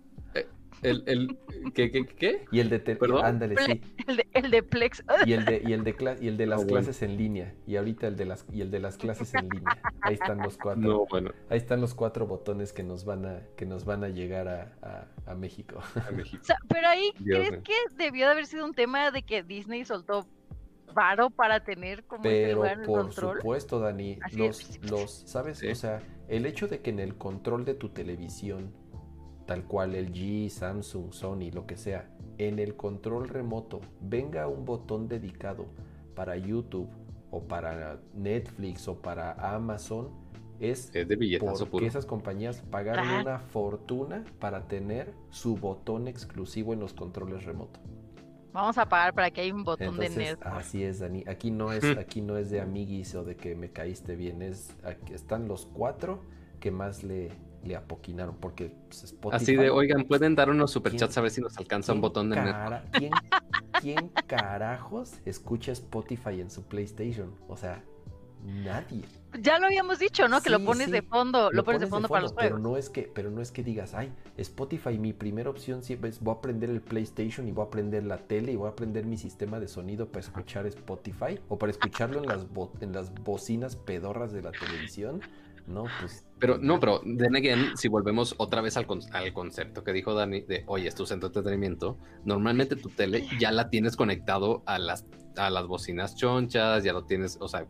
el, el, ¿qué, qué, qué? y el de te- ¿Perdón? ándale, sí. El de, el de Plex. *laughs* Y el de y el de cla- y el de las Ah, bueno. clases en línea y ahorita el de las y el de las clases en línea. Ahí están los cuatro. No, bueno, Ahí están los cuatro botones que nos van a que nos van a llegar a, a- a México. a *laughs* México. O sea, pero ahí, Dios ¿crees que debió de haber sido un tema de que Disney soltó varo para tener como Pero lugar en el por control? supuesto, Dani, Así los, es. los, ¿sabes? Sí. O sea, el hecho de que en el control de tu televisión, tal cual el G, Samsung, Sony, lo que sea, en el control remoto venga un botón dedicado para YouTube o para Netflix o para Amazon, es, Es de porque puro. esas compañías pagaron Ajá. una fortuna para tener su botón exclusivo en los controles remotos. Vamos a pagar para que haya un botón Entonces, de nerd. así es, Dani. Aquí no es, aquí no es de amiguis o de que me caíste bien. Es aquí están los cuatro que más le, le apoquinaron. Porque pues, Spotify. Así de, oigan, pueden dar unos superchats ¿Quién- a ver si nos alcanza un ¿quién botón de cara- *laughs* ¿quién, quién carajos escucha Spotify en su PlayStation? O sea, nadie. Ya lo habíamos dicho, ¿no? Que lo pones sí, de fondo, lo, pones de fondo, para los pero juegos. no es que pero no es que digas ay Spotify mi primera opción siempre es voy a prender el PlayStation y voy a prender la tele y voy a prender mi sistema de sonido para escuchar Spotify o para escucharlo en las bo- en las bocinas pedorras de la televisión no pues Pero no, pero then again, si volvemos otra vez al, con- al concepto que dijo Dani de, oye, es tu centro de entretenimiento, normalmente tu tele ya la tienes conectado a las a las bocinas chonchas, ya lo tienes, o sea,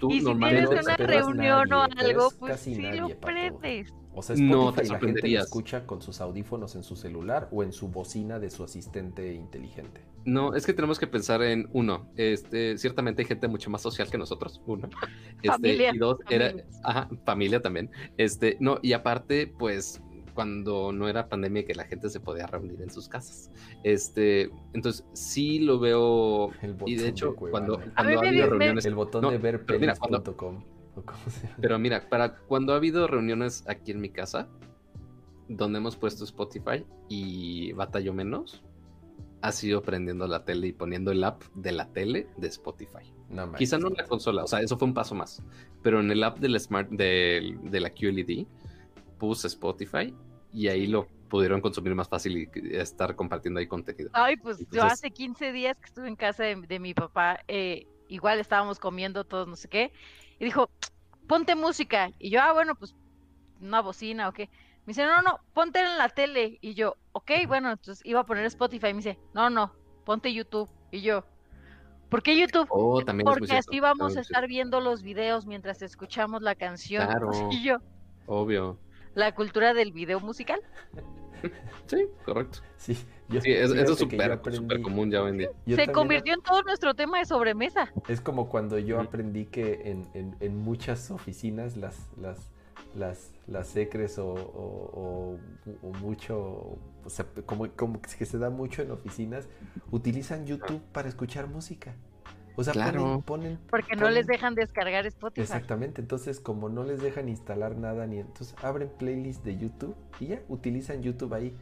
tú Y si normalmente... tienes una reunión o nadie, pero algo, es pues casi sí nadie, lo prendes. o sea No, Spotify te la gente lo escucha con sus audífonos en su celular o en su bocina de su asistente inteligente No, es que tenemos que pensar en uno, este, ciertamente hay gente mucho más social que nosotros, uno. *laughs* Este, Familia, y dos, era, familia. ajá, familia también. Este, no, y aparte, pues, cuando no era pandemia que la gente se podía reunir en sus casas. Este, entonces sí lo veo. el botón Y de hecho, Cuevana. cuando, cuando ha habido me- reuniones. el botón no, de pero mira, cuando- verpelis.com o cómo se llama. Pero mira, para cuando ha habido reuniones aquí en mi casa, donde hemos puesto Spotify y batallo menos, ha sido prendiendo la tele y poniendo el app de la tele de Spotify. No. Quizá no en la consola, o sea, eso fue un paso más. Pero en el app del Smart del- de, la QLED puse Spotify y ahí lo pudieron consumir más fácil y estar compartiendo ahí contenido. Ay, pues yo hace 15 días que estuve en casa de, de mi papá, eh, igual estábamos comiendo todos, no sé qué, y dijo, ponte música. Y yo, ah, bueno, pues una bocina o qué. Me dice, no, no, ponte en la tele. Y yo, ok, bueno, entonces iba a poner Spotify. Y me dice, no, no, ponte YouTube. Y yo, ¿por qué YouTube? Oh, también es muy Porque cierto, así vamos también a estar viendo los videos mientras escuchamos la canción. *laughs* Claro. Y yo. Obvio. la cultura del video musical. *laughs* Sí, correcto. Sí, yo- Sí, es- eso es súper común ya hoy en día. yo Se convirtió en todo nuestro tema de sobremesa. Es como cuando yo aprendí que en, en- en muchas oficinas las, las, las, las secres o, o- o- o mucho, o sea, como, como que se da mucho en oficinas, utilizan YouTube para escuchar música. O sea, Claro. ponen, ponen- Porque no les dejan descargar Spotify. Exactamente, entonces como no les dejan instalar nada ni entonces abren playlist de YouTube y ya utilizan YouTube ahí,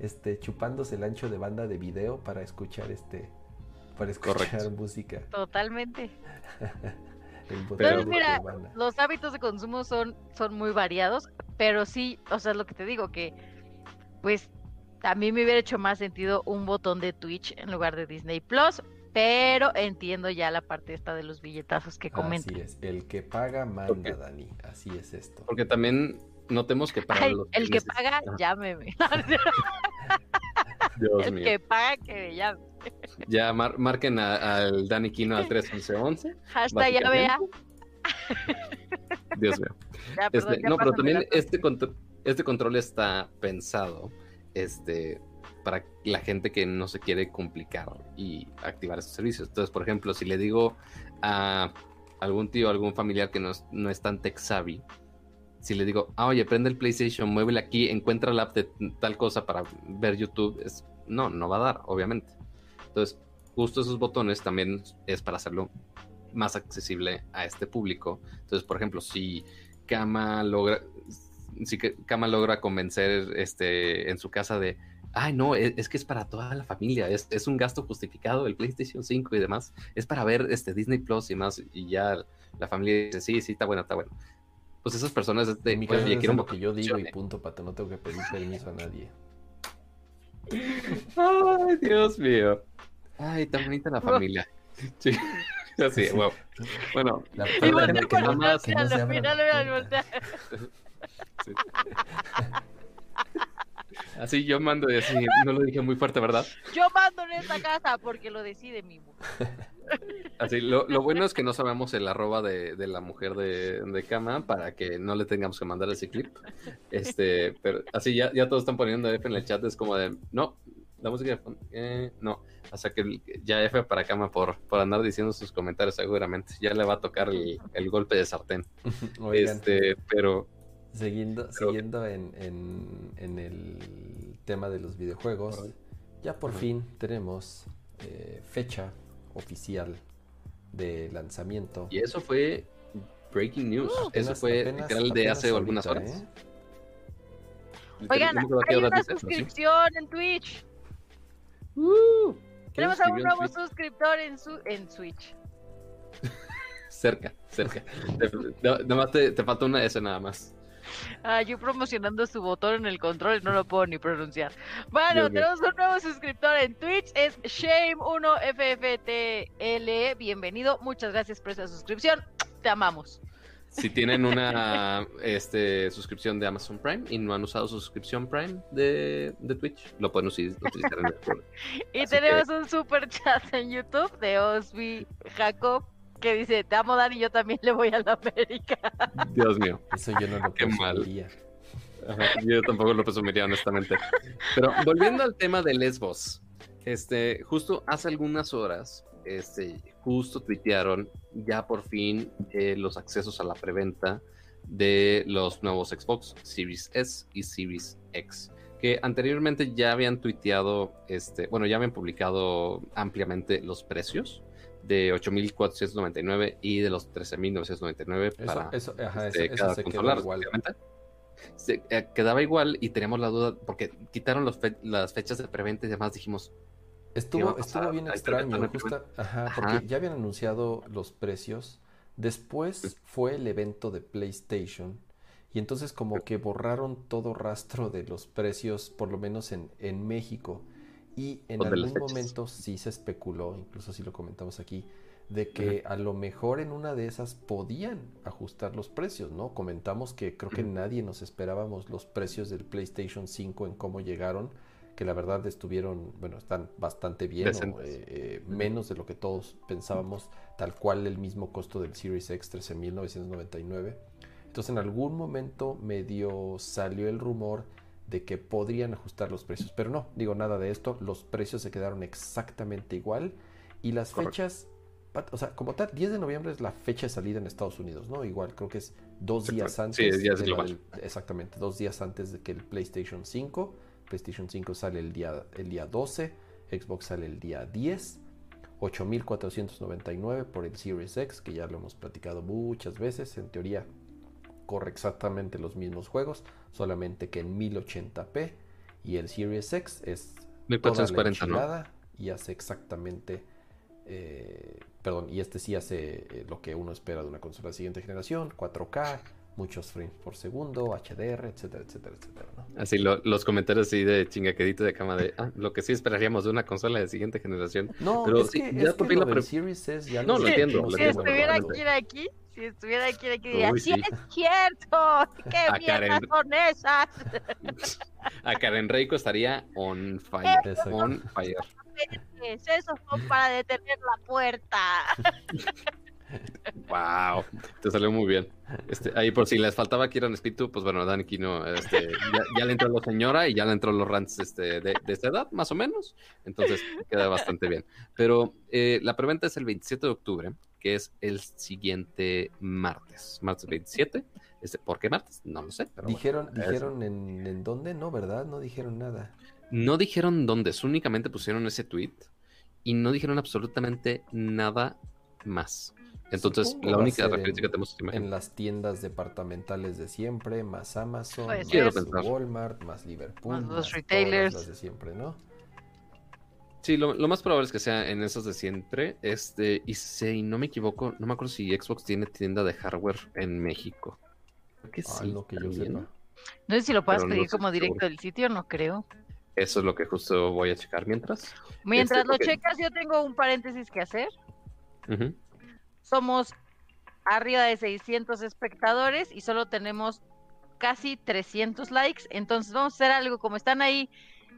este, chupándose el ancho de banda de video para escuchar este, para escuchar Correcto. música. Totalmente. *laughs* Pero- mira, los hábitos de consumo son, son muy variados, pero sí, o sea, es lo que te digo, que pues a mí me hubiera hecho más sentido un botón de Twitch en lugar de Disney Plus, pero entiendo ya la parte esta de los billetazos que comentan. Así es, el que paga manda. Dani. Así es esto. Porque también notemos que para Ay, los el que paga, llámeme. *laughs* Dios el mío. que paga, que me llame. Ya mar- marquen a- al Dani Kino al 31111. Hashtag ya vea. Dios mío. *laughs* Ya, perdón, Este, no, pero también este, contro- este control está pensado este, para la gente que no se quiere complicar y activar esos servicios. Entonces, por ejemplo, si le digo a algún tío, algún familiar que no es, no es tan tech savvy, si le digo, ah, oye, prende el PlayStation, muévele aquí, encuentra la app de tal cosa para ver YouTube, es, no, no va a dar, obviamente. Entonces, justo esos botones también es para hacerlo más accesible a este público. Entonces, por ejemplo, si Kama logra, si Kama logra convencer este, en su casa de, ay, no, es, es que es para toda la familia, es, es un gasto justificado el PlayStation 5 y demás, es para ver este Disney Plus y más, y ya la familia dice, sí, sí, está bueno, está bueno. Pues esas personas de, mi "Oye, caso es quiero lo que yo digo y funcione". punto, pato. No tengo que pedir permiso a nadie. *laughs* Ay, Dios mío. Ay, tan bonita la familia. *laughs* Sí, así, Sí. wow. Bueno, La Y que no- más, que no se míralo, abran- míralo, míralo, voltea. sí. así yo mando y así, no lo dije muy fuerte, ¿verdad? Yo mando en esta casa porque lo decide mi mujer. *laughs* Así, lo, lo bueno es que no sabemos el arroba de, de la mujer de, de cama para que no le tengamos que mandar ese clip. Este, pero así ya, ya todos están poniendo F en el chat, es como de, no, la música de fondo, eh, no. Hasta que ya F para cama por, por andar diciendo sus comentarios seguramente. Ya le va a tocar el, el golpe de sartén. *laughs* Oigan, Este, pero siguiendo, pero- siguiendo en, en- en el tema de los videojuegos, ya por fin tenemos eh, fecha oficial de lanzamiento. Y eso fue breaking news. eso Apenas- fue apenas- literal de hace algunas horas. ¿eh? Oigan, hay una suscripción en Twitch. Uh, ¿quién Tenemos a un nuevo suscriptor en, su en Switch. *laughs* Cerca, cerca. Te- no- Nada más te, te falta una S nada más. Ah, yo promocionando su botón en el control no lo puedo ni pronunciar. Bueno, tenemos un nuevo suscriptor en Twitch, es Shame1FFTL. Bienvenido, muchas gracias por esa suscripción. Te amamos. Si tienen una este, suscripción de Amazon Prime y no han usado su suscripción Prime de, de Twitch, lo pueden utilizar en el *laughs* programa. Y Así tenemos un super chat en YouTube de Osby Jacob que dice: Te amo, Dani, yo también le voy a la América. *laughs* Dios mío. Eso yo no lo Qué mal. presumiría. Ajá, yo tampoco lo presumiría, honestamente. Pero volviendo al tema de Lesbos, este, justo hace algunas horas, este, justo tuitearon ya por fin eh, los accesos a la preventa de los nuevos Xbox Series S y Series X, que anteriormente ya habían tuiteado, este, bueno, ya habían publicado ampliamente los precios de 8.499 y de los 13.999 Eso, para eso, ajá, este, eso, cada se quedó consola, igual. respectivamente. Se, eh, quedaba igual y teníamos la duda porque quitaron los fe- las fechas de preventa y demás dijimos ¿Qué va Estuvo, estuvo bien extraño, justa- ajá, Ajá. porque ya habían anunciado los precios. Después fue el evento de PlayStation. Y entonces como que borraron todo rastro de los precios, por lo menos en, en México. Y en algún momento sí se especuló, incluso así lo comentamos aquí, de que a lo mejor en una de esas podían ajustar los precios, ¿no? Comentamos que creo que nadie nos esperábamos los precios del PlayStation 5 en cómo llegaron, que la verdad estuvieron, bueno, están bastante bien, o, eh, eh, menos de lo que todos pensábamos, tal cual el mismo costo del Series X, 13.999. Entonces en algún momento medio salió el rumor de que podrían ajustar los precios, pero no, digo nada de esto, los precios se quedaron exactamente igual y las Correcto. fechas, o sea, como tal, 10 de noviembre es la fecha de salida en Estados Unidos, ¿no? Igual, creo que es dos días antes. Sí, de del- exactamente, dos días antes de que el PlayStation 5. PlayStation 5 sale el día, el día 12, Xbox sale el día 10. 8.499 por el Series X, que ya lo hemos platicado muchas veces. En teoría, corre exactamente los mismos juegos, solamente que en 1080p. Y el Series X es toda la 1440, ¿no? y hace exactamente. eh, perdón, y este sí hace eh, lo que uno espera de una consola de siguiente generación: 4K, muchos frames por segundo, HDR, etcétera, etcétera, etcétera. ¿no? así lo- los comentarios así de chingaquedito de cama de ah, lo que sí esperaríamos de una consola de siguiente generación. No, Pero es sí, que, ya es lo pre- Series S ya No, lo entiendo, lo Si entiendo, estuviera aquí, si estuviera Kira aquí, diría: Uy, ¡Sí sí. es cierto! *laughs* ¡Qué A mierdas Karen. son esas! *laughs* A Karen Reiko estaría on fire. Exacto. On fire. Esos son para detener la puerta. *laughs* Wow, te salió muy bien. Este, ahí por si les faltaba Kieran Espíritu, pues bueno, Dan Kino, este, ya, ya le entró la señora y ya le entró los rants este, de, de esta edad, más o menos. Entonces queda bastante bien. Pero eh, la preventa es el 27 de octubre, que es el siguiente martes. Martes 27. Este, ¿Por qué martes? No lo sé. Pero. Dijeron, dijeron en, en dónde, no, ¿verdad? No dijeron nada. No dijeron dónde, únicamente pusieron ese tweet y no dijeron absolutamente nada más. Entonces, Supongo la única referencia en- que tenemos es imagen. En las tiendas departamentales de siempre, más Amazon, más pensar. Walmart, más Liverpool, Más los todas retailers. las de siempre, ¿no? Sí, lo, lo más probable es que sea en esos de siempre. Este, y si no me equivoco, no me acuerdo si Xbox tiene tienda de hardware en México. Creo que Ah, sí. lo que yo sepa. No sé si lo Pero no pedir como directo seguro. del sitio, no creo. Eso es lo que justo voy a checar mientras. Mientras Este, lo checas, yo tengo un paréntesis que hacer. Ujú. Somos arriba de 600 espectadores y solo tenemos casi 300 likes. Entonces vamos a hacer algo como están ahí,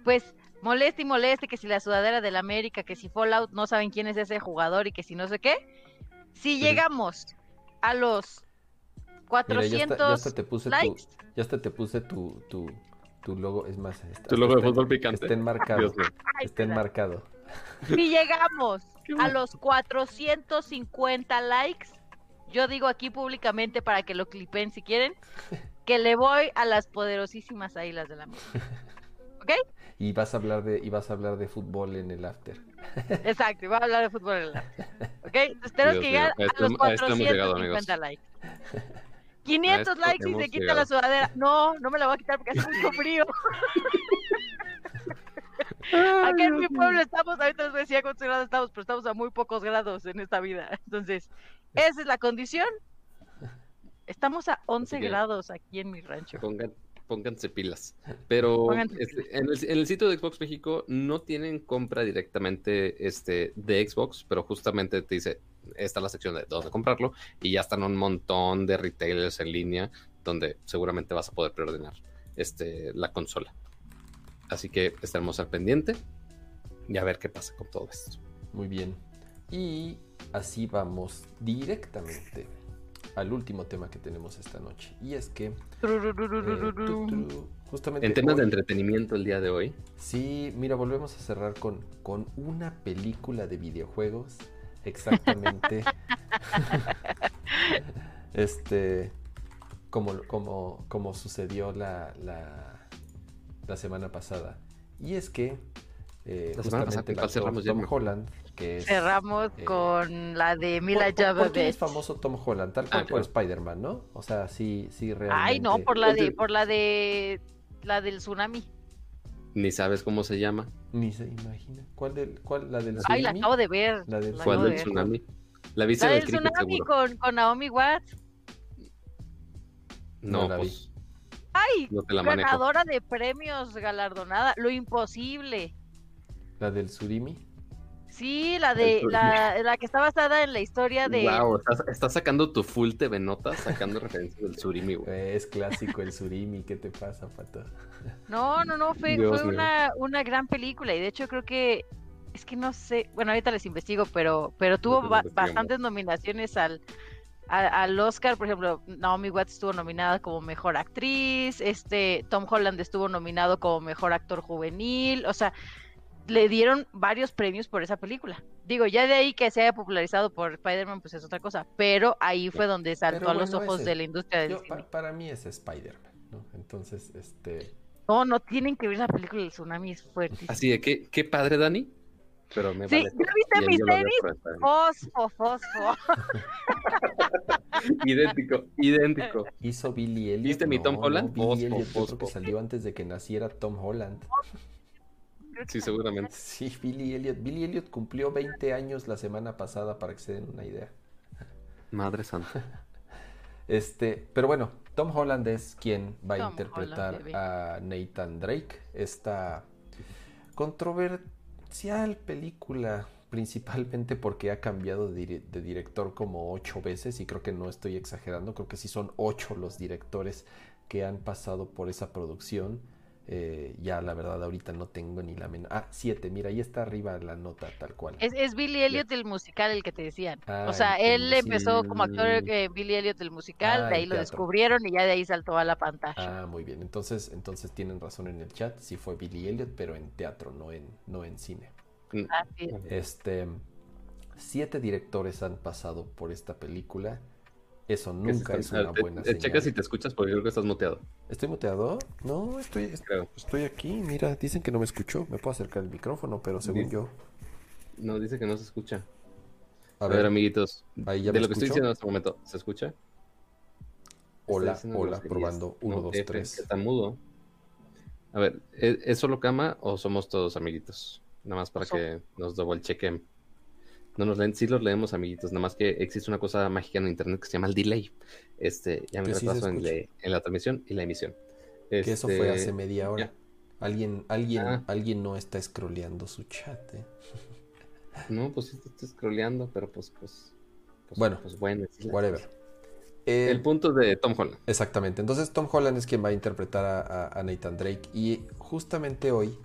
pues moleste y moleste que si la sudadera del América, que si Fallout no saben quién es ese jugador y que si no sé qué. Si llegamos a los Mira, ya, 400 hasta, ya hasta te puse likes, tu, ya hasta te puse tu, tu, tu logo, es más, está, Tu logo de está- fútbol picante. Está enmarcado, ay, está enmarcado. *laughs* si llegamos *laughs* a los 450 likes, yo digo aquí públicamente para que lo clipen si quieren, *laughs* que le voy a las poderosísimas águilas de la América. Y vas a hablar de, y vas a hablar de fútbol en el after. Exacto, y voy a hablar de fútbol en la... ¿Ok? Entonces tenemos Dios que llegar a esto a los hemos llegado, 450 amigos. likes. 500 esto likes y se quita llegado. la sudadera. No, no me la voy a quitar porque hace mucho frío. Acá en mi pueblo estamos, ahorita les decía cuántos grados estamos, pero estamos a muy pocos grados en esta vida. Entonces, esa es la condición. Estamos a 11 que- grados aquí en mi rancho. Pongan, pónganse pilas. Pero Pónganse este, en, el, en el sitio de Xbox México no tienen compra directamente este, de Xbox, pero justamente te dice, esta es la sección de dónde comprarlo, y ya están un montón de retailers en línea donde seguramente vas a poder preordenar este, la consola. Así que estaremos al pendiente y a ver qué pasa con todo esto. Muy bien. Y así vamos directamente al último tema que tenemos esta noche. Y es que... eh, tu, tu, justamente... En temas de entretenimiento el día de hoy, Sí, mira, volvemos a cerrar con, con una película de videojuegos. Exactamente. *laughs* *laughs* este. Como, como, como sucedió la, la, la semana pasada. Y es que. eh, La semana pasada, justamente ¿con cuál el actor cerramos, Tom Jeremy? Holland, que es. Cerramos eh, con la de ¿por- Mila por- ¿Por, qué Jovovich. es famoso Tom Holland? Tal cual Ah, por claro. Spider-Man, ¿no? O sea, sí, sí, realmente. Ay, no, por la de, por la de, la del tsunami. ni sabes cómo se llama. Ni se imagina. ¿Cuál, del, cuál la del Ay, la tsunami? acabo de ver. La del la ¿Cuál acabo del de ver. tsunami? La viste La del tsunami seguro. con, con Naomi Watts. No, No la vi. Ay, no te la manejo. ganadora de premios galardonada. Lo imposible. La del Surimi. Sí, la de la, la que está basada en la historia de. Wow, estás, estás sacando tu full TV notas, sacando referencias del Surimi, güey. Es clásico el Surimi, ¿qué te pasa, pato? No, no, no, fue, Dios fue una, una gran película y de hecho creo que es que no sé, bueno, ahorita les investigo, pero, pero tuvo ba- bastantes nominaciones al, a- al Oscar, por ejemplo, Naomi Watts estuvo nominada como mejor actriz, este Tom Holland estuvo nominado como mejor actor juvenil, o sea, le dieron varios premios por esa película. Digo, ya de ahí que se haya popularizado por Spider-Man, pues es otra cosa, pero ahí fue donde saltó a los ojos ese- de la industria del Yo, cine. pa- para mí es Spider-Man, ¿no? Entonces, este... No, no tienen que ver la película del tsunami, es fuertísima. Así de que, qué padre, Dani. Pero me Sí, vale. ¿ya viste mis tenis? Fosfo, fosfo. *laughs* Idéntico, idéntico. Hizo Billy Elliot. ¿Viste mi Tom No, Holland? no, Billy Fosfo, Elliot yo creo que fosfo. salió antes de que naciera Tom Holland. Sí, seguramente. Sí, Billy Elliot. Billy Elliot cumplió 20 años la semana pasada, para que se den una idea. Madre santa. *laughs* Este, pero bueno, Tom Holland es quien va a Tom interpretar Holland, a Nathan Drake, esta controversial película, *laughs* principalmente porque ha cambiado de, de director como ocho veces, y creo que no estoy exagerando, creo que sí son ocho los directores que han pasado por esa producción. Eh, ya la verdad ahorita no tengo ni la menor... Ah, siete, mira, ahí está arriba la nota tal cual. Es, es Billy Elliot el musical el que te decían. Ah, o sea, él sí. empezó como actor eh, Billy Elliot el musical, Ah, de ahí el lo teatro. descubrieron y ya de ahí saltó a la pantalla. Ah, muy bien. Entonces, entonces tienen razón en el chat. Sí fue Billy Elliot, pero en teatro, no en, no en cine. Así es. Este, siete directores han pasado por esta película. Eso nunca es una ah, buena señal. Checa si te escuchas porque creo que estás muteado. ¿Estoy muteado? No, estoy, estoy aquí. Mira, dicen que no me escuchó. Me puedo acercar el micrófono, pero según Dice- yo. No, dice que no se escucha. A A ver, ver, amiguitos. ahí ya de me lo que estoy diciendo en este momento, ¿se escucha? Hola, hola, probando. Uno, No, dos, F, tres. que está mudo. A ver, ¿es, es solo cama o somos todos amiguitos? Nada más para que nos double chequen. No nos leen, sí los leemos, amiguitos. Nada más que existe una cosa mágica en internet que se llama el delay. Este, ya me Que sí retraso en, la- en la transmisión y la emisión. Que eso fue Este, hace media hora. ya. Alguien, alguien, Ah. alguien no está scrolleando su chat, ¿eh? No, pues sí estoy scrolleando, pero pues, pues, pues Bueno, pues bueno. Whatever. Eh, El punto de Tom Holland. Exactamente. Entonces Tom Holland es quien va a interpretar a, a- Nathan Drake y justamente hoy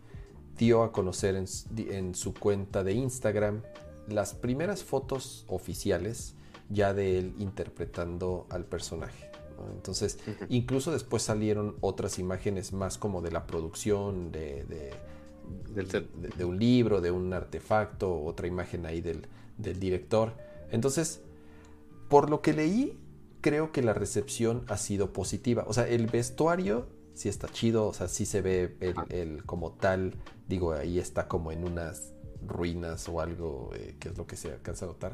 dio a conocer en su cuenta de Instagram las primeras fotos oficiales ya de él interpretando al personaje. ¿no? Entonces, incluso después salieron otras imágenes más como de la producción, de, de- Del de, de un libro, de un artefacto, otra imagen ahí del, del director. Entonces, por lo que leí, creo que la recepción ha sido positiva. O sea, el vestuario sí está chido, o sea, sí se ve el, el como tal, digo, ahí está como en unas ruinas o algo, eh, que es lo que se alcanza a notar.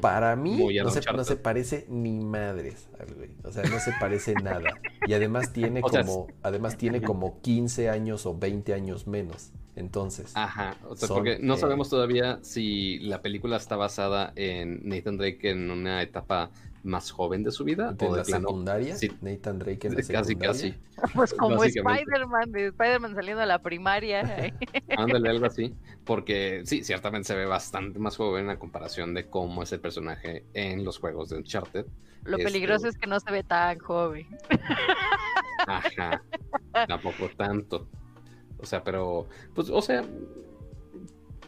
Para mí no se, no se parece ni madres al güey. O sea, no se parece nada. Y además tiene *laughs* O sea, como, además tiene como 15 años o 20 años menos. Entonces, Ajá, o sea, Son, porque no eh, sabemos todavía si la película está basada en Nathan Drake en una etapa más joven de su vida de o de la plano. secundaria, sí. Nathan Drake en la Casi, secundaria. casi. *laughs* Pues como. Spider-Man, de Spider-Man saliendo a la primaria. *laughs* Ándale, algo así. Porque sí, ciertamente se ve bastante más joven a comparación de cómo es el personaje en los juegos de Uncharted. Lo Este- peligroso es que no se ve tan joven. Ajá. Tampoco tanto. O sea, pero, pues, o sea,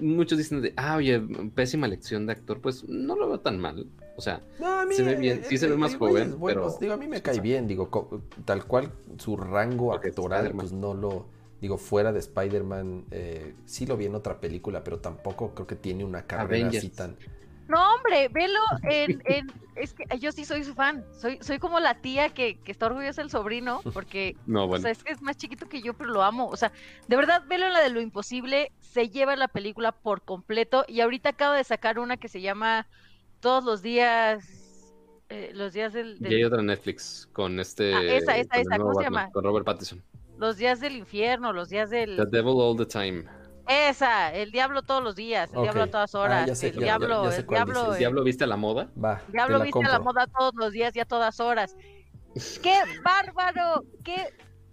muchos dicen de, ah, oye, pésima elección de actor. Pues no lo veo tan mal. O sea, No, mí, Se ve bien, sí se ve más joven, bueno, pero- digo, a mí me cae bien, digo, tal cual su rango actoral, pues no lo, digo, fuera de Spider-Man, eh, sí lo vi en otra película, pero tampoco creo que tiene una carrera Avengers. así tan... No, hombre, velo en, en- es que yo sí soy su fan. Soy, soy como la tía que, que está orgullosa del sobrino, *laughs* porque no, o bueno. sea, es que es más chiquito que yo, pero lo amo. O sea, de verdad, velo en la de lo imposible, se lleva la película por completo. Y ahorita acaba de sacar una que se llama Todos los días, eh, los días del, del- Y hay otra en Netflix con este. Ah, esa, esa, esa, ¿cómo se llama? Con Robert Pattinson. los días del infierno, los días del, The Devil All the Time. Esa, el diablo todos los días, el diablo a todas Ah, horas, ya sé, el ya- diablo, ya sé el diablo, dices. el- ¿Diablo viste a la moda? Va, Diablo la viste a la moda todos los días y a todas horas. ¡Qué bárbaro! ¡Qué,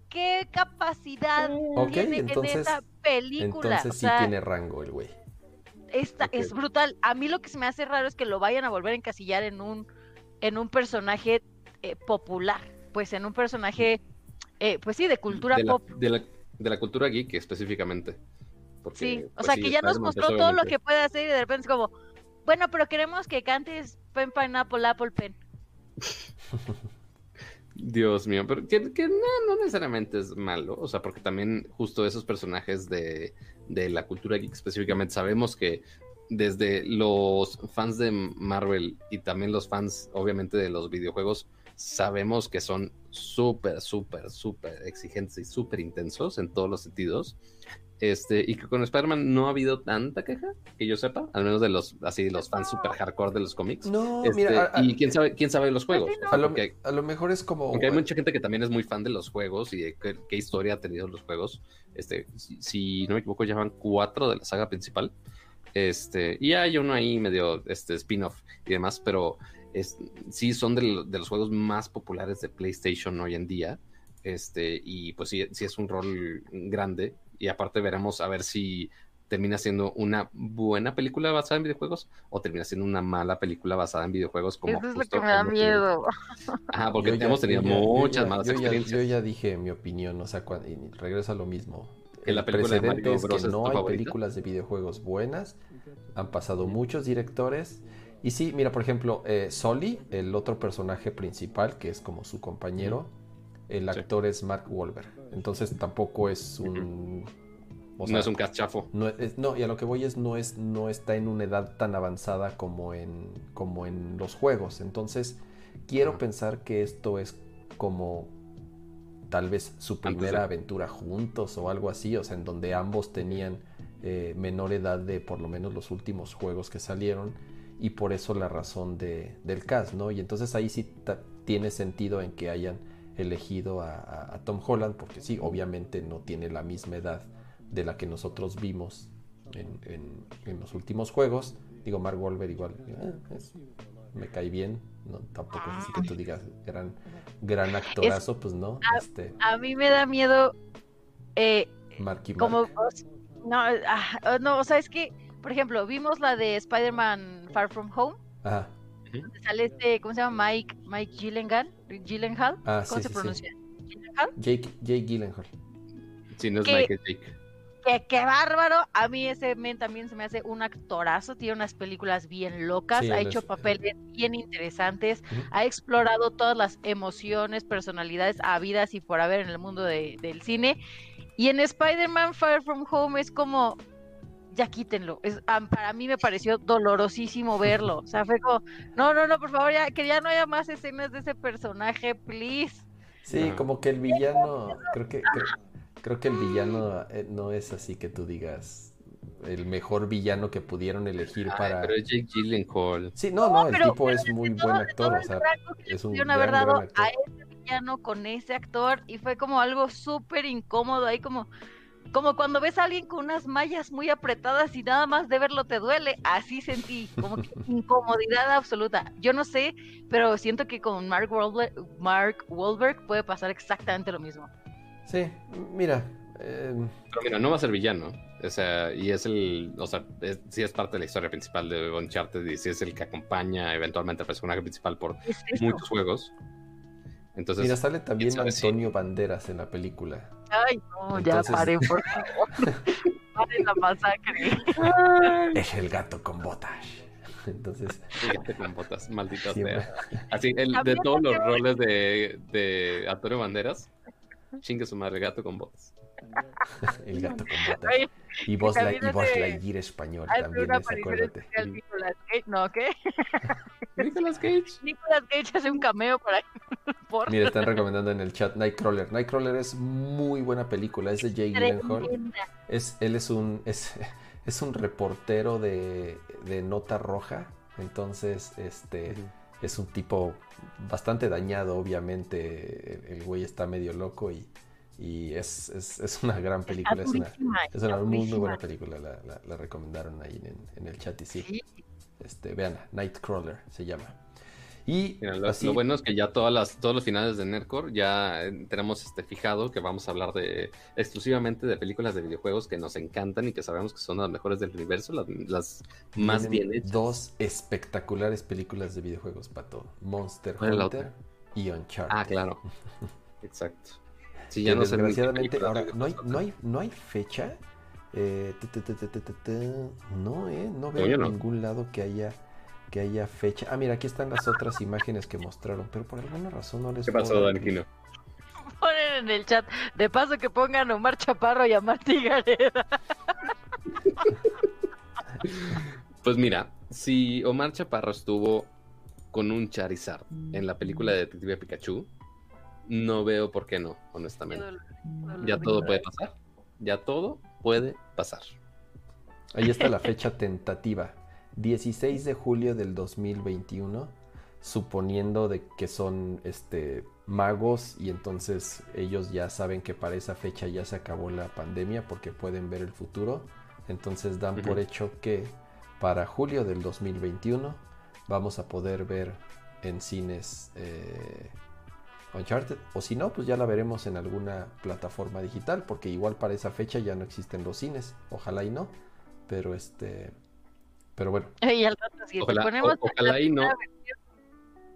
qué capacidad tiene entonces- en esta película! Entonces o sí sea, tiene rango el güey. esta es brutal. A mí lo que se me hace raro es que lo vayan a volver a encasillar en un, en un personaje eh, popular. Pues en un personaje, eh, pues sí, de cultura de, la, pop. de, la, de la cultura geek específicamente. Porque, Sí, o pues sea sí, que ya nos mostró todo lo que puede hacer y de repente es como, bueno, pero queremos que cantes Pen Pineapple Apple Pen. *laughs* Dios mío, pero que, que no, no necesariamente es malo, o sea, porque también justo esos personajes de, de la cultura geek específicamente sabemos que desde los fans de Marvel y también los fans obviamente de los videojuegos, sabemos que son súper, súper, súper exigentes y súper intensos en todos los sentidos. Este, y que con Spider-Man no ha habido tanta queja, que yo sepa, al menos de los, así, los fans súper hardcore de los cómics. No, Este, mira, a, a- y quién sabe, quién sabe los juegos. O sea, a lo, porque- a lo mejor es como... porque hay mucha gente que también es muy fan de los juegos y de qué, qué historia ha tenido los juegos. Este, si, si no me equivoco, ya van cuatro de la saga principal. Este, y hay uno ahí medio este, spin-off y demás, pero es, sí son de, de los juegos más populares de PlayStation hoy en día. Este, y pues sí, sí es un rol grande. Y aparte veremos a ver si termina siendo una buena película basada en videojuegos o termina siendo una mala película basada en videojuegos como Eso es lo que me da miedo. *laughs* Ajá, porque Yo ya- hemos tenido ya- muchas ya- malas yo ya- experiencias. yo ya dije mi opinión, o sea, cuando, y regreso a lo mismo. Que la El película de Mario es Bros. que es no hay favorita. películas de videojuegos buenas. Han pasado muchos directores. Y sí, mira, por ejemplo, eh, Sully, el otro personaje principal, que es como su compañero, el Sí. actor es Mark Wahlberg. Entonces tampoco es un... o no es un cast chafo. no, es- no, y a lo que voy es no es no está en una edad tan avanzada como en como en los juegos. Entonces, quiero pensar que esto es como tal vez su primera de- aventura juntos o algo así, o sea, en donde ambos tenían eh, menor edad de por lo menos los últimos juegos que salieron y por eso la razón de, del cast, ¿no? Y entonces ahí sí tiene sentido en que hayan elegido a, a- a Tom Holland, porque sí, obviamente no tiene la misma edad de la que nosotros vimos en, en- en los últimos juegos. Digo, Mark Wahlberg igual, eh, es- me cae bien, no, tampoco es así que tú digas gran, gran actorazo, pues no, Ah, este, A mí me da miedo eh, Marky Mark. como s- no, ah, no, o sea, es que, por ejemplo, vimos la de Spider-Man Far From Home, Ajá, donde sale este, ¿cómo se llama? Mike, Mike Gyllenhaal, Gyllenhaal, Ah, ¿cómo sí, se sí, sí. pronuncia? Gyllenhaal. Jake, Jake Gyllenhaal. Si no es Que- Michael Jake. que qué bárbaro. A mí ese men también se me hace un actorazo, tiene unas películas bien locas, Sí, ha hecho es- papeles bien interesantes, ha explorado todas las emociones, personalidades habidas y por haber en el mundo de- del cine. Y en Spider-Man Far From Home es como, ya quítenlo. Es, ah, para mí me pareció dolorosísimo verlo. O sea, fue como, no, no, no, por favor, ya, que ya no haya más escenas de ese personaje, please. Sí, como que el villano, creo que, creo, creo que el villano eh, no es así que tú digas el mejor villano que pudieron elegir Ay, para... pero es Jake Gyllenhaal. Sí, no, no, el pero- tipo es muy todo- buen actor, o sea, es un gran, haber dado gran actor. a ese villano con ese actor y fue como algo súper incómodo ahí como como cuando ves a alguien con unas mallas muy apretadas y nada más de verlo te duele, así sentí, como que *laughs* incomodidad absoluta. Yo no sé, pero siento que con Mark Wahlberg, Mark Wahlberg puede pasar exactamente lo mismo. Sí, mira, eh, Pero mira, no va a ser villano. O sea, y es el. O sea, es- sí es parte de la historia principal de Uncharted y sí es el que acompaña eventualmente al personaje principal por Es muchos juegos. Entonces, mira, sale también Antonio Banderas en la película. Ay, no, ya paren, por favor. *laughs* paren la masacre. Es el gato con botas. Entonces, fíjate con botas, maldita siempre- sea. Así, el, de todos los roles de, de Antonio Banderas, chingue su madre, gato con botas. el gato con botas. Y Buzz, que Light- y Buzz Lightyear español también una es, acuérdate. especial Nicolas Cage, ¿no? ¿qué? *laughs* Nicolas Cage. *laughs* Nicolas Cage hace un cameo por ahí. *laughs* Por... Mira, están recomendando en el chat Nightcrawler. Nightcrawler es muy buena película, es de Jake Gyllenhaal. Es, él es un, es, es un reportero de, de nota roja. Entonces, este es un tipo bastante dañado, obviamente. El, el güey está medio loco y, y es, es, es una gran película. Es una, es una muy, muy buena película. La, la- la recomendaron ahí en, en el chat y sí. Sí. Este, vean, Nightcrawler se llama. Y Mira, lo, así, lo bueno es que ya todas las, todos los finales de Nerdcore ya eh, tenemos este fijado que vamos a hablar de exclusivamente de películas de videojuegos que nos encantan y que sabemos que son las mejores del universo, las, las más bien hechas. dos espectaculares películas de videojuegos, Pato. Monster ¿Cuál es la Hunter y Uncharted. Ah, claro. *laughs* Exacto. Sí, ya no desgraciadamente ahora no hay, no hay, no hay fecha. eh, no, eh, no veo en no. ningún lado que haya que haya fecha. Ah, mira, aquí están las otras imágenes que mostraron, pero por alguna razón no les ¿Qué pasó, Danquino? *laughs* Ponen en el chat. De paso que pongan a Omar Chaparro y a Martí Gareda. *laughs* Pues mira, si Omar Chaparro estuvo con un Charizard en la película de Detective Pikachu, no veo por qué no, honestamente. Ya todo puede pasar. Ya todo puede pasar. Ahí está la fecha tentativa. 16 de julio del 2021, suponiendo de que son este magos y entonces ellos ya saben que para esa fecha ya se acabó la pandemia porque pueden ver el futuro. Entonces dan por hecho que para julio del 2021 vamos a poder ver en cines eh, Uncharted. O si no, pues ya la veremos en alguna plataforma digital porque igual para esa fecha ya no existen los cines. Ojalá y no. Pero este. Pero bueno, *laughs* Y al rato, si te Ojalá, ponemos o- ojalá y no. versión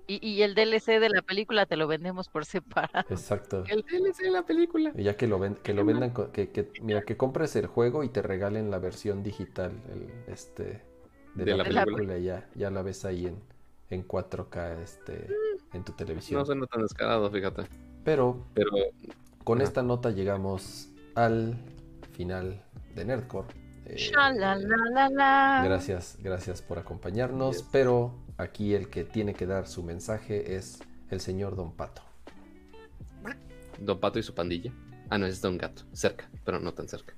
Y, y el DLC de la película te lo vendemos por separado. exacto. *laughs* El DLC de la película. Y ya que lo, ven, que lo vendan, que, que- mira, que compres el juego y te regalen la versión digital el, este, de, De la, la película. película. ya, ya la ves ahí en, en 4K este, en tu televisión. No suena tan descarado, fíjate. Pero Pero con Ajá. esta nota llegamos al final de Nerdcore. Eh. Gracias, gracias por acompañarnos. Yes. Pero aquí el que tiene que dar su mensaje es el señor Don Pato. Don Pato y su pandilla. Ah, no, es Don Gato. Cerca, pero no tan cerca.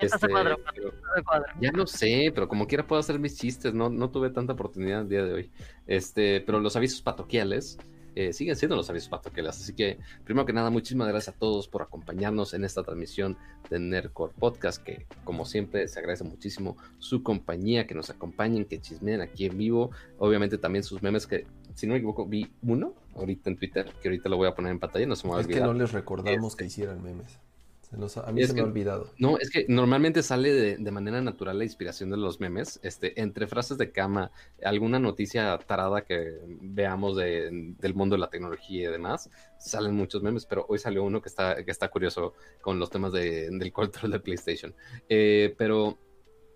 Ya estás a cuadro, pero- De cuadro. Ya lo sé, pero como quiera puedo hacer mis chistes, no, no tuve tanta oportunidad el día de hoy. Este, pero los avisos patoquiales eh, siguen siendo los avisos patoquiales. Así que, primero que nada, muchísimas gracias a todos por acompañarnos en esta transmisión de Nerdcore Podcast, que como siempre se agradece muchísimo su compañía, que nos acompañen, que chismeen aquí en vivo. Obviamente también sus memes que, si no me equivoco, vi uno ahorita en Twitter, que ahorita lo voy a poner en pantalla, no se me va a Es que no les recordamos Este. que hicieran memes. Se nos- a mí Es se me ha olvidado. No, es que normalmente sale de, de manera natural la inspiración de los memes, este, entre frases de cama, alguna noticia tarada que veamos de- del mundo de la tecnología y demás, salen muchos memes, pero hoy salió uno que está, que está curioso con los temas de- del control de PlayStation. Eh, pero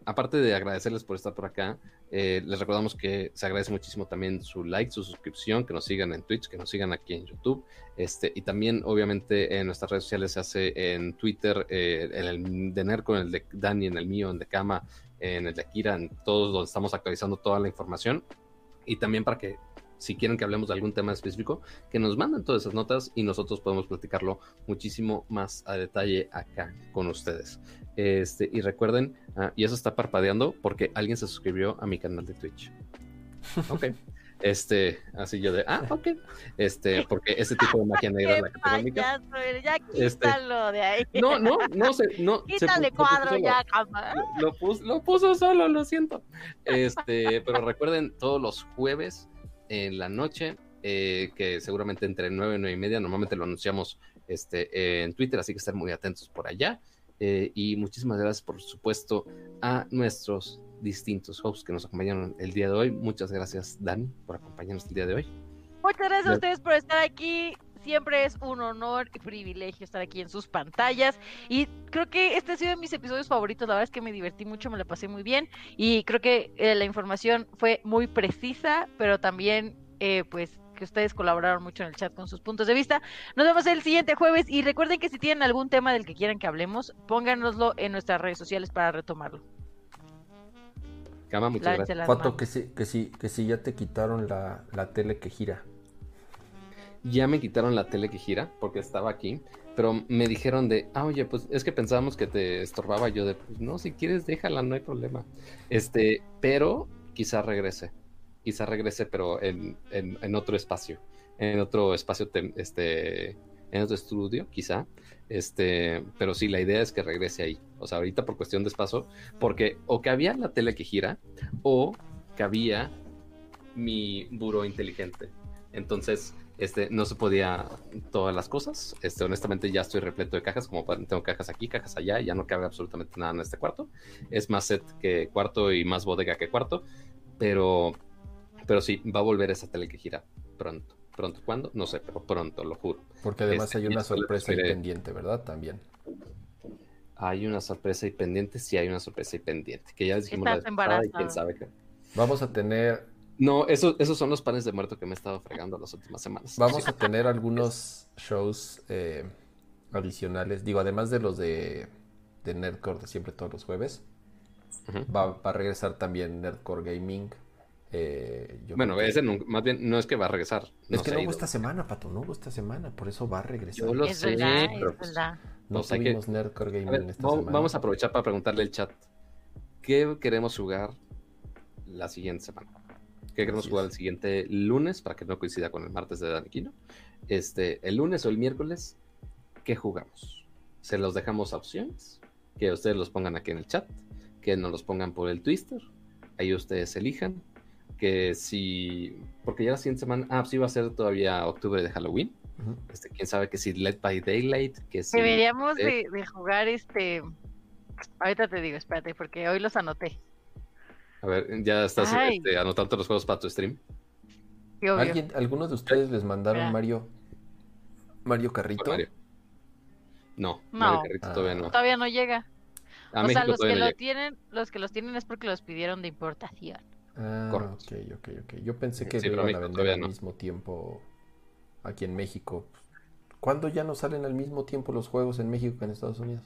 aparte de agradecerles por estar por acá, eh, les recordamos que se agradece muchísimo también su like, su suscripción, que nos sigan en Twitch, que nos sigan aquí en YouTube. Este, y también, obviamente, en nuestras redes sociales se hace en Twitter, eh, en el de Nerco, en el de Dani, en el mío, en de Kama, en el de Akira, en todos donde estamos actualizando toda la información. Y también para que, si quieren que hablemos de algún tema específico, que nos manden todas esas notas y nosotros podemos platicarlo muchísimo más a detalle acá con ustedes. Este, y recuerden, ah, y eso está parpadeando porque alguien se suscribió a mi canal de Twitch. *laughs* Ok. Este, así yo de, ah, ok. Este, porque ese tipo de magia negra es la *laughs* payaso ya Este, quítalo de ahí. No, no, no sé, no. Quítale se puso cuadro ya, cama. Lo, lo pus- lo puso solo, lo siento. Este, pero recuerden, todos los jueves en la noche, eh, que seguramente entre 9 y 9 y media, normalmente lo anunciamos este, en Twitter, así que estén muy atentos por allá. Eh, y muchísimas gracias, por supuesto, a nuestros distintos hosts que nos acompañaron el día de hoy. Muchas gracias, Dani, por acompañarnos el día de hoy. Muchas gracias a ustedes por estar aquí. Siempre es un honor y privilegio estar aquí en sus pantallas. Y creo que este ha sido de mis episodios favoritos. La verdad es que me divertí mucho, me la pasé muy bien. Y creo que eh, la información fue muy precisa, pero también, eh, pues, que ustedes colaboraron mucho en el chat con sus puntos de vista. Nos vemos el siguiente jueves. Y recuerden que si tienen algún tema del que quieran que hablemos, pónganoslo en nuestras redes sociales para retomarlo. Cama, muchas Lávense gracias. Pato, que sí, que sí, que sí ya te quitaron la, la tele que gira. Ya me quitaron la tele que gira porque estaba aquí, pero me dijeron de, ah, oye, pues es que pensábamos que te estorbaba. Yo de, pues no, si quieres, déjala, no hay problema. Este, pero quizá regrese, quizá regrese, pero en, en, en otro espacio, en otro espacio, este, en otro estudio, quizá. Este, pero sí, la idea es que regrese ahí. O sea, ahorita por cuestión de espacio, porque o que había la tele que gira o que había mi buró inteligente. Entonces, este, no se podía todas las cosas. Este, honestamente, ya estoy repleto de cajas, como tengo cajas aquí, cajas allá, y ya no cabe absolutamente nada en este cuarto. Es más set que cuarto y más bodega que cuarto, pero, pero sí, va a volver esa tele que gira pronto. ¿Pronto cuándo? No sé, pero pronto, lo juro. Porque además Este, hay y una sorpresa ahí refiere- pendiente, ¿verdad? También. Hay una sorpresa y pendiente, sí hay una sorpresa y pendiente, que ya les dijimos la y quién sabe qué. Vamos a tener, No, eso, esos son los panes de muerto que me he estado fregando las últimas semanas. vamos a tener *laughs* algunos shows eh, adicionales. Digo, además de los de, de Nerdcore de siempre todos los jueves, va, va a regresar también Nerdcore Gaming. Eh, yo Bueno, ese no- más bien no es que va a regresar. Es que no hubo esta semana, Pato, no hubo esta semana, por eso va a regresar. Yo lo es sé, verdad, pero es pues, verdad. No pues que- tuvimos Nerdcore A Gaming ver, esta vamos, semana. vamos a aprovechar para preguntarle al chat qué queremos jugar la siguiente semana. ¿Qué queremos jugar el siguiente lunes para que no coincida con el martes de Daniquino? Este, el lunes o el miércoles, ¿qué jugamos? Se los dejamos a opciones, que ustedes los pongan aquí en el chat, que nos los pongan por el Twitter, ahí ustedes elijan, que si, porque ya la siguiente semana, ah, sí va a ser todavía octubre de Halloween, este, quién sabe que si Led by Daylight, que si... Deberíamos eh, de, de jugar este. Ahorita te digo, espérate, porque hoy los anoté. A ver, ya estás este, anotando los juegos para tu stream. ¿Alguien, ¿Alguno de ustedes les mandaron. Mario Mario Carrito? Mario. No, No. Mario Carrito Ah. todavía no. Todavía no llega. A o México sea, los que no lo llega. tienen, los que los tienen es porque los pidieron de importación. Ah, Correcto. ok, ok, ok. Yo pensé que Sí, lo iban a vender al no. mismo tiempo aquí en México. ¿Cuándo ya no salen al mismo tiempo los juegos en México que en Estados Unidos?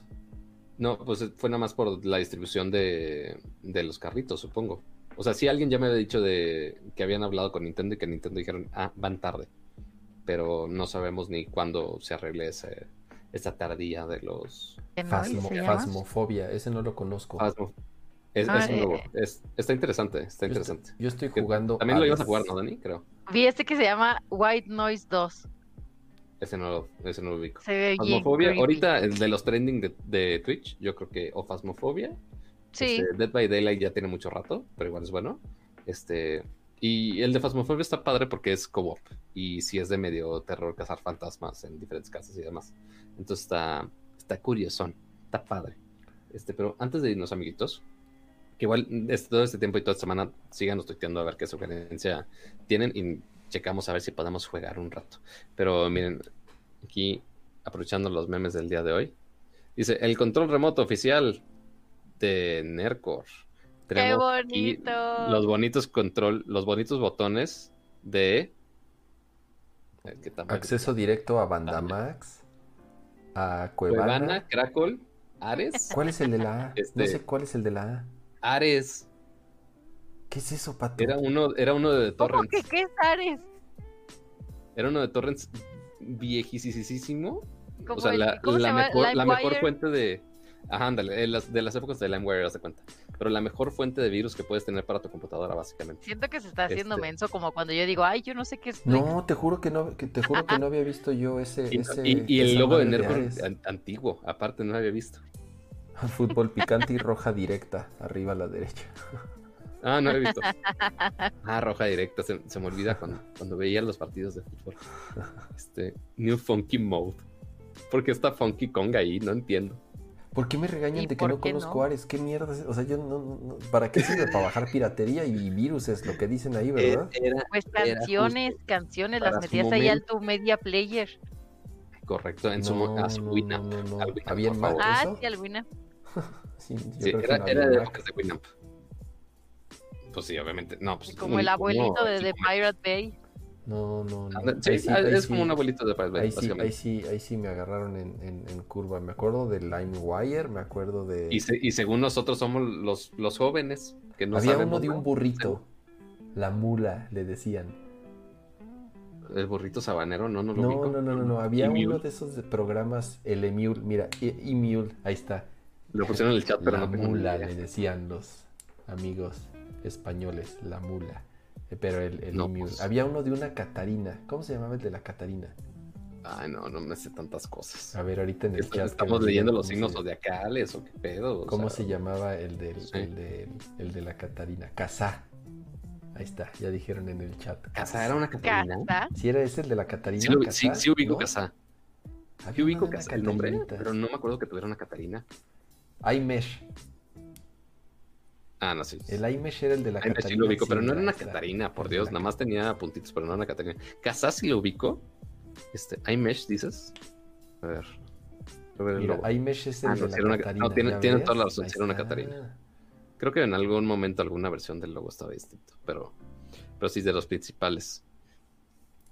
No, pues fue nada más por la distribución de, de los carritos, supongo. O sea, sí alguien ya me había dicho de que habían hablado con Nintendo y que Nintendo dijeron, ah, van tarde. Pero no sabemos ni cuándo se arregle ese, esa tardía de los... Fasmo-. Fasmofobia, ese no lo conozco. Phasmo- Es, Ah, es eh, nuevo. eh. Es- está interesante, está Yo interesante. estoy, yo estoy Que jugando. También lo ibas a jugar, ¿no, Dani? Creo. Vi este que se llama White Noise 2. Ese no, lo- ese no lo ubico. Creepy. ahorita el de los trending de, de Twitch, yo creo que o Phasmophobia, Sí. este, Dead by Daylight ya tiene mucho rato, pero igual es bueno. Este, y el de Phasmophobia está padre porque es co-op y si es de medio terror cazar fantasmas en diferentes casas y demás. Entonces está, está curiosón, está padre. Este, pero antes de irnos, amiguitos, que igual este, todo este tiempo y toda esta semana síganos tuiteando a ver qué sugerencia tienen y checamos a ver si podemos jugar un rato. Pero miren, aquí aprovechando los memes del día de hoy, dice el control remoto oficial de Nercor. ¡Qué Tenemos aquí bonito! los bonitos control, los bonitos botones de ¿qué? Acceso directo a Bandamax, a Cuevana. Cuevana, Crackle, Ares, ¿Cuál es el de la A? No Este- sé cuál es el de la A. Ares. ¿Qué es eso, Pato? Era uno, era uno de ¿Cómo Torrents. que qué es Ares? Era uno de Torrents viejísimo. O sea, el- la, ¿cómo se la llama? mejor, la mejor fuente de. Ajá, ándale, de las, de las épocas de LimeWire, haz de cuenta. Pero la mejor fuente de virus que puedes tener para tu computadora, básicamente. Siento que se está haciendo Este- menso como cuando yo digo, ay, yo no sé qué es. Plex". No, te juro que no, que te juro que no había visto yo ese, Y, ese y- y el logo de an- antiguo, aparte no había visto. *laughs* Fútbol picante y roja directa, arriba a la derecha. *laughs* Ah, no había visto. *laughs* Ah, roja directa, se, se me olvida cuando, cuando veía los partidos de fútbol. Este, New Funky Mode. ¿Por qué está Funky Kong ahí? No entiendo. ¿Por qué me regañan ¿Y de que no conozco no? Ares? ¿Qué mierda es? O sea, yo no, no- ¿Para qué sirve? Para bajar piratería y virus es lo que dicen ahí, ¿verdad? Eh, Era Pues canciones, canciones, las metías ahí al tu media player. correcto en su a su Winamp. no, no, no. al Winamp, ¿Había por favor. Ah, sí, alguna. *laughs* Sí, yo Sí, creo que era, no era de épocas de Winamp. Pues sí, obviamente. No, pues, Como el abuelito no, de, como- Pirate Bay. No, no, no. Sí, sí, ah, es sí. como un abuelito de Pirate Bay, Ahí sí, básicamente. ahí sí, ahí sí me agarraron en, en- en curva. Me acuerdo de LimeWire, me acuerdo de... Y, se- y según nosotros somos los, los jóvenes que no Había sabemos uno de un burrito. La mula, le decían. El burrito sabanero, no, no lo No, ubico. no, no, no, no. Había Emule. uno de esos programas, el Emule. Mira, E- Emule, ahí está. Lo pusieron en el chat, pero La no mula, le decían los amigos españoles, la mula. Eh, Pero el, el No, pues. Había uno de una Catarina. ¿Cómo se llamaba el de la Catarina? Ay, no, no me sé tantas cosas. A ver, ahorita en el Est- chat. ¿Estamos leyendo los cómo signos se- zodiacales o qué pedo? O ¿Cómo sea, se llamaba el, del, Sí. el, de, el de la Catarina? Casá. Ahí está, ya dijeron en el chat. ¿Casa era una Catarina? Casa. Si era ese el de la Catarina. Sí, lo- sí, Casá, sí ubico ¿no? Sí ubico Casa el nombre, pero no me acuerdo que tuviera una Catarina. iMesh. Ah, no, sí. El iMesh era el de la Ay, Catarina. sí lo ubico, pero no era una. Catarina, por de Dios, la nada más tenía puntitos, pero no era una Catarina. Casa sí lo ubico. Este, iMesh, dices. A ver. A ver el Mira, logo. iMesh es el Ah, de no, la era una- Catarina. no, tiene- ¿ya tiene toda la razón, era una. Catarina. Creo que en algún momento alguna versión del logo estaba distinto, pero, pero sí de los principales.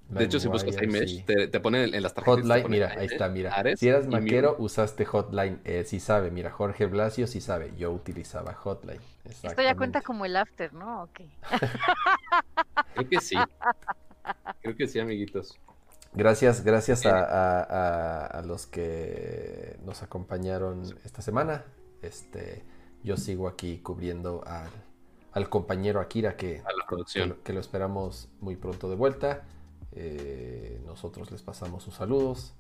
De hecho, si buscas iMesh, sí. te, te ponen en las tarjetas. Hotline, pone mira, ahí está, mira. Ares si eras maquero, usaste Hotline. Eh, sí sabe, mira, Jorge Blasio sí sabe. Yo utilizaba Hotline. Esto ya cuenta como el after, ¿no? Ok. Creo que sí. *laughs* Creo que sí, amiguitos. Gracias, gracias a, a- a- a los que nos acompañaron esta semana. Este, yo sigo aquí cubriendo al, al compañero Akira que, A la producción. lo- que lo esperamos muy pronto de vuelta. Eh, nosotros les pasamos sus saludos.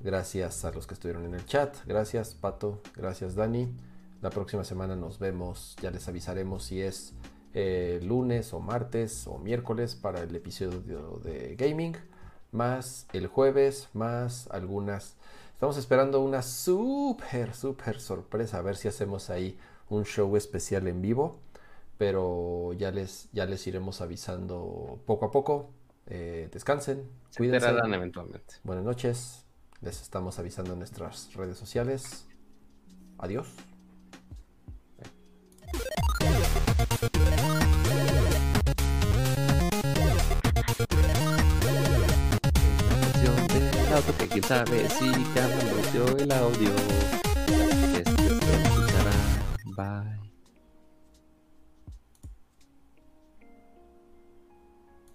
Gracias a los que estuvieron en el chat. Gracias, Pato. Gracias, Dani. La próxima semana nos vemos. Ya les avisaremos si es eh, lunes o martes o miércoles para el episodio de gaming. Más el jueves, más algunas. Estamos esperando una súper, súper sorpresa. A ver si hacemos ahí un show especial en vivo. Pero ya les, ya les iremos avisando poco a poco. Eh, descansen, Se cuídense. eventualmente. Buenas noches. Les estamos avisando en nuestras redes sociales. Adiós. Que quién sabe si cambió el audio. Este se escuchará. Bye.